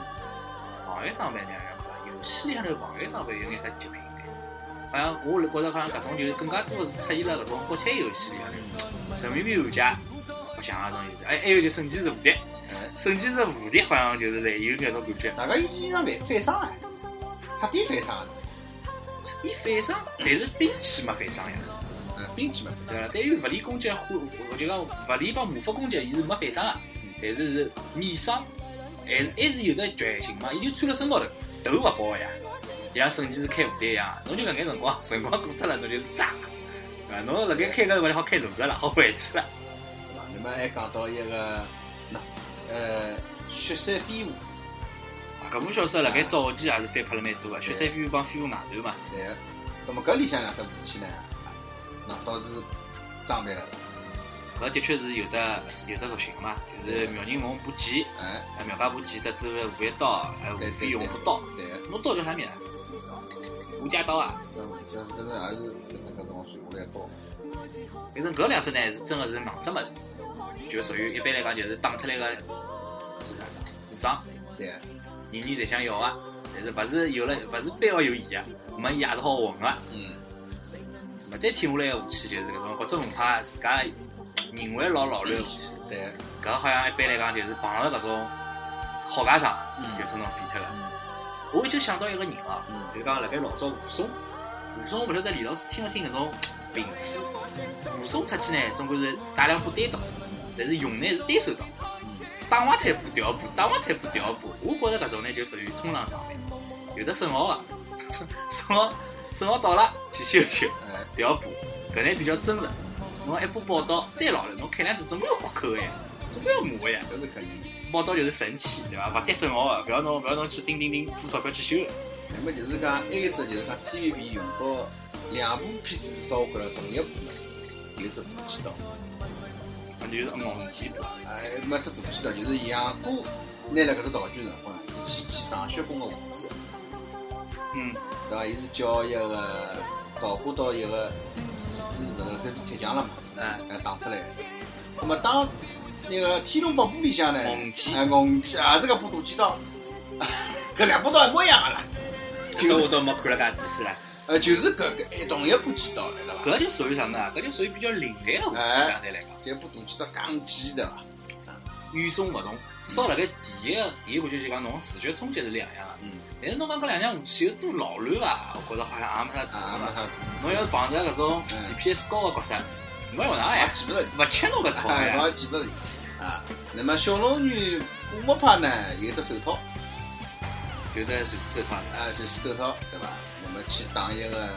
S3: 防御装备呢，游戏里向头防御装备有眼啥极品呢？好像我觉着好像搿种就是更加多的是出现了搿种国产游戏里向头，人民币玩家不像那种游戏。哎，还有就圣骑士无敌，
S1: 哎，
S3: 圣骑士无敌好像就是来有搿种感觉。
S1: 那个衣裳反反伤啊，彻底反伤了。
S3: 彻底反伤，但是兵器没反伤呀，
S1: 嗯，兵器嘛，
S3: 对伐？对于物理攻击，或我就讲物理帮魔法攻击，伊是没反伤个，但是是免伤，还是还是有的局限性嘛。伊就穿了身高头，头勿包个呀，就像圣骑士开部队一样，侬就搿眼辰光，辰光过脱了，侬就是渣，对伐？侬辣盖开个辰光就好开路石了，好回去了。
S1: 对伐？那么还讲到一个，那呃，血山飞舞，
S3: 啊搿部小说辣盖早期也是翻拍了蛮多个，血山飞舞帮飞舞外传嘛。
S1: 对个。那么搿里向两只武器呢，那倒是装备了，
S3: 搿的确是有的有的属性个嘛，就是苗人凤补剑，
S1: 哎，
S3: 啊妙家补剑，得知无一刀，还有无非用补刀。
S1: 对。
S3: 侬刀叫啥名啊？吴家刀啊！
S1: 这这这个也是那个种水下来刀，
S3: 反正搿两只呢是真的是硬只物事，就属于一般来讲就是打出来个是啥子纸张，
S1: 对个，
S3: 人人侪想要个，但是勿是有了勿是非要有伊个，没伊也是好混个。
S1: 嗯，
S3: 么再听下来个武器就是搿种各种文化自家认为老老卵个武器，
S1: 对。个，
S3: 搿好像一般来讲就是碰着搿种好家常
S1: 嗯。
S3: 就通通废脱了。我就想到一个人哦，
S1: 嗯。
S3: 就讲辣盖老早武松，武松勿晓得李老师听勿听搿种评书，武松出去呢总归是带两把单刀，但是用呢是单手刀，打坏腿步调步，打坏腿步调步。我觉着搿种呢就属于通常装备，有的损耗个，损耗损耗到了去修修
S1: 哎，
S3: 调补，搿能比较真实。侬一部报道再老了，侬开两句总归要划口个呀，总归要磨个呀。
S1: 搿是肯定的。
S3: 宝刀就是神器，对伐？勿跌损耗个，勿要侬勿要侬去叮叮叮付钞票去修个。
S1: 那么就是讲，还有一只就是讲 TVB 用到两部片子，至少我觉着同一部呢，有只大剪刀，
S3: 那就是硬剑吧。
S1: 哎，没只大剪刀，就是杨过拿了搿只道具辰光呢，是去见上血宫个王子，
S3: 嗯，
S1: 对伐？伊是叫一个桃花岛一个弟子，搿个算是铁匠了嘛，
S3: 哎，
S1: 哎，打出来的。那么当那个《天龙八部》里向呢，哎，硬剑也是搿把大剑刀，搿两把刀一模一样个啦，
S3: 这我倒没看了介仔细了。
S1: 呃，就是搿搿哎同一把剑刀，对伐？
S3: 搿就属于啥呢？搿就属于比较另类个武器，
S1: 哎
S3: 相对来讲，
S1: 这把大剑刀钢剑，对伐？
S3: 与众勿同。至少辣盖第一个第一感觉就讲侬视觉冲击是两样个。
S1: 嗯，
S3: 但是侬讲搿两样武器有多老卵伐？我觉着好像也没啥大
S1: 啥，
S3: 侬要是碰着搿种
S1: 嗯
S3: DPS 高个角色，没用哪
S1: 也
S3: 呀？
S1: 记不着，
S3: 勿吃侬搿套
S1: 哎，
S3: 呀？
S1: 我也记不着伊啊。那么小龙女古墓派呢，有一只手套，
S3: 就只传世手套。
S1: 啊，就是手套，对伐？那么去打一个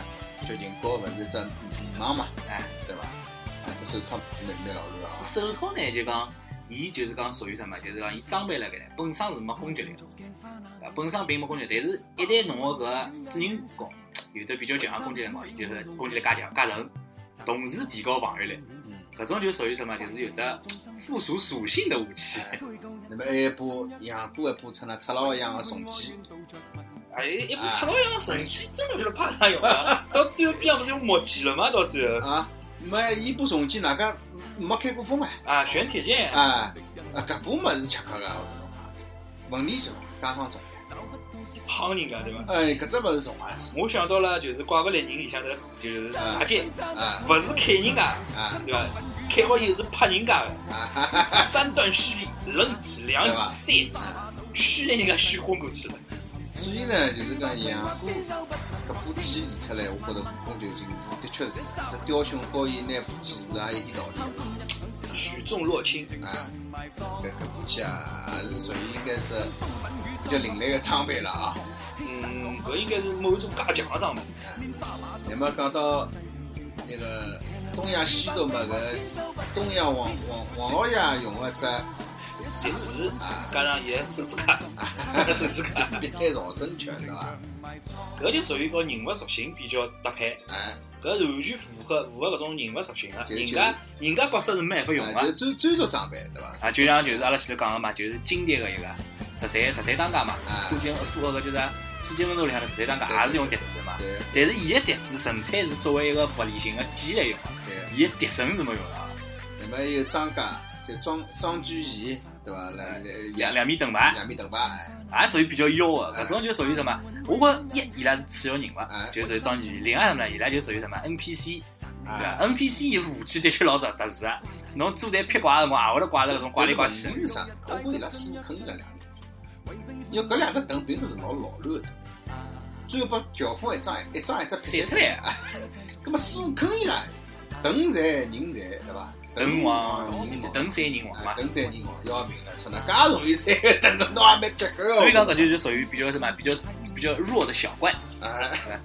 S1: 绝情高，勿是只迷茫嘛，
S3: 哎，
S1: 对伐？啊，这手套蛮蛮老卵啊。
S3: 手套呢就讲，伊就是讲属于什么？就是讲伊装备辣盖呢，本身是没攻击力的，啊，本身并没攻击力，但是一旦侬个搿主人公有的比较强的攻击力嘛，伊就是攻击力加强加成，同时提高防御力。
S1: 嗯，
S3: 搿种就属于什么？就是有的附属属性的武器。
S1: 哎 那么还有一把养过一把成了赤佬一样的重机，
S3: 哎，一部赤佬一样的神机真的就是怕啥用啊！到最后边上不是有墨迹了吗？到最后
S1: 啊，没伊部重机哪个没开过封嘛？
S3: 啊，玄铁剑
S1: 啊，啊，搿部么是吃客个，我讲是，问题是伐？解放重的，
S3: 胖人家对伐？
S1: 哎，搿只物事重啊是，
S3: 我想到了，就是怪勿来人里向头就是打剑，
S1: 啊
S3: 勿是砍人家，
S1: 啊
S3: 对伐？砍好以后是拍人家的，三段蓄力，冷击、两击、三击，虚来人家虚昏过去了。
S1: 所以呢，就是讲杨过搿部机练出来，我觉着武功究竟是的确是这样，这雕兄和伊拿武器是也有点道理的。
S3: 许重若轻，
S1: 啊，搿搿部机啊，是属于应该是比较另类的装备了啊。
S3: 嗯，搿应该是某种加强的装备。
S1: 那么讲到那个东亚西毒嘛，搿东亚王王王老爷用的只
S3: 笛
S1: 笛子
S3: 子
S1: 啊，
S3: 加上伊个手指卡，手指卡，
S1: 别太绕身拳对伐？
S3: 搿就属于个人物属性比较搭配，
S1: 哎，
S3: 搿是完全符合符合搿种人物属性的。人家人家角色是没办法用
S1: 个，就
S3: 的
S1: 专专属装备对伐？
S3: 啊，就像就是阿拉前头讲个嘛，就是经典个一个十三十三当家嘛，
S1: 啊
S3: 附近符合个就是四金温度里向的十三当家也是用笛子的嘛。但是伊个笛子纯粹是作为一个物理性的剑来用的，伊个笛声是没用的。
S1: 那么还有张家，就张张居仪对伐？
S3: 两两米盾牌
S1: 两米盾牌，哎，
S3: 也属于比较妖的，
S1: 哎
S3: 搿种就属于什么？我觉着一伊拉是次要人物
S1: 哎，
S3: 就属于张继宇；另外什么呢？伊拉就属于什么 NPC，对
S1: 啊
S3: 伐？NPC 伊武器的确老特特殊啊！侬做台劈怪的辰光，也会得挂着搿种怪里怪气的。
S1: 问题是啥？我觉伊拉师傅坑伊拉两年，因为搿两只盾并不是老老乱的盾，最后把乔峰一张一张一只劈
S3: 散脱来
S1: 哎，葛么师傅坑伊拉，盾在人在对伐？
S3: 盾王
S1: 人王，
S3: 盾三人王嘛。
S1: 啊盾在人王要命了，操那介容易散个盾，侬也蛮结棍哦。
S3: 所以讲搿就就属于比较什么？比较比较弱的小怪？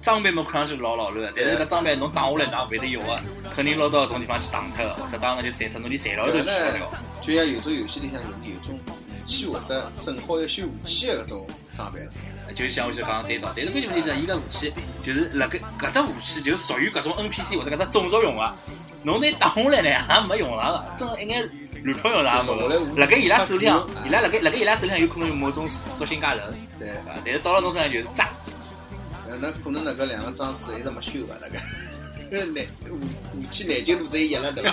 S3: 装备嘛看上去老老乱的，但是搿装备侬打下来，侬也勿会得用个，肯定捞到搿种地方去打脱的，或者打了就散脱，侬连材料都去勿了。
S1: 就像有种游戏里向就是有种武器会得正好要修武器的搿种装备了。
S3: 就像我就刚刚对到，但是关键问题是，伊个武器就是辣盖搿只武器就属于搿种 NPC 或者搿只种族用个，侬拿打下来呢也没用上个，真个一眼乱炮用上也没有。辣盖伊拉手里向，伊拉辣盖辣盖伊拉手里向有可能有某种属性加成，
S1: 对，
S3: 伐？但是到了侬身上就是渣。
S1: 呃，那可能那个两个装置一直没修吧，那个。难武武器耐久度只有一了，对伐？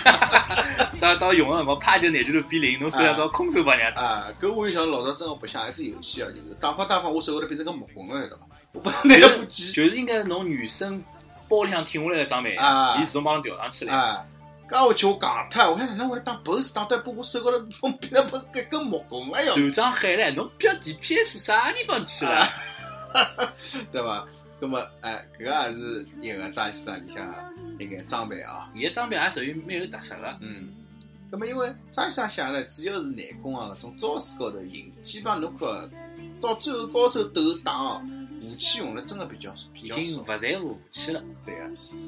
S3: 到到用个辰光，啪就耐久度变零，侬手上只好空手把人家打。
S1: 啊，搿我就想老早真个白相一只游戏啊，就是打发打发，我手高头变成个木棍了，晓得伐？我把拿了部机
S3: 就是应该是侬女生包里向挺下来个装备，
S1: 啊
S3: 伊自动帮侬调上去了。
S1: 啊，搿回去我讲脱，我看哪能会打 BOSS 打到一半，我手高头变成把搿根木棍了哟，
S3: 团长喊唻，侬标 DPS 啥地方去了？
S1: 对伐？葛么，哎，搿个也是一个扎西啊里向一个装备啊。
S3: 伊个装备也属于蛮有特色个。
S1: 嗯，那么因为扎西写呢，主要是内功啊，搿种招式高头赢，基本上侬看到最后高手斗打哦，武器用了真的比较比
S3: 已经
S1: 较少
S3: 勿。在乎武器了。
S1: 对个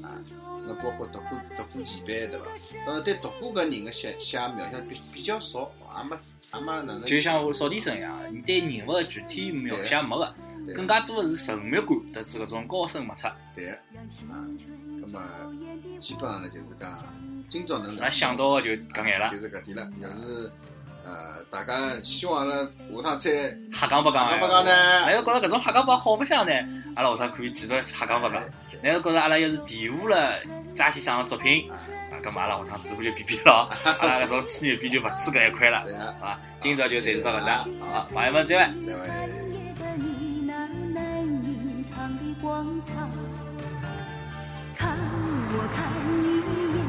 S1: 啊，那包括独孤独孤前辈对伐？当然对独孤搿人个写写描写比比较少，也没也没哪能。
S3: 就像我扫地僧一样，你对人物的具体描写没个，更加多的是神秘感，得知搿种高深莫测。
S1: 对个啊，那么基本上呢就是讲，今朝能
S3: 那想到的就搿眼了
S1: 就。是搿点了。要是呃大家希望阿拉下趟再
S3: 瞎讲不讲？
S1: 瞎讲呢
S3: 还要觉着搿种瞎讲不好白相呢，阿拉下趟可以继续瞎讲不讲。那要觉着阿拉要是玷污了张先生的作品，啊，搿么阿拉下趟主播就变变了，阿拉搿种吹牛逼就勿吹搿一块了，好吧？今朝就暂时到搿搭，好，朋友们再会。
S1: 再会。
S5: 看我看你一眼，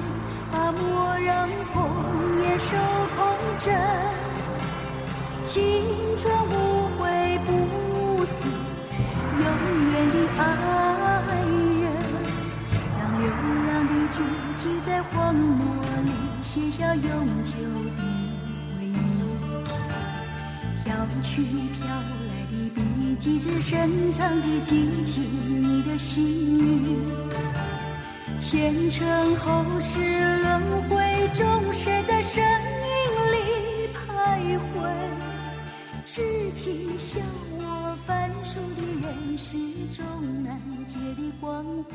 S5: 把莫让红颜守空枕，青春无悔不死，永远的爱人，让流浪的足迹在荒漠里写下永久的回忆。飘去飘来的笔迹，是深长的激情，你的心语。前尘后世轮回中，谁在身影里徘徊？痴情笑我凡俗的人世中难解的关怀。